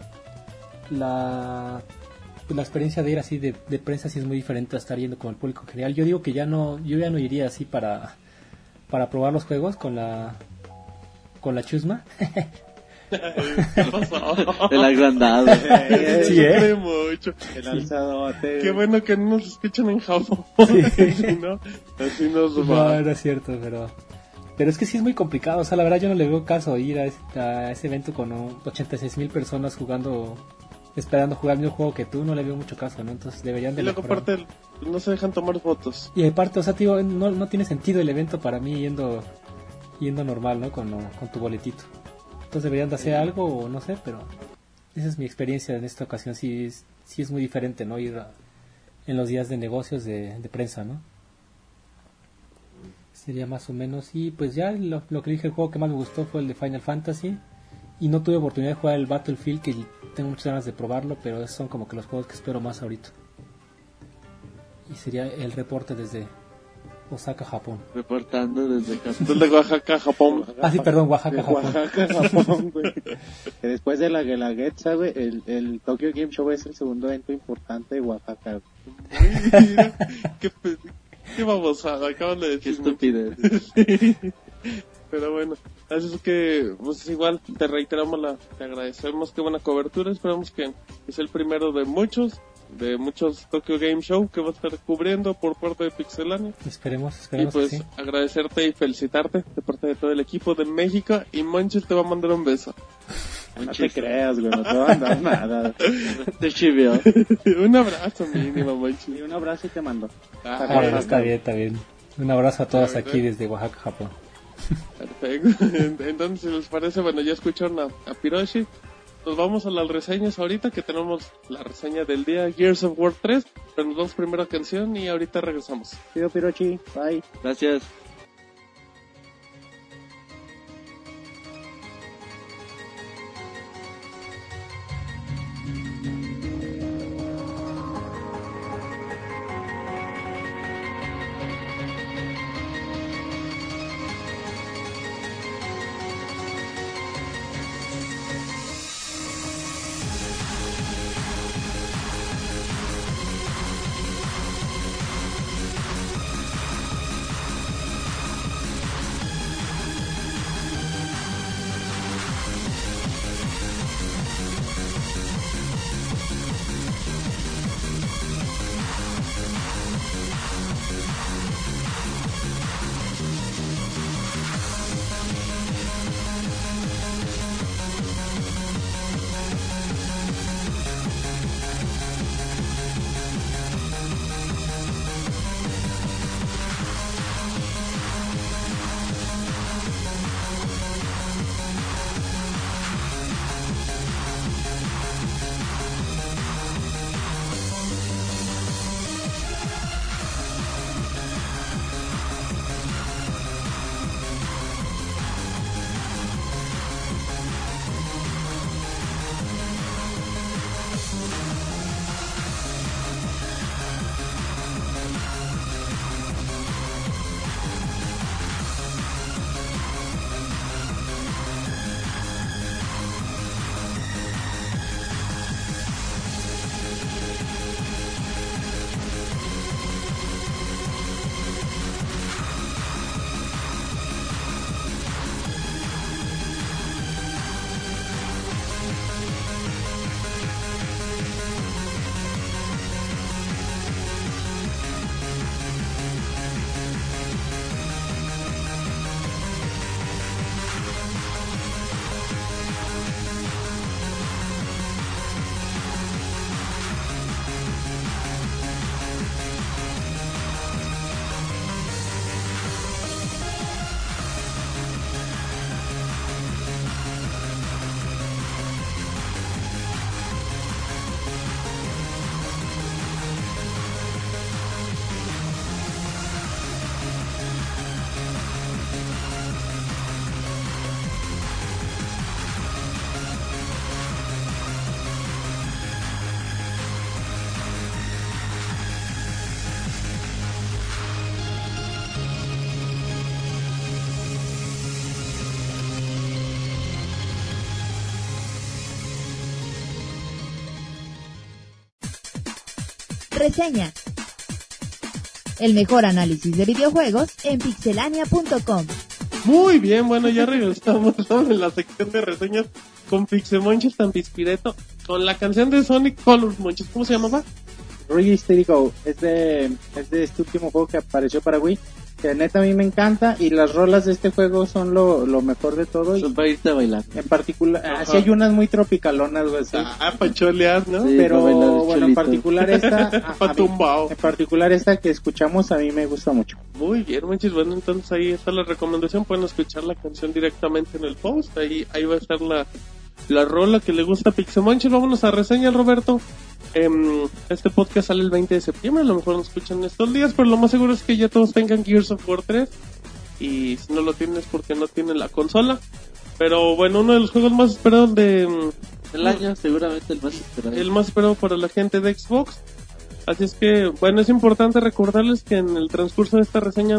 La pues la experiencia de ir así de, de prensa sí es muy diferente a estar yendo con el público en general. Yo digo que ya no, yo ya no iría así para para probar los juegos con la con la chusma. ¿Qué pasó? El agrandado. Sí, ¿eh? Mucho. El alzadote. Qué bueno que no nos escuchan en Japón. Si no, así nos No, va. no es cierto, pero... Pero es que sí es muy complicado, o sea, la verdad yo no le veo caso ir a ese, a ese evento con ¿no? 86 mil personas jugando, esperando jugar el mismo juego que tú, no le veo mucho caso, ¿no? Entonces deberían de Y luego mejorar. aparte no se dejan tomar fotos. Y aparte, o sea, tío, no, no tiene sentido el evento para mí yendo yendo normal, ¿no? Con, con tu boletito. Entonces deberían de hacer algo o no sé, pero esa es mi experiencia en esta ocasión, sí es, sí es muy diferente, ¿no? Ir a- en los días de negocios de, de prensa, ¿no? Sería más o menos, y pues ya lo, lo que dije, el juego que más me gustó fue el de Final Fantasy. Y no tuve oportunidad de jugar el Battlefield, que tengo muchas ganas de probarlo, pero esos son como que los juegos que espero más ahorita. y sería el reporte desde Osaka, Japón. Reportando desde. Desde Oaxaca, Japón. Ah, sí, perdón, Oaxaca, Japón. Oaxaca, Japón, güey. Que después de la Guelaguetza, güey, el, el Tokyo Game Show es el segundo evento importante de Oaxaca. güey. Mira, qué, qué babosada, acaban de Qué decir. estupidez. Pero bueno, así es que, pues igual, te reiteramos la, te agradecemos, qué buena cobertura, esperamos que es el primero de muchos, de muchos Tokyo Game Show que va a estar cubriendo por parte de Pixelania. Esperemos, Y esperemos pues que sí. agradecerte y felicitarte de parte de todo el equipo de México y Monchis te va a mandar un beso. No te creas, güey, no te va a dar nada. Te chivió. un abrazo mínimo, Monchis. Y un abrazo y te mando. Ah, Ah, está bien, está bien. Un abrazo a todos La aquí desde Oaxaca, Japón. Perfecto. Entonces, si les parece, bueno, ya escucharon a, a Piroshi. Nos vamos a las reseñas ahorita, que tenemos la reseña del día Gears of War 3. Pero nos vamos primero a canción y ahorita regresamos. Pido Pirochi, bye. Gracias. Reseña. El mejor análisis de videojuegos en pixelania.com. Muy bien, bueno, ya regresamos en la sección de reseñas con Pixemonchis tan pispireto con la canción de Sonic Colors, Monchis. ¿Cómo se llamaba? Register Go es de, es de este último juego que apareció para Wii. Que neta a mí me encanta y las rolas de este juego son lo, lo mejor de todo. Son para irte a bailar. en particular, así hay unas muy tropicalonas, güey, sí. Ah, para cholear, ¿no? Sí. pero bueno, en particular esta, a- a mí- en particular esta que escuchamos a mí me gusta mucho. Muy bien, Monchis. Bueno, entonces ahí está la recomendación. Pueden escuchar la canción directamente en el post. Ahí, ahí va a estar la, la rola que le gusta a Pixemonchis. Vámonos a reseña, Roberto. Em, este podcast sale el 20 de septiembre. A lo mejor nos escuchan estos días, pero lo más seguro es que ya todos tengan Gears of War 3. Y si no lo tienen es porque no tienen la consola. Pero bueno, uno de los juegos más esperados de, em, El año seguramente el más esperado. el más esperado para la gente de Xbox. Así es que, bueno, es importante recordarles que en el transcurso de esta reseña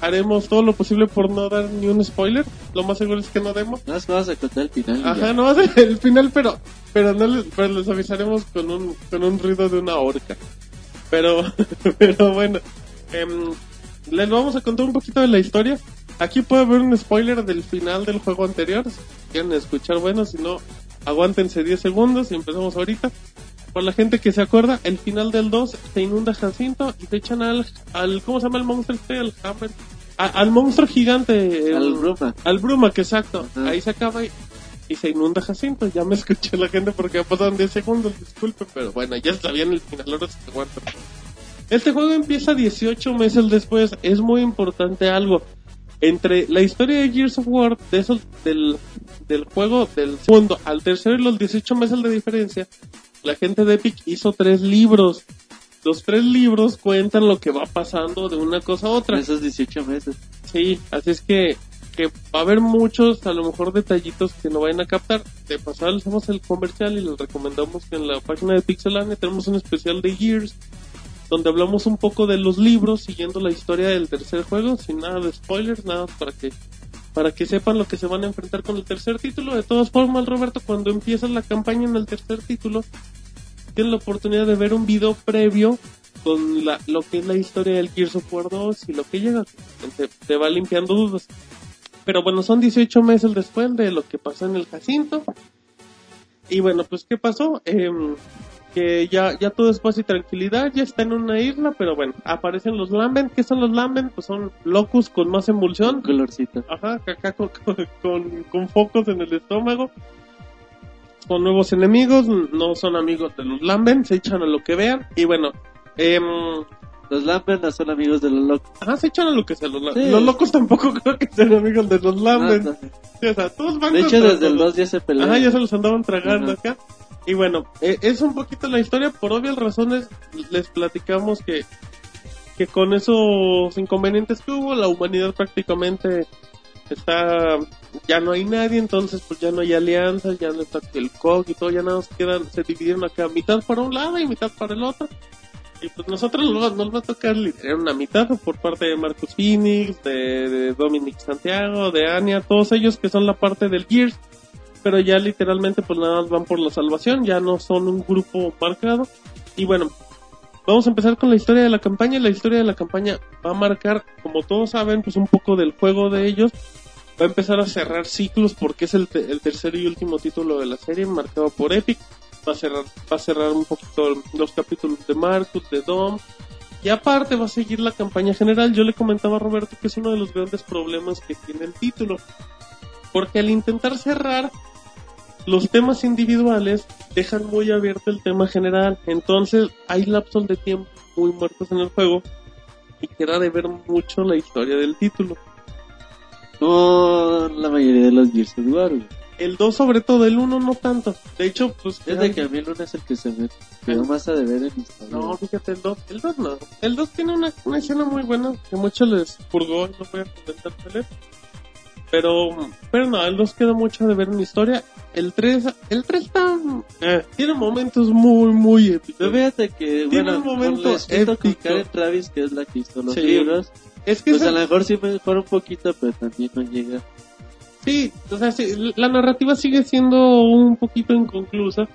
haremos todo lo posible por no dar ni un spoiler. Lo más seguro es que no demos. No, es que vamos a contar el final. Ajá, ya. no va a el final, pero, pero no les, pero les avisaremos con un, con un ruido de una horca. Pero, pero bueno, em, les vamos a contar un poquito de la historia. Aquí puede haber un spoiler del final del juego anterior. Si quieren escuchar, bueno, si no, aguántense 10 segundos y empezamos ahorita. Por la gente que se acuerda, el final del 2 se inunda Jacinto y se echan al, al ¿cómo se llama el monstruo este? El Hammer. A- al monstruo gigante. Al Bruma. Al Bruma, que exacto. Ahí se acaba y, y se inunda Jacinto. Ya me escuché la gente porque pasaron 10 segundos, disculpe, pero bueno, ya sabían el final, ahora se aguantan. Este juego empieza 18 meses después. Es muy importante algo. Entre la historia de Gears of War, de esos, del, del juego del segundo al tercero y los 18 meses de diferencia, la gente de Epic hizo tres libros. Los tres libros cuentan lo que va pasando de una cosa a otra. En esos 18 meses. Sí, así es que, que va a haber muchos, a lo mejor detallitos que no vayan a captar. De pasar les hacemos el comercial y les recomendamos que en la página de Pixelania tenemos un especial de Gears donde hablamos un poco de los libros siguiendo la historia del tercer juego, sin nada de spoilers, nada para que para que sepan lo que se van a enfrentar con el tercer título. De todas formas, Roberto, cuando empieza la campaña en el tercer título, tienen la oportunidad de ver un video previo con la, lo que es la historia del Gears of War 2 y lo que llega. Te, te va limpiando dudas. Pero bueno, son 18 meses después de lo que pasó en el Jacinto. Y bueno, pues ¿qué pasó? Em, que ya, ya todo es paz y tranquilidad, ya está en una isla, pero bueno, aparecen los Lamben. ¿Qué son los Lamben? Pues son locus con más emulsión. Colorcito. Ajá, acá con, con, con focos en el estómago. Son nuevos enemigos, no son amigos de los Lamben, se echan a lo que vean. Y bueno, em, Los Lambert no son amigos de los locos. ajá, se echan a lo que sea. Los, Sí. los locos tampoco creo que sean amigos de los Lamben. No, no. Sí, o sea, todos van De hecho, desde el todos. 2 ya se pelean. Ajá, ya se los andaban tragando Ajá. acá. Y bueno, eh, es un poquito la historia. Por obvias razones, les platicamos que, que con esos inconvenientes que hubo, la humanidad prácticamente está. Ya no hay nadie, entonces pues ya no hay alianzas, ya no está el COG y todo, ya nada más quedan, se dividieron acá mitad para un lado y mitad para el otro. Y pues nosotros nos, nos va a tocar liderar una mitad por parte de Marcus Phoenix, de, de Dominic Santiago, de Anya, todos ellos que son la parte del Gears pero ya literalmente pues nada más van por la salvación, ya no son un grupo marcado. Y bueno, vamos a empezar con la historia de la campaña. La historia de la campaña va a marcar, como todos saben, pues un poco del juego de ellos. Va a empezar a cerrar ciclos porque es el, te- tercer y último título de la serie, marcado por Epic. Va a cerrar, va a cerrar un poquito los capítulos de Marcus, de Dom. Y aparte va a seguir la campaña general. Yo le comentaba a Roberto que es uno de los grandes problemas que tiene el título. Porque al intentar cerrar los temas individuales dejan muy abierto el tema general. Entonces hay lapsos de tiempo muy muertos en el juego y queda de ver mucho la historia del título. Como la mayoría de los Gears of War. El 2 sobre todo, el 1 no tanto. De hecho, pues... Es de que a mí el 1 es el que se me quedó más a deber en historia. No, fíjate, el 2, el 2 no. El 2 tiene una, una escena muy buena que mucho les purgó y no voy a comentar cuál es. Pero, pero no, 2 queda mucho de ver en historia. El 3, el 3 está, eh, tiene momentos muy, muy épicos. Fíjate que, Tiene bueno, un momento épico. Karen Travis, que es la que hizo los Sí. libros, Es que pues esa- a lo mejor sí mejora un poquito, pero también no llega. Sí, o sea, sí, la narrativa sigue siendo un poquito inconclusa,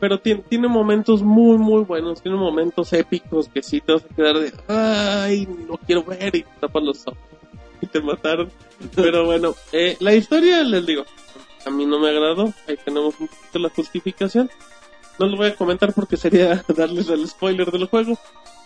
pero tiene, tiene momentos muy, muy buenos, tiene momentos épicos que sí te vas a quedar de, ay, no quiero ver y te tapas los ojos te mataron. Pero bueno, eh, la historia, les digo, a mí no me agradó, ahí tenemos un poquito la justificación. No lo voy a comentar porque sería darles el spoiler del juego.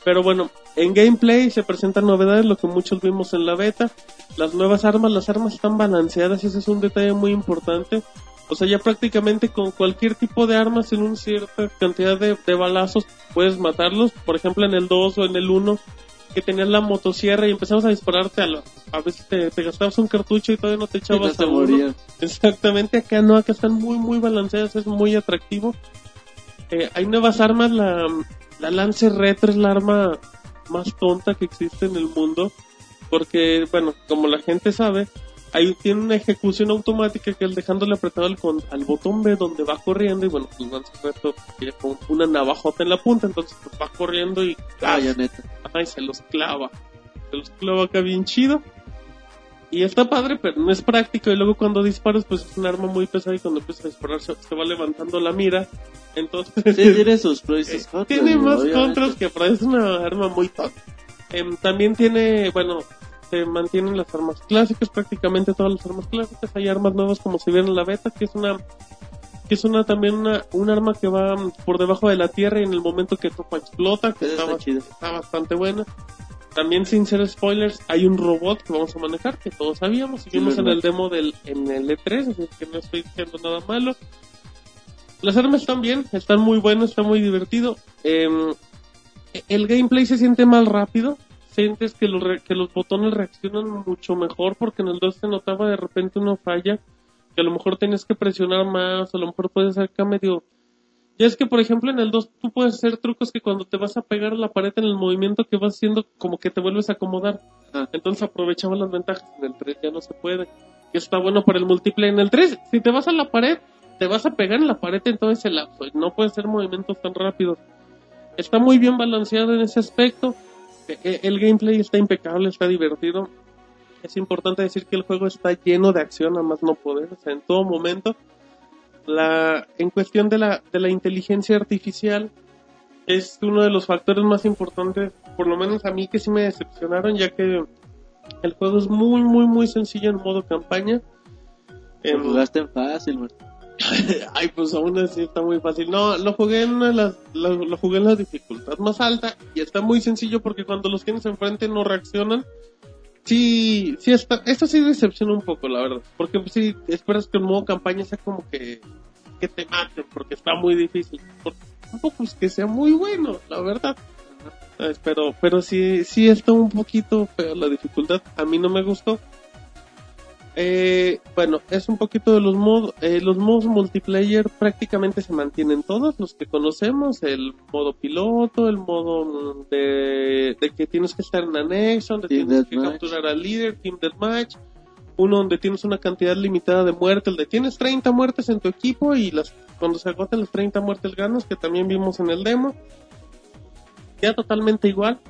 Pero bueno, en gameplay se presentan novedades, lo que muchos vimos en la beta. Las nuevas armas, las armas están balanceadas, ese es un detalle muy importante. O sea, ya prácticamente con cualquier tipo de armas en una cierta cantidad de, de balazos puedes matarlos. Por ejemplo, en el 2 o en el 1, que tenías la motosierra y empezabas a dispararte a lo- A veces te, te gastabas un cartucho y todavía no te no echabas se a uno. Exactamente, acá no, acá están muy, muy balanceadas, es muy atractivo. Eh, hay nuevas armas, la, la Lance Retro es la arma más tonta que existe en el mundo, porque, bueno, como la gente sabe, Ahí tiene una ejecución automática que es dejándole apretado al, con- al botón B donde va corriendo y bueno, pues resto tiene como una navajota en la punta, entonces pues va corriendo y Ah, ya neta. Ajá, y se los clava. Se los clava acá bien chido. Y está padre, pero no es práctico. Y luego cuando disparas, pues es un arma muy pesada y cuando empiezas a disparar se, se va levantando la mira. Entonces, Sí, tiene sus pros y sus eh, contras. tiene más obviamente. contras que pero es una arma muy top. Em, también tiene, bueno, se mantienen las armas clásicas, prácticamente todas las armas clásicas. Hay armas nuevas como si vieron en la beta, que es una que es una también una, un arma que va mm, por debajo de la tierra y en el momento que topa explota, que está, bastante buena. También sin ser spoilers, hay un robot que vamos a manejar, que todos sabíamos, y Sí, vimos en verdad. el demo del en el E3, así que no estoy diciendo nada malo. Las armas están bien, están muy buenas, está muy divertido. Em, el gameplay se siente más rápido, que los, re- que los botones reaccionan mucho mejor porque en el 2 se notaba de repente una falla, que a lo mejor tienes que presionar más, a lo mejor puedes ser acá medio... Ya es que, por ejemplo, en el 2 tú puedes hacer trucos que cuando te vas a pegar a la pared en el movimiento que vas haciendo, como que te vuelves a acomodar. Ah. Entonces aprovechaba las ventajas. En el 3 ya no se puede. Y está bueno para el multiplayer. En el 3, si te vas a la pared, te vas a pegar en la pared en todo ese lapso. y No puedes hacer movimientos tan rápidos. Está muy bien balanceado en ese aspecto. E- e- El gameplay está impecable, está divertido. Es importante decir que el juego está lleno de acción, a más no poder, o sea, en todo momento. La, en cuestión de la, de la inteligencia artificial, es uno de los factores más importantes, por lo menos a mí que sí me decepcionaron, ya que el juego es muy, muy, muy sencillo en modo campaña. Lo jugaste en fácil, man. Ay, pues aún así está muy fácil. No, lo jugué en las, lo, lo jugué en la dificultad más alta y está muy sencillo porque cuando los tienes enfrente no reaccionan. Sí, sí está, esto sí decepciona un poco, la verdad. Porque pues, sí, esperas que el modo campaña sea como que, que te maten porque está muy difícil. Por- Tampoco es que sea muy bueno, la verdad. Pero, pero sí, sí está un poquito feo la dificultad. A mí no me gustó. Eh, bueno, es un poquito de los modos. Eh, los modos multiplayer prácticamente se mantienen todos, los que conocemos. El modo piloto, el modo de, de que tienes que estar en anexo, donde Team tienes que capturar al líder, Team Deathmatch. Uno donde tienes una cantidad limitada de muertes, el de tienes 30 muertes en tu equipo y las cuando se agoten las 30 muertes ganas, que también vimos en el demo. Ya totalmente igual.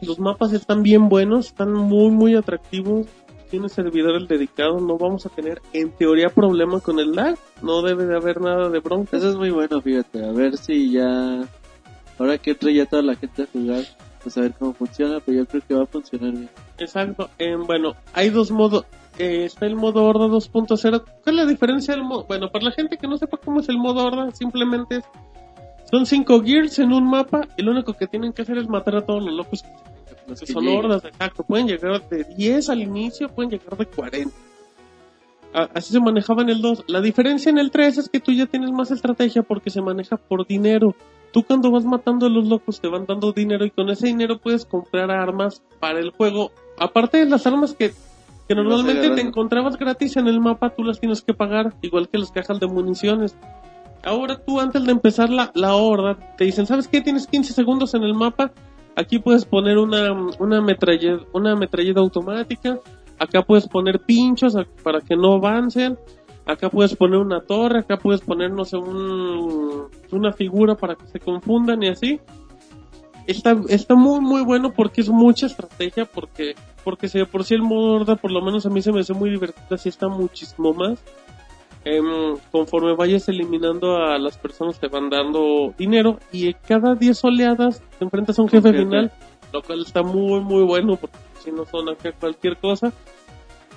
Los mapas están bien buenos, están muy, muy atractivos. Tiene servidores dedicados, no vamos a tener en teoría problema con el lag. No debe de haber nada de bronca. Eso es muy bueno, fíjate. A ver si ya. Ahora que entre ya toda la gente a jugar, pues a ver cómo funciona, pero yo creo que va a funcionar bien. Exacto. Eh, bueno, hay dos modos. Eh, está el modo horda 2.0. ¿Cuál es la diferencia del modo? Bueno, para la gente que no sepa cómo es el modo horda, simplemente es- son cinco gears en un mapa y lo único que tienen que hacer es matar a todos los locos que, Son hordas. Exacto. Pueden llegar de 10 al inicio, pueden llegar de 40. A- Así se manejaba en el 2. La diferencia en el 3 es que tú ya tienes más estrategia porque se maneja por dinero. Tú cuando vas matando a los locos te van dando dinero y con ese dinero puedes comprar armas para el juego. Aparte de las armas que, que normalmente te encontrabas gratis en el mapa, tú las tienes que pagar, igual que las cajas de municiones. Ahora tú antes de empezar la, la horda, te dicen, ¿sabes qué? Tienes 15 segundos en el mapa. Aquí puedes poner una, una, metralleta, una metralleta automática. Acá puedes poner pinchos para que no avancen. Acá puedes poner una torre. Acá puedes poner, no sé, un, una figura para que se confundan y así. Está, está muy, muy bueno porque es mucha estrategia. Porque, porque si de por sí el modo horda, por lo menos a mí se me hace muy divertido. Así está muchísimo más. Em, conforme vayas eliminando a las personas te van dando dinero y cada 10 oleadas te enfrentas a un jefe final, lo cual está muy muy bueno porque si no son acá cualquier cosa.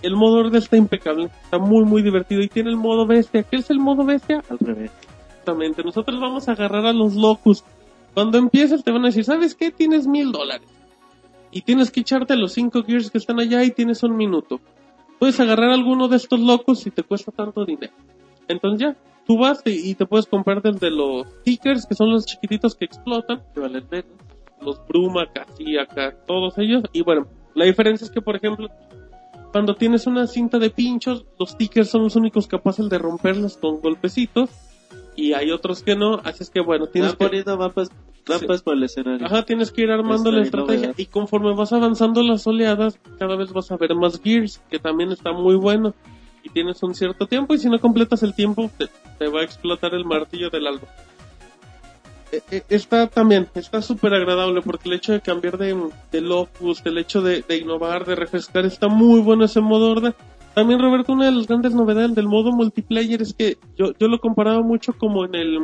El modo orden está impecable, está muy muy divertido y tiene el modo bestia. ¿Qué es el modo bestia? Al revés. Exactamente, nosotros vamos a agarrar a los locus. Cuando empieces te van a decir, ¿sabes qué? Tienes mil dólares. Y tienes que echarte los cinco gears que están allá y tienes un minuto. Puedes agarrar a alguno de estos locos y te cuesta tanto dinero. Entonces ya, tú vas y, y te puedes comprar desde los stickers, que son los chiquititos que explotan, Que valen menos. los Bruma, casi acá, todos ellos. Y bueno, la diferencia es que, por ejemplo, cuando tienes una cinta de pinchos, los stickers son los únicos capaces de romperlos con golpecitos. Y hay otros que no, así es que bueno, tienes Están que... poniendo mapas Trampas por el escenario. Ajá, tienes que ir armando la estrategia. novedad. Y conforme vas avanzando las oleadas, cada vez vas a ver más gears, que también está muy bueno. Y tienes un cierto tiempo, y si no completas el tiempo, te, te va a explotar el martillo del alba. Eh, eh, Está también, está súper agradable porque el hecho de cambiar de, de locus, el hecho de, de innovar, de refrescar, está muy bueno ese modo horda. También, Roberto, una de las grandes novedades del modo multiplayer es que yo, yo lo comparaba mucho como en el,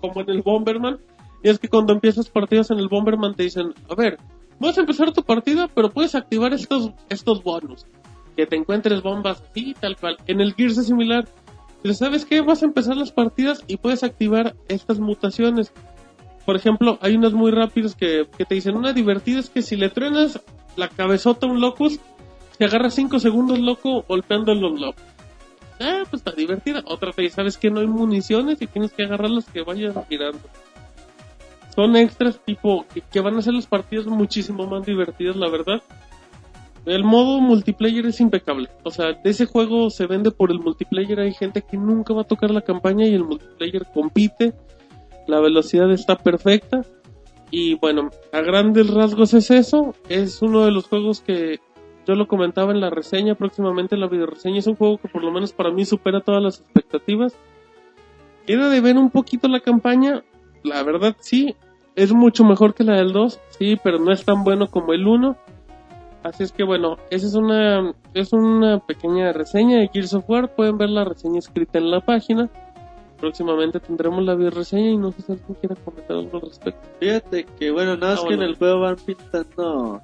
como en el Bomberman. Y es que cuando empiezas partidas en el Bomberman te dicen, a ver, vas a empezar tu partida, pero puedes activar estos, estos bonus. Que te encuentres bombas así, tal cual. En el Gears es similar. Pero ¿sabes qué? Vas a empezar las partidas y puedes activar estas mutaciones. Por ejemplo, hay unas muy rápidas que, que te dicen, una divertida es que si le truenas la cabezota a un locus, te agarra 5 segundos loco golpeando los locos. Ah, pues está divertida. Otra te sabes que no hay municiones y tienes que agarrar las que vayan tirando. Son extras tipo que, van a hacer las partidas muchísimo más divertidas, la verdad. El modo multiplayer es impecable. O sea, de ese juego se vende por el multiplayer. Hay gente que nunca va a tocar la campaña y el multiplayer compite. La velocidad está perfecta. Y bueno, a grandes rasgos es eso. Es uno de los juegos que yo lo comentaba en la reseña, próximamente en la video reseña. Es un juego que por lo menos para mí supera todas las expectativas. Queda de ver un poquito la campaña. La verdad sí, es mucho mejor que la del 2, sí, pero no es tan bueno como el 1. Así es que bueno, esa es una, es una pequeña reseña de Gears of War. Pueden ver la reseña escrita en la página. Próximamente tendremos la reseña y no sé si alguien quiera comentar algo al respecto. Fíjate que, bueno, nada más Ah, que en el juego van pintando.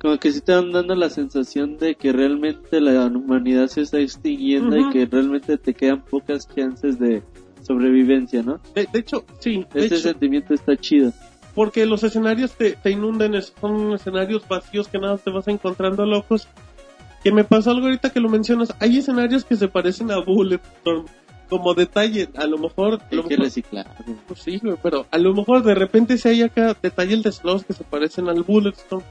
Como que sí te van dando la sensación de que realmente la humanidad se está extinguiendo y que realmente te quedan pocas chances de sobrevivencia, ¿no? De, de hecho, sí, de hecho, sentimiento está chido. porque los escenarios te, te inundan, son escenarios vacíos que nada te vas encontrando locos. Que me pasó algo ahorita que lo mencionas, hay escenarios que se parecen a Bulletstorm, como detalle, a lo mejor... Hay lo que mejor- reciclar. Pues sí, pero a lo mejor de repente si hay acá detalles de slows que se parecen al Bulletstorm.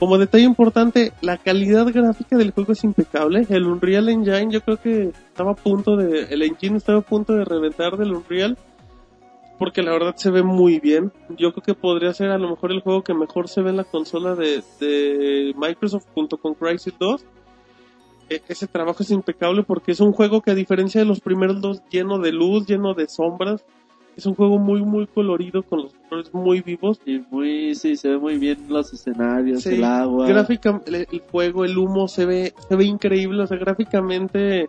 Como detalle importante, la calidad gráfica del juego es impecable. El Unreal Engine yo creo que estaba a punto de... El engine estaba a punto de reventar del Unreal. Porque la verdad se ve muy bien. Yo creo que podría ser a lo mejor el juego que mejor se ve en la consola de, Microsoft junto con Crysis 2. E- ese trabajo es impecable porque es un juego que a diferencia de los primeros dos lleno de luz, lleno de sombras, es un juego muy muy colorido con los colores muy vivos. Y muy, sí, se ve muy bien los escenarios, Sí, el agua. gráfica- el, el fuego, el humo se ve se ve increíble, o sea, gráficamente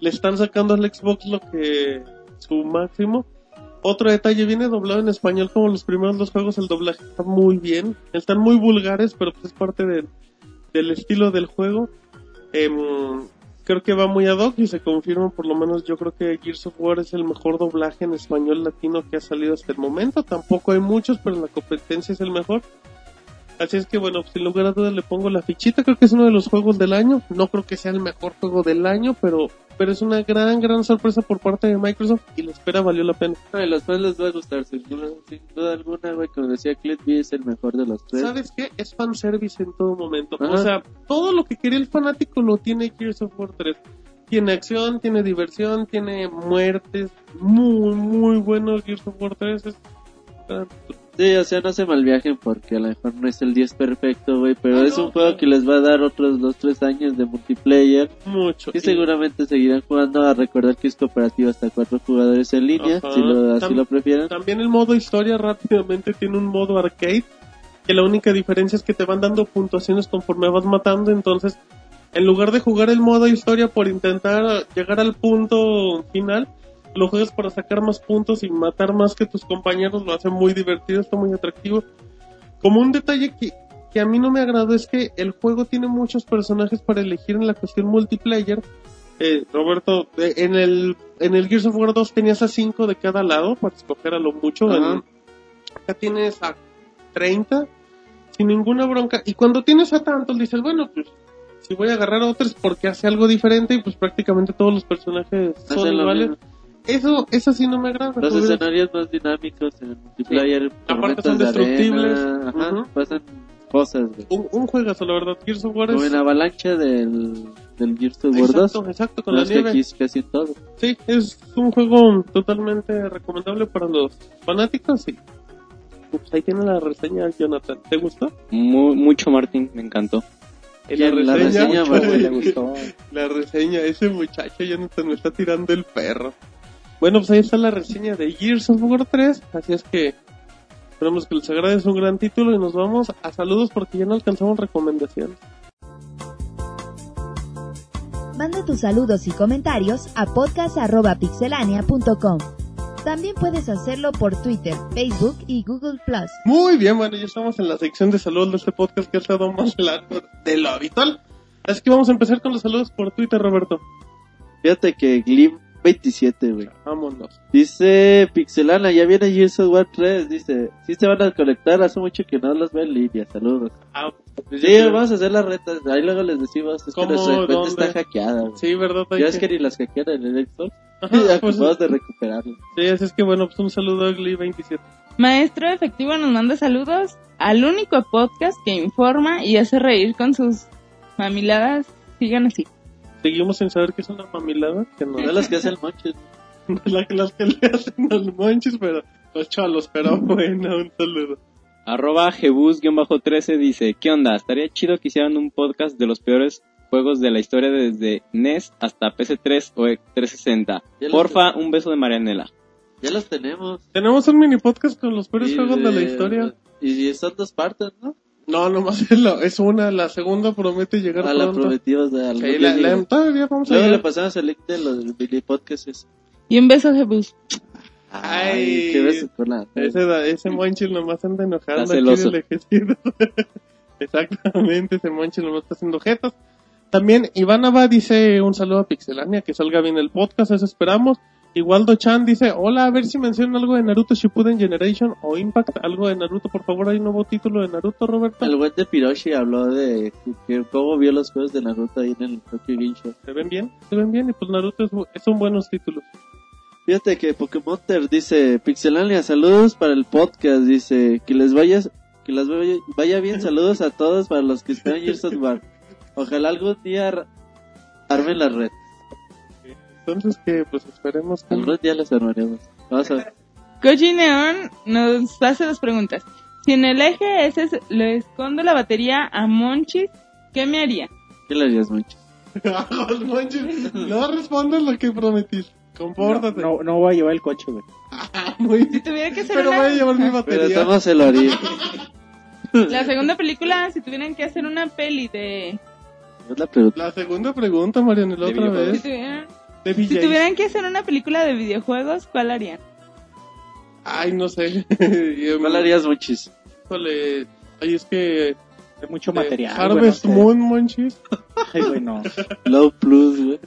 le están sacando al Xbox lo que su máximo. Otro detalle, viene doblado en español como los primeros dos juegos, el doblaje está muy bien. Están muy vulgares, pero pues es parte del- del estilo del juego. Em, creo que va muy ad hoc y se confirma, por lo menos yo creo que Gears of War es el mejor doblaje en español latino que ha salido hasta el momento. Tampoco hay muchos, pero la competencia es el mejor. Así es que bueno, sin lugar a dudas le pongo la fichita, creo que es uno de los juegos del año. No creo que sea el mejor juego del año, pero, pero es una gran, gran sorpresa por parte de Microsoft y la espera valió la pena. No, y los fans les va a gustar, sin duda, sin duda alguna, güey. Como decía Clint B es el mejor de los tres. ¿Sabes qué? Es fanservice en todo momento. Ajá. O sea, todo lo que quería el fanático lo tiene Gears of War 3. Tiene acción, tiene diversión, tiene muertes. Muy, muy bueno Gears of War 3. Es, Sí, o sea, no se malviajen porque a lo mejor no es el 10 perfecto, güey, pero Ah, es no, un juego que les va a dar otros 2-3 años de multiplayer. mucho. Que Y- seguramente seguirán jugando a recordar que es cooperativo hasta 4 jugadores en línea, Ajá. si lo, así Tam- lo prefieren. También el modo historia rápidamente tiene un modo arcade, que la única diferencia es que te van dando puntuaciones conforme vas matando, entonces en lugar de jugar el modo historia por intentar llegar al punto final, lo juegas para sacar más puntos y matar más que tus compañeros, lo hace muy divertido, está muy atractivo. Como un detalle que, que a mí no me agradó es que el juego tiene muchos personajes para elegir en la cuestión multiplayer. Eh, Roberto, eh, en el en el Gears of War 2 tenías a 5 de cada lado para escoger a lo mucho. En- acá tienes a 30 sin ninguna bronca. Y cuando tienes a tantos dices, bueno, pues si voy a agarrar a otros porque hace algo diferente y pues prácticamente todos los personajes son iguales. Eso, eso sí no me agrada. Los escenarios más dinámicos en el multiplayer, Aparte tormentas son de destructibles. arena, ajá, Ujú. pasan cosas, güey. un, un juegazo, la verdad. Gears of War Como es... en avalancha del, del Gears of War 2. Exacto, exacto, con No la nieve. aquí es casi todo. Sí, es un juego totalmente recomendable para los fanáticos y Pues ahí tiene la reseña, Jonathan. ¿Te gustó? Mu- mucho, Martín, me encantó. La reseña, Mucho, güey, le gustó. La reseña, ese muchacho Jonathan me está tirando el perro. Bueno, pues ahí está la reseña de Gears of War 3, así es que esperamos que les agrade, es un gran título y nos vamos a saludos porque ya no alcanzamos recomendaciones. Manda tus saludos y comentarios a podcast.pixelania.com. También puedes hacerlo por Twitter, Facebook y Google Plus. Muy bien, bueno, ya estamos en la sección de saludos de este podcast que ha estado más largo de lo habitual. Así que vamos a empezar con los saludos por Twitter, Roberto. Fíjate que Glim 27, güey. Vámonos. Dice Pixelana, ya viene Gears of War 3. Dice, sí se van a conectar, hace mucho que no los veo en línea. Saludos. Ah, pues Sí, vamos a hacer las retas. Ahí luego les decimos, es que ¿Cómo? nuestra cuenta ¿Dónde? está hackeada. güey. Sí, ¿verdad? Ya es que- que ni las hackean en el Xbox. Ajá, pues, Acabamos de recuperarlo. sí, así es que bueno, pues un saludo a Glee27. Maestro Efectivo nos manda saludos al único podcast que informa y hace reír con sus mamiladas. Sigan así. Seguimos sin saber qué es una mamilada, que no No las que hacen el monche. la, las que le hacen al monchis, pero los chalos, pero bueno, un saludo. Arroba Jebus-13 dice, ¿qué onda? Estaría chido que hicieran un podcast de los peores juegos de la historia desde NES hasta PC3 o 360. Ya lo Porfa, un beso de Marianela. Ya los tenemos. Tenemos un mini podcast con los peores Y juegos de la historia. Y son dos partes, ¿no? No, nomás es, la- es una, la segunda promete llegar A la pronto. prometimos de algo. La- la- todavía vamos a Luego le llegar. pasamos el link de los mini podcasts. Y un beso, Jebus. Ay. qué beso con la. Ese, ese Monchil nomás anda ejército. Exactamente, ese Monchil nomás está haciendo jetas. También Ivanova dice un saludo a Pixelania, que salga bien el podcast, eso esperamos. Igualdo Chan dice, hola, a ver si mencionan algo de Naruto Shippuden Generation o Impact, algo de Naruto, por favor, hay un nuevo título de Naruto, Roberto. El buen de Piroshi habló de que, cómo vio los juegos de Naruto ahí en el Tokyo Game Show. ¿Se ven bien? ¿Se ven bien? Y pues Naruto es, son buenos títulos. Fíjate que Pokémonter dice, Pixelania, saludos para el podcast, dice, que les vayas, que les vaya, vaya bien, saludos a todos para los que esperan Gears of War. Ojalá algún día ar- armen la red. Entonces que pues esperemos que... Algún día las armaremos. Vamos a ver. Koji Neon nos hace dos preguntas. Si en el eje ese es- le escondo la batería a Monchis, ¿qué me haría? ¿Qué le harías mucho? Monchil, no respondas lo que prometiste. Compórtate. No, no voy a llevar el coche, güey. Muy Si bien. tuviera que hacer Pero una... voy a llevar mi Pero batería. todos se lo haría. La segunda película, si tuvieran que hacer una peli de... Es la pregunta. La segunda pregunta, Marianela, otra vez. Si tuvieran, De si tuvieran que hacer una película de videojuegos, ¿cuál harían? Ay, no sé. ¿Cuál harías muchis? Híjole. Ay, es que... Hay mucho de material. Harvest. Moon, Monchis. Ay, güey, no. Low Plus, güey.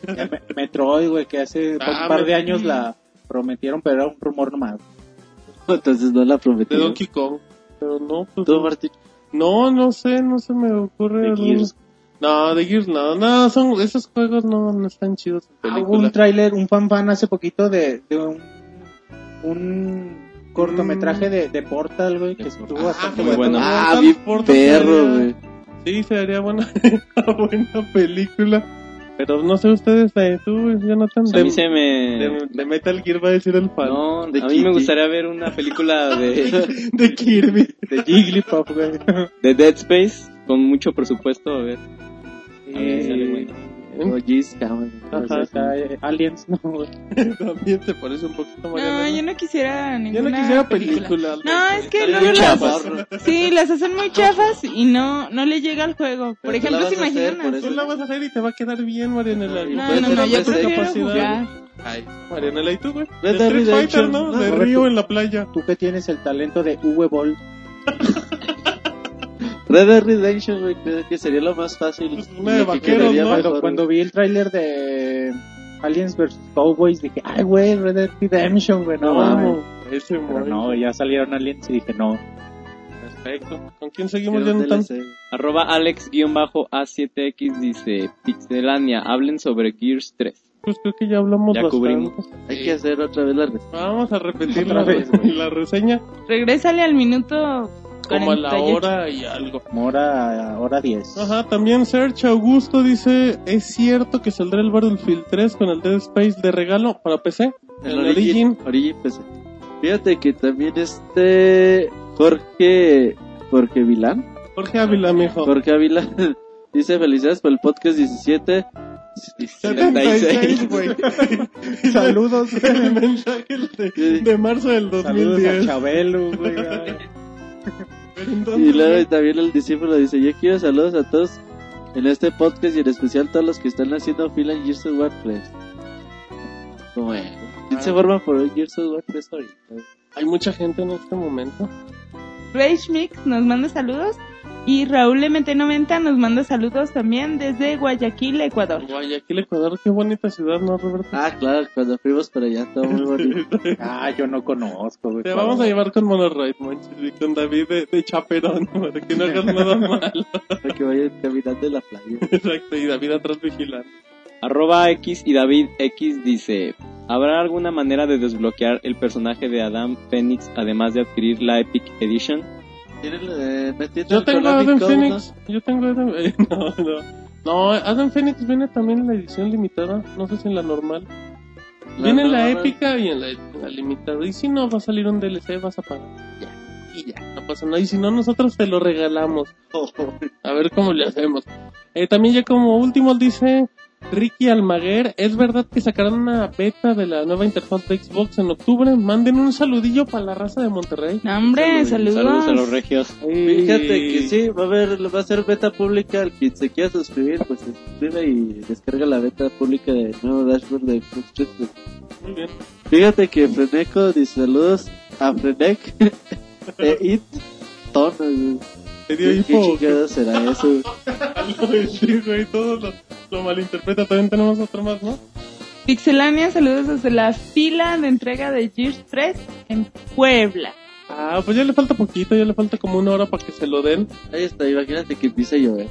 Metroid, güey, que hace Ah, un par de años la prometieron, pero era un rumor nomás. Entonces no la De prometí. Donkey Kong. Pero no, pues... ¿Tú, Martín? No, no sé, no se me ocurre. De algo. Gears. No, de Gears no. No, son, esos juegos no, no están chidos en Ah, hubo un tráiler, un fan fan hace poquito de, de un, un cortometraje de, de Portal, güey, que estuvo bastante muy bueno. bueno. Ah, bien Portal perro, güey. Sí, sería buena, buena película. Pero no sé ustedes, eh, tú, Jonathan, Pues a de, mí se me... de, de Metal Gear va a decir el fan. No, de a mí me gustaría ver una película de, De Kirby. De Jigglypuff, güey. de Dead Space con mucho presupuesto, a ver. Ajá. Acá, eh, Aliens, no, güey. También te parece un poquito No, Mariana. yo no quisiera Yo ninguna no quisiera película. No, es que luego las, sí, las hacen muy chafas y no, no le llega al juego. Por Pero tú la ejemplo, vas se a hacer, imaginan. Tú la vas a hacer y te va a quedar bien, Marianela. Ay, No, no, no, yo PC. prefiero capacidad. jugar. Ay, Marianela, ¿y tú, güey? Red Dead Street Fighter, ¿no? ¿no? De. Río en la playa. Tú que tienes el talento de Uwe Boll. Red Dead Redemption, güey, creo que sería lo más fácil. Pues una de vaqueros, ¿no? mejor, Cuando, vi el tráiler de Aliens vs Cowboys, dije, ay, güey, Red Dead Redemption, güey, no, No, mames. ese Pero muy no, ya salieron Aliens y dije, no. Perfecto. ¿Con quién seguimos, Quiero un. Arroba Alex-A7X dice, Pixelania, hablen sobre Gears 3. Pues creo que ya hablamos Ya bastante. cubrimos. Hay que hacer otra vez la red. Vamos a repetir la, vez, la reseña Regrésale al minuto como a la 48. hora y algo. Como hora, hora 10. Ajá, también Serge Augusto dice, ¿es cierto que saldrá el Battlefield 3 con el Dead Space de regalo para PC? El El Origin. Origin. Origin PC. Fíjate que también este Jorge, Jorge Vilán, Jorge Ávila, mijo. Jorge Ávila, dice felicidades por el podcast 17. 76, güey. Saludos. El mensaje de, de marzo del Saludos a 2010. Chabelo, güey. Y luego también el discípulo dice, yo quiero saludos a todos en este podcast y en especial todos los que están haciendo fila en Gears of War 3. Como, eh, ¿quién se forma por el Gears of War 3 ahorita? Hay mucha gente en este momento. Rage Mix nos manda saludos y Raúl MT90 nos manda saludos también desde Guayaquil, Ecuador. Guayaquil, Ecuador, qué bonita ciudad, ¿no, Roberto? Ah, claro, cuando fuimos para allá, todo muy bonito. Ah, yo no conozco. Te vamos a llevar con Monorail, Monchis, y con David de, de chaperón, para que no hagas nada malo. para que vayan caminando en la playa. Exacto, y David atrás vigilando. Arroba X y David X dice, ¿habrá alguna manera de desbloquear el personaje de Adam Phoenix además de adquirir la Epic Edition? Eh, Yo tengo Adam Phoenix. Yo tengo Adam. eh, no, no. No, Adam Phoenix viene también en la edición limitada. No sé si en la normal. ¿no? viene en la épica y en la, en la limitada. Y si no, va a salir un DLC, vas a pagar. Ya. Y ya, no pasa nada. Y si no, nosotros te lo regalamos. A ver cómo le hacemos. Eh, también ya como último dice Ricky Almaguer, ¿es verdad que sacarán una beta de la nueva interfaz de Xbox en octubre? Manden un saludillo para la raza de Monterrey. Hombre, saludos. Saludos a los regios. Fíjate que sí, va a haber, va a ser beta pública. El que se quiera suscribir, pues se suscribe y descarga la beta pública del nuevo dashboard de Xbox 360. Muy bien. Fíjate que Freneco dice saludos a Frenek e It Ton. ¿Qué será eso? sí, güey, todo lo, lo malinterpreta. También tenemos otro más, ¿no? Pixelania, saludos desde la fila de entrega de Gears 3 en Puebla. Ah, pues ya le falta poquito, ya le falta como una hora para que se lo den. Ahí está, imagínate que empieza a llover.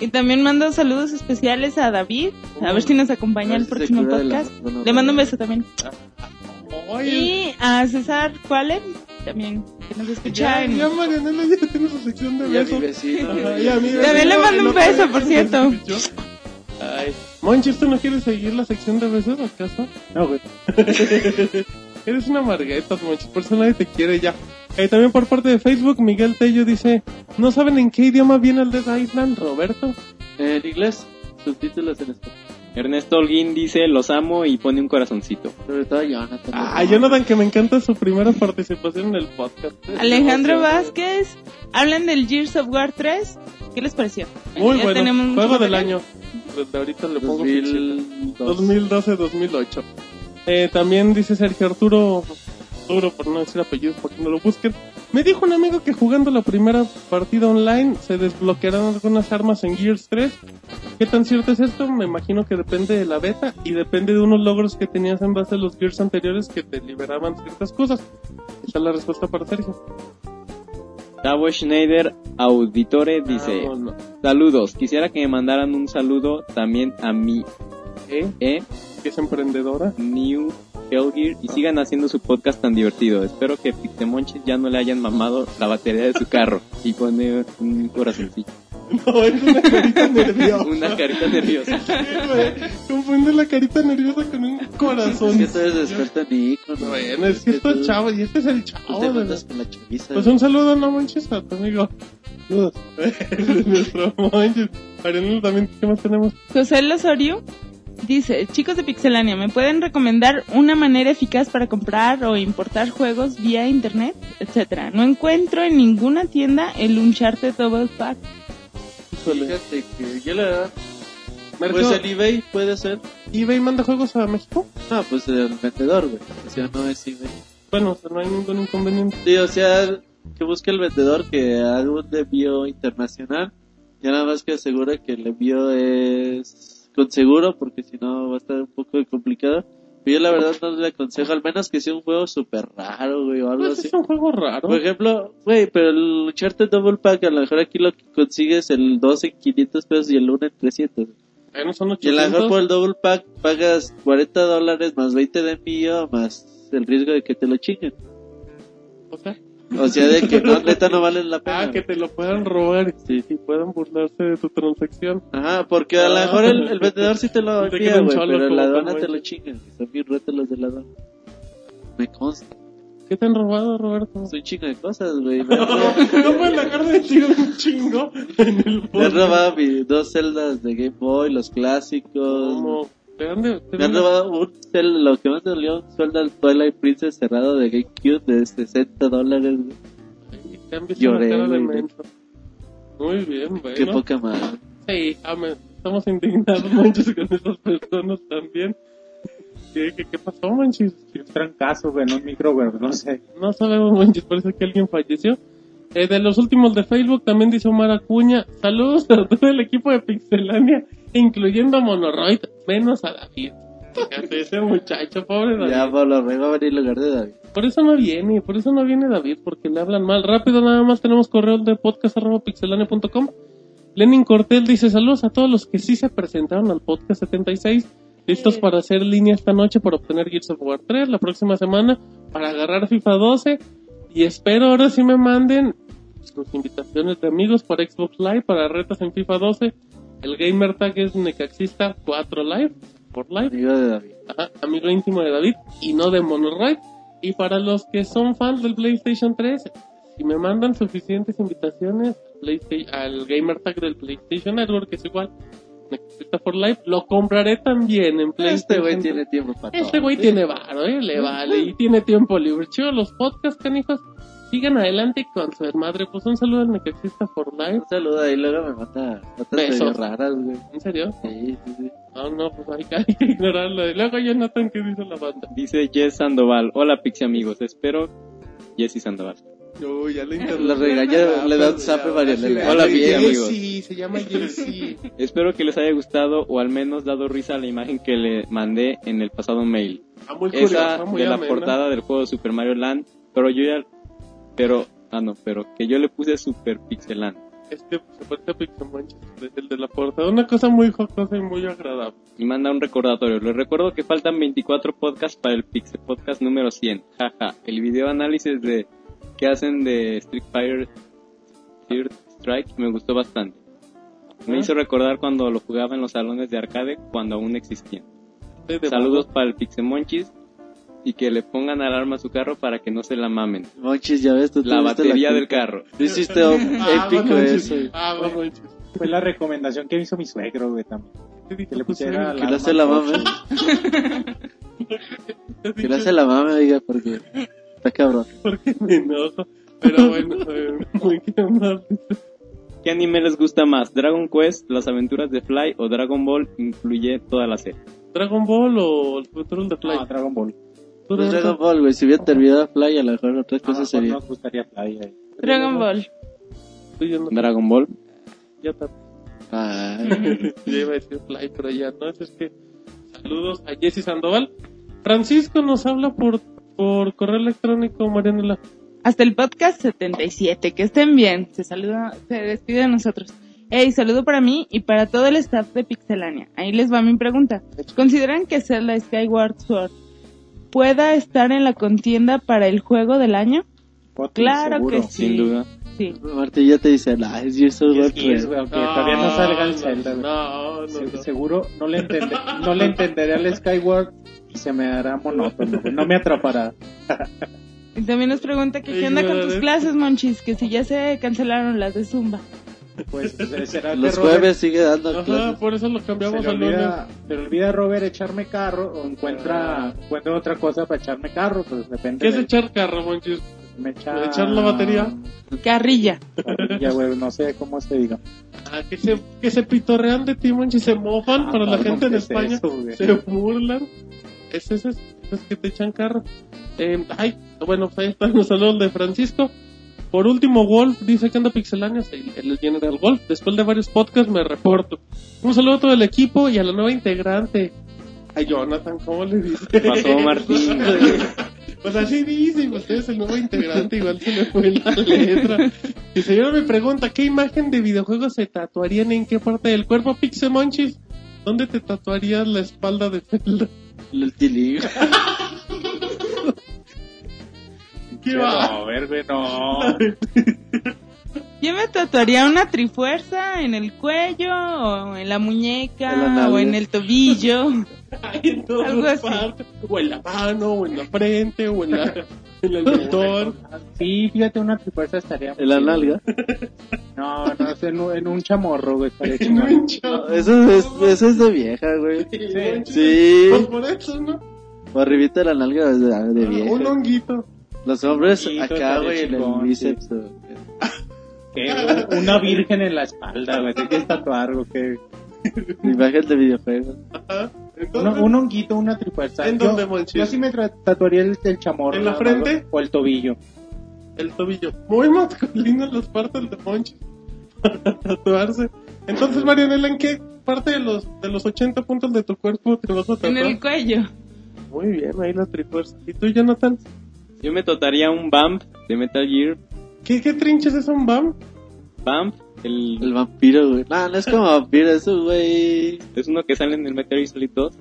Y también mando saludos especiales a David, a ver si nos acompaña el si próximo la- podcast. bueno, Le mando un beso también. Oye, Y a César Cualen, también, que nos escucha ya, ya Marianela ya tiene su sección de Y a mi besos. También le mando un beso, por cierto. Ay, Monchis, ¿tú no quieres seguir la sección de besos acaso? No, güey. Eres una margueta, Monchis, por eso nadie te quiere ya. Eh, también por parte de Facebook, Miguel Tello dice, ¿no saben en qué idioma viene el Dead Island, Roberto? En inglés, subtítulos en español. Ernesto Holguín dice, los amo y pone un corazoncito. Sobre todo Jonathan. Ah, Jonathan, que me encanta su primera participación en el podcast. Alejandro Vázquez, hablan del Gears of War 3. ¿Qué les pareció? Muy Ya bueno, juego del año. Desde ahorita le pongo 2002. 2012-2008. Eh, también dice Sergio Arturo, Arturo por no decir apellidos, porque no lo busquen. Me dijo un amigo que jugando la primera partida online se desbloquearán algunas armas en Gears 3. ¿Qué tan cierto es esto? Me imagino que depende de la beta y depende de unos logros que tenías en base a los Gears anteriores que te liberaban ciertas cosas. Esa es la respuesta para Sergio. Tavo Schneider Auditore dice, Vámonos. saludos, quisiera que me mandaran un saludo también a mi ¿Eh? E, Que es emprendedora. New Hellgear y sigan haciendo su podcast tan divertido. Espero que Pixemonchis ya no le hayan mamado la batería de su carro y pone un corazoncito, No, es una carita nerviosa. una carita nerviosa. Güey, Confunde la carita nerviosa con un Es corazón. que tú eres experto en iconos. Bueno, es que estos tú- chavos, y este es el chavo. te de mandas la- con la chaviza. Pues un saludo, no manches, a tu amigo. Saludos. Nuestro manches. Ariel, también, ¿qué más tenemos? José Lozorio dice, chicos de Pixelania, ¿me pueden recomendar una manera eficaz para comprar o importar juegos vía internet, etcétera? No encuentro en ninguna tienda el Uncharted Double Pack. Fíjate que yo la verdad. Pues el eBay puede ser. ¿eBay manda juegos a México? No, pues el vendedor, güey. O sea, no es eBay. Bueno, o sea, no hay ningún inconveniente. Sí, o sea, que busque el vendedor que haga un envío internacional. Ya nada más que asegure que el envío es con seguro, porque si no va a estar un poco complicado. Pero yo la verdad no le aconsejo, al menos que sea un juego súper raro, güey, o algo Pues así. es un juego raro. Por ejemplo, güey, pero el Uncharted Double Pack, a lo mejor aquí lo que consigues el 2 en 500 pesos y el 1 en 300. Bueno, son Y a lo mejor 800. por el Double Pack pagas 40 dólares más 20 de envío más el riesgo de que te lo chinguen. O sea, O sea, de que no, neta no vale la pena. ah, que te lo puedan robar Sí. y puedan burlarse de tu transacción. Ajá, porque a lo mejor el, el vendedor sí te lo envía, güey, pero la güey. te lo chingan. Son bien los de la aduana. Me consta. ¿Qué te han robado, Roberto? Soy chingo de cosas, güey. No puedes dejar de decir un chingo en el podcast. robado mis dos celdas de Game Boy, los clásicos. ¿Cómo? ¿De dónde? de Me han robado un cel, lo que más me dolió, un Zelda Twilight Princess cerrado de GameCube de 60 dólares. Te han visto Lloré, cara de menso. Muy bien, bueno. Qué poca madre. Sí, amén. Estamos indignados muchos con esas personas también. ¿Qué, qué, qué pasó, manches? Un trancazo, güey, en un micro, güey, no sé. No sabemos, manches, parece que alguien falleció. Eh, de los últimos de Facebook también dice Omar Acuña. Saludos a todo el equipo de Pixelania, incluyendo a Monoroid, menos a David. Fíjate, ese muchacho, pobre David. Ya Pablo Rey va a venir en lugar de David. Por eso no viene, por eso no viene David, porque le hablan mal. Rápido, nada más tenemos correo de podcast.pixelania.com. Lenin Cortel dice saludos a todos los que sí se presentaron al podcast 76, listos para hacer línea esta noche para obtener Gears of War 3 la próxima semana, para agarrar FIFA 12 y espero ahora sí me manden sus invitaciones de amigos para Xbox Live, para retas en FIFA 12. El gamer tag es Necaxista 4 Live, por Live. Amigo de David. Ajá, amigo íntimo de David y no de Monoroid. Y para los que son fans del PlayStation 3, si me mandan suficientes invitaciones al gamer tag del PlayStation Network, que es igual, Necesita for Life, lo compraré también en PlayStation. Este güey tiene tiempo para todo. Este güey tiene varo, eh, le vale, y tiene tiempo libre. Chido, los podcasts, canijos, sigan adelante con su madre. Pues un saludo al Necexista for Life. Un saludo ahí, luego me mata notas raras, güey. ¿En serio? Sí, sí, sí. No, no, pues hay que, hay que ignorarlo. Y luego Jonathan, ¿qué dice la banda? Dice Jess Sandoval. Hola, Pixie amigos. Espero. Jessy Sandoval. Uy, ya le Lo regaña, le da un zape a María Elena. Hola, Pixie amigos. Sí, se llama Jessy. Espero que les haya gustado o al menos dado risa a la imagen que le mandé en el pasado mail. Ah, muy Esa muy de la amena. portada del juego Super Mario Land. Pero yo ya. Pero. Ah, no, pero que yo le puse Super Pixeland. Este se parece a Pixamonchis, el de la portada. Una cosa muy jocosa y muy agradable. Y manda un recordatorio. Les recuerdo que faltan 24 podcasts para el Pixel Podcast número 100. Jaja. El video análisis de que hacen de Street Fighter Third Strike me gustó bastante. Me ¿Ah? hizo recordar cuando lo jugaba en los salones de arcade cuando aún existían. Saludos para el Pixemonchis y que le pongan alarma a su carro para que no se la mamen. Monchis, ya ves, tú La batería del carro. Tú hiciste un Ah, épico eso. Ah, Monchis. Fue la recomendación que hizo mi suegro, güey, también. ¿Qué dijo Que le pusiera suegro? Que no se la mame. ¿Qué Que no se la mame, oiga, porque está cabrón. Porque me enojo. Pero bueno, muy que más. ¿Qué anime les gusta más? ¿Dragon Quest, Las aventuras de Fly o Dragon Ball incluye toda la serie? ¿Dragon Ball o el Control de Play? No, Dragon Ball. ¿Tú, No es Roberto? Dragon Ball, güey. Si hubiera terminado Fly, a lo mejor otras A lo cosas mejor sería. nos gustaría Fly ahí. Dragon Ball. Tú no. Dragon Ball. Ya te Ay, Yo iba a decir Fly, pero ya no. Es que saludos a Jessy Sandoval. Francisco nos habla por, por correo electrónico, Marianela. Hasta el podcast 77. Que estén bien. Se saluda, se despide de nosotros. Hey, saludo para mí y para todo el staff de Pixelania. Ahí les va mi pregunta. ¿Consideran que Zelda Skyward Sword pueda estar en la contienda para el juego del año? Claro seguro. que sí. Sin duda. Sí. Martín ya te dice, nah, es Gears of Y War es Gears, 3. güey, aunque todavía no salga el Zelda. No, no, Se- no. Seguro no le, entende, no le entenderé al Skyward y se me hará monótono. No me atrapará. Y también nos pregunta que qué onda con tus clases, Monchis, que si ya se cancelaron las de Zumba. Pues eh, será que Los Robert- jueves sigue dando Ajá, clases. por eso lo cambiamos al lunes. se le olvida a Robert echarme carro o encuentra, encuentra otra cosa para echarme carro, pues depende. ¿Qué es de- echar carro, Monchis? me echa- echar la batería? Carrilla. Ya, güey, no sé cómo se diga. Ah, que se, que se pitorrean de ti, Monchis, se mofan, Ah, para la gente en ¿qué es España eso, se burlan. Es eso, es, es que te echan carro. Eh, ay, bueno, pues ahí está un saludo de Francisco. Por último, Wolf dice que anda pixeláneo, el, General Wolf. Después de varios podcasts me reporto. Un saludo a todo el equipo y a la nueva integrante. A Jonathan, ¿cómo le dice? Pasó Martín. Pues así dice, pues usted es el nuevo integrante, igual se le fue la letra. Y señor me pregunta, ¿qué imagen de videojuegos se tatuarían en qué parte del cuerpo, Pixemonchis? ¿Dónde te tatuarías la espalda de Zelda? El tilín. ¿Qué va? No, ver, güey, no. Yo me tatuaría una trifuerza en el cuello, o en la muñeca, o en el tobillo. En Algo así. partes. O en la mano, o en la frente, o en la... En el doctor. Sí, fíjate, una trifuerza estaría... En la nalga. No, no, es en, un- en un chamorro, güey, estaría chingón. un. Eso es, eso es de vieja, güey. Sí. Pues por eso, ¿no? O arribita de la nalga es de, de Ah, Un vieja. honguito. Los hombres Honguito, acá, güey, en el bíceps. o- Que Una virgen en la espalda, güey, te quieres tatuar, güey, que... Imagen de videojuegos. Ajá. Entonces, un honguito, una trifuerza. ¿En Yo- dónde, Monchis? Yo sí me tatuaría el, el chamorro. ¿En la frente? güey, O el tobillo. el tobillo. Muy masculino las partes de Monchi. Para tatuarse. Entonces, Marianela, ¿en qué parte de los, de los 80 puntos de tu cuerpo te vas a En tatuar? el cuello. Muy bien, ahí la trifuerza. ¿Y tú, Jonathan? Yo me totaría un Bump de Metal Gear. ¿Qué, qué trinches es un BAM? Bump, el, El vampiro, güey. No, no es como vampiro, eso, güey. es uno que sale en el Metal Gear Solid 2.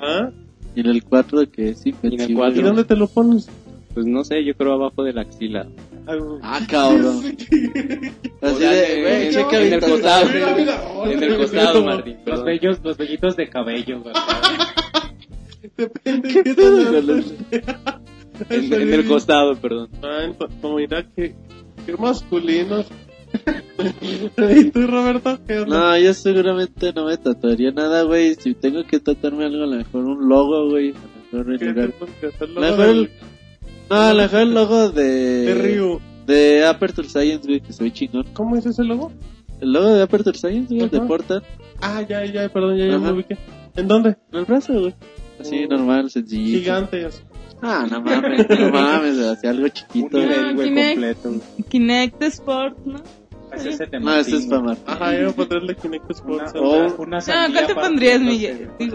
¿Ah? Y en el 4 que es en el invencible. ¿Y cuatro. dónde te lo pones? Pues no sé, yo creo abajo de la axila. Ah, cabrón. Así O sea, de, en- güey, en- checa en el costado. Mira, mira, En el costado. Martín. Los vellos, los vellitos de cabello, güey. Depende ¿Qué qué En, en el costado, perdón. Ah, mira que, qué masculinos. ¿Y tú, Roberto? ¿Qué onda? No, yo seguramente no me tatuaría nada, güey. Si tengo que tatuarme algo, a lo mejor un logo, güey. A lo mejor en ¿Qué lugar... te pones que hacer? A Luego lo mejor el... No, a lo mejor el logo de... de Ryu. De Aperture Science, güey, que soy chingón. ¿Cómo es ese logo? El logo de Aperture Science, güey, de. Portal. Ah, ya, ya, perdón, ya, ya Ajá. me ubiqué. ¿En dónde? En el brazo, güey. Así, Oh. normal, sencillito. Gigante. así. Ah, no mames, no mames, así algo Un chiquito. nivel, güey, Kinect. completo. Kinect Sport, ¿no? Ese es el de No, ese es para. Martín. Ajá, yo voy a ponerle Kinect Una, Sports. Oh. una, una No, ¿cuál te pondrías, no Miguel? Un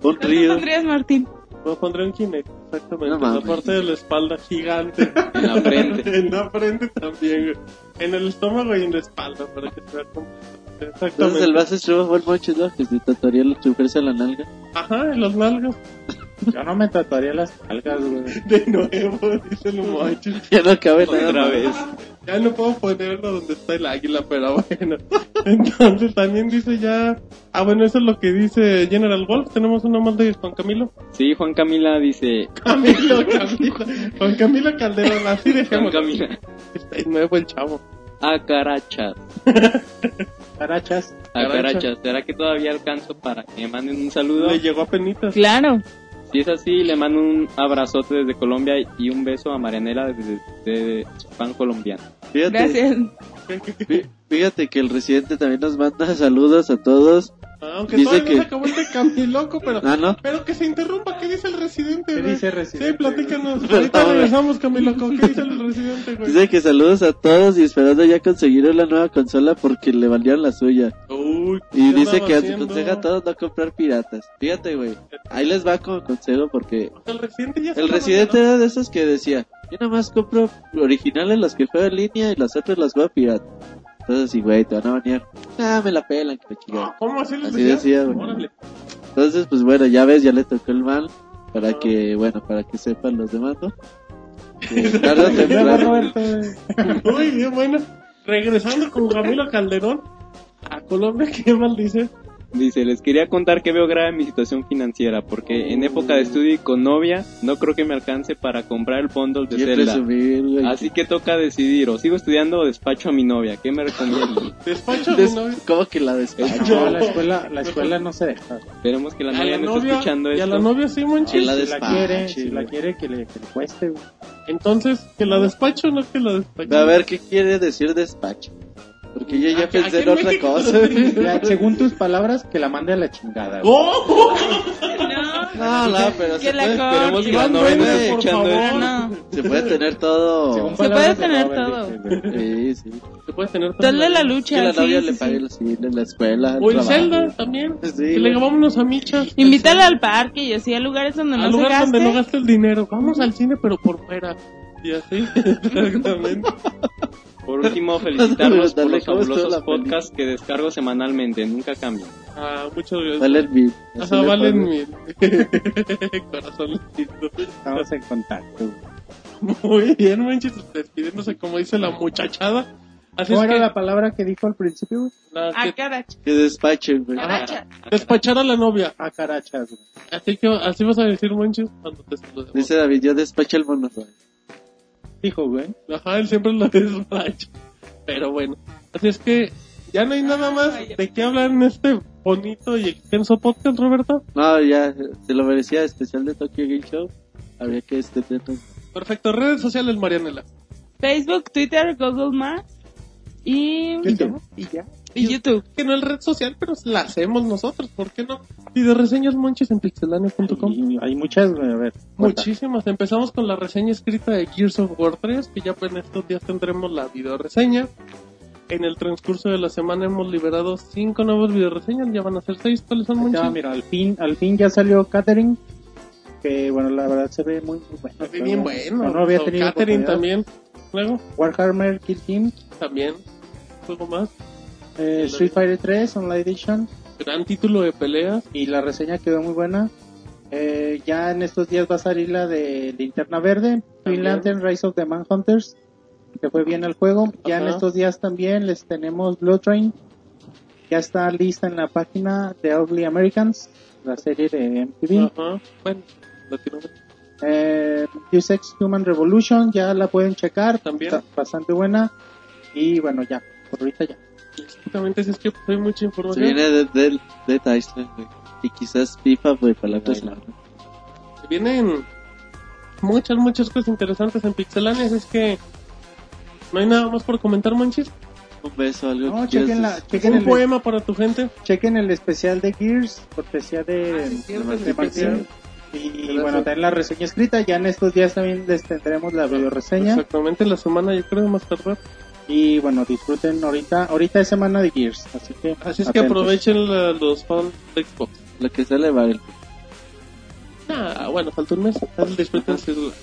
¿Cuál te río. pondrías, Martín? Me pondré un Kinect, exactamente. No en la parte de la espalda gigante. En la frente. en la frente también, güey. En el estómago y en la espalda, para que se vea completo. Exactamente. Entonces el base extremo fue el moncho, ¿no? Que se tatuaría el chuparse a la nalga. Ajá, en las nalgas. Yo no me tatuaría las nalgas, güey. De nuevo, dice el mocho. Ya no cabe nada Otra vez. Ya no puedo ponerlo donde está el águila, pero bueno. Entonces también dice ya... Ah, bueno, eso es lo que dice General Wolf. Tenemos una más de Juan Camilo. Sí, Juan Camila dice. Camilo, Camilo. Juan Camilo Calderón, así Juan dejemos. Camila. Está nuevo el chavo. Acarachas. Carachas. Acarachas. ¿Será que todavía alcanzo para que me manden un saludo? Le llegó a penitas. Claro. Si es así, le mando un abrazote desde Colombia y un beso a Marianela desde, desde fan colombiano. Fíjate, Gracias. Fí- fíjate que el residente también nos manda saludos a todos. Ah, Aunque Dice todavía que- no se acabó el de Camiloco, pero... Ah, ¿no? Pero que se interrumpa, ¿qué dice el residente, ¿Qué dice el residente, Sí, platícanos. Ahorita regresamos, Camiloco. ¿Qué dice el residente, güey? Dice que saludos a todos y esperando ya conseguir la nueva consola porque le valieron la suya. Uy, Y ¿qué dice que haciendo? aconseja a todos no comprar piratas. Fíjate, güey. Ahí les va como consejo porque El residente ya se el residente era de esos que decía, yo nada más compro originales las que juego en línea y las otras las juego pirata. Entonces, sí, güey, te van a banear. Ah, me la pelan, que chingada. ¿Cómo así les Así decía, güey. Entonces, pues bueno, ya ves, ya le tocó el mal. Para que, bueno, para que sepan los demás, ¿no? Que tarde o temprano. Muy bien, bueno. Regresando con Camilo Calderón a Colombia, ¿qué mal dice? Dice, les quería contar que veo grave mi situación financiera porque en época de estudio y con novia no creo que me alcance para comprar el bundle de Zelda. güey. Así que toca decidir, o sigo estudiando o despacho a mi novia. ¿Qué me recomiendan? Despacho a mi novia. ¿Cómo que la despacho? No, la escuela, la escuela no se deja. Esperemos que la novia no esté escuchando y a esto. la novia sí, Que manches. la Si la quiere, si la quiere, que le, que le cueste, güey. Entonces, que la despacho no que la despacho. A ver, ¿qué quiere decir despacho? Porque yo ya pensé en otra México cosa. Ya, según tus palabras, que la mande a la chingada, güey. ¡Oh! No, no, pero Que se la puede, corte. Esperemos que la Iván novia no Duende, esté por favor. No. se puede tener todo. Según Se palabras puede de tener Robert, todo. güey. Sí, sí. Se puede tener Tal de la Que lucha. la sí, novia sí, le sí. pague los cine en la escuela. el O en trabajo. Zelda también. Sí, que le güey. vámonos a Michas. Invítala al parque y así a lugares donde Al no se lugar donde no gaste el dinero. Vamos al cine, pero por fuera. Y así, exactamente. Por último, felicitarlos por los ¿cómo estuvo fabulosos podcasts que descargo semanalmente, nunca cambian. Ah, muchas gracias. Valen mil. Ajá, le valen mil. Corazoncito. Estamos en contacto. güey. Muy bien, manches, despidiéndose como dice la muchachada. Así es ¿Cómo que era la palabra que dijo al principio, güey? A que- caracha. Que despachen, güey. Caracha. despachar a la novia. A carachas, güey. Así que así vas a decir, manches, cuando te saludemos. Dice David, yo despacho el mono. Dijo, güey. Ajá, él siempre lo despacha. Pero bueno, así es que ya no hay nada más de qué hablar en este bonito y extenso podcast, Roberto. No, ya, se lo merecía especial de Tokyo Game Show. Habría que este Perfecto, redes sociales, Marianela. Facebook, Twitter, Google Maps y, Y ya. Y ya. Y YouTube. Que no es red social, pero la hacemos nosotros, ¿por qué no? Y de reseñas monchis en pixelania.com. Hay muchas, a ver. Muchísimas. Empezamos con la reseña escrita de Gears of War 3, que ya en estos días tendremos la video reseña. En el transcurso de la semana hemos liberado cinco nuevos video reseñas, ya van a ser seis. ¿Cuáles son, Ya, Monchi? mira, al fin, al fin ya salió Catherine. Que bueno, la verdad se ve muy, muy bueno. Se ve bien bueno. No, no había tenido Catherine oportunidad. también. Luego, Warhammer Kill Team, también. Juego más. Eh, Street Fighter 3 Online Edition. Gran título de pelea. Y la reseña quedó muy buena. Eh, ya en estos días va a salir la de Linterna Verde. Green Lantern Rise of the Manhunters, que fue bien el juego. Ya en estos días también les tenemos Blood Train. Ya está lista en la página de Ugly Americans, la serie de MTV. Ajá. Bueno. Eh, Deus Ex Human Revolution, ya la pueden checar, También. está bastante buena. Y bueno, ya, por ahorita ya. Exactamente, si es que hay mucha Se información. viene de, de, de Island, güey. Y quizás FIFA, güey, para la próxima. Vienen muchas, muchas cosas interesantes en Pixelania, es que no hay nada más por comentar, Monchis. Un beso, algo No, que chequen, la, chequen, Un el, poema para tu gente. chequen el especial de Gears, cortesía de, Ah, de Martín. Y bueno, también la reseña escrita. Ya en estos días también les tendremos la video reseña. Exactamente la semana, yo creo, más tardar. Y bueno, disfruten ahorita. Ahorita es semana de Gears, así que. Así es que atentos. aprovechen la- los fans de Xbox. Lo que sale vale. Ah, bueno, falta un mes. Disfruten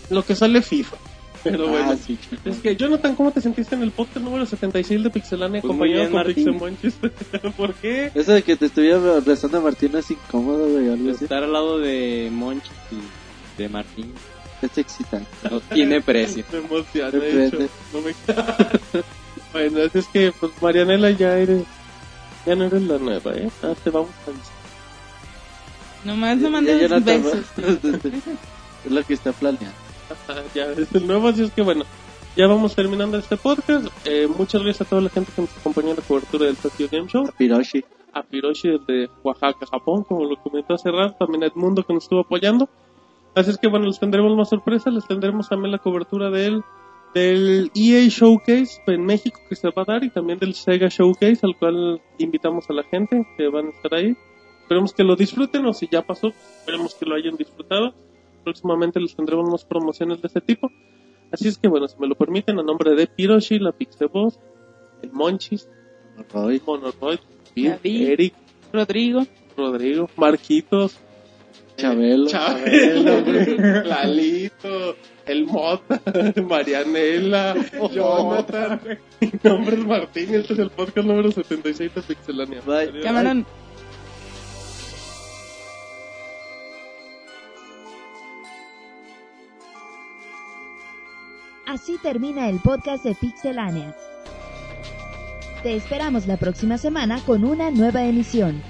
lo que sale FIFA. Pero Ah, bueno. sí. Es que, Jonathan, ¿cómo te sentiste en el podcast número 76 de Pixelania Pues acompañado con. Pixel Monchis? ¿Por qué? Eso de que te estuviera abrazando a Martín es incómodo, güey, así. Estar al lado de Monchi y de Martín Es excitante. no tiene precio. Me emociona, de hecho. prende. No me... bueno, así es que, pues, Marianela, ya eres... Ya no eres la nueva, ¿eh? Ah, te vamos a avisar. Nomás no mandes no besos. es lo que está planeando. Ajá, ya es el nuevo, así es que bueno, ya vamos terminando este podcast. Eh, muchas gracias a toda la gente que nos acompañó en la cobertura del Tokyo Game Show. Piroshi. A Piroshi desde Oaxaca, Japón, como lo comentó hace rato. También a Edmundo que nos estuvo apoyando. Así es que bueno, les tendremos más sorpresas. Les tendremos también la cobertura del, del EA Showcase en México que se va a dar y también del Sega Showcase al cual invitamos a la gente que van a estar ahí. Esperemos que lo disfruten o si ya pasó, esperemos que lo hayan disfrutado. Próximamente les tendremos más promociones de este tipo. Así es que bueno, si me lo permiten, a nombre de Piroshi, la Pixeboss, el Monchis, Roy. Monoroid, David. Eric, Rodrigo. Rodrigo, Marquitos, Chabelo. Chabelo, güey, Lalito, el Mota, Marianela, Jonathan. Mi nombre es Martín y este es el podcast número 76 de Pixelania. Bye. Adiós. Camarón. Así termina el podcast de Pixelania. Te esperamos la próxima semana con una nueva emisión.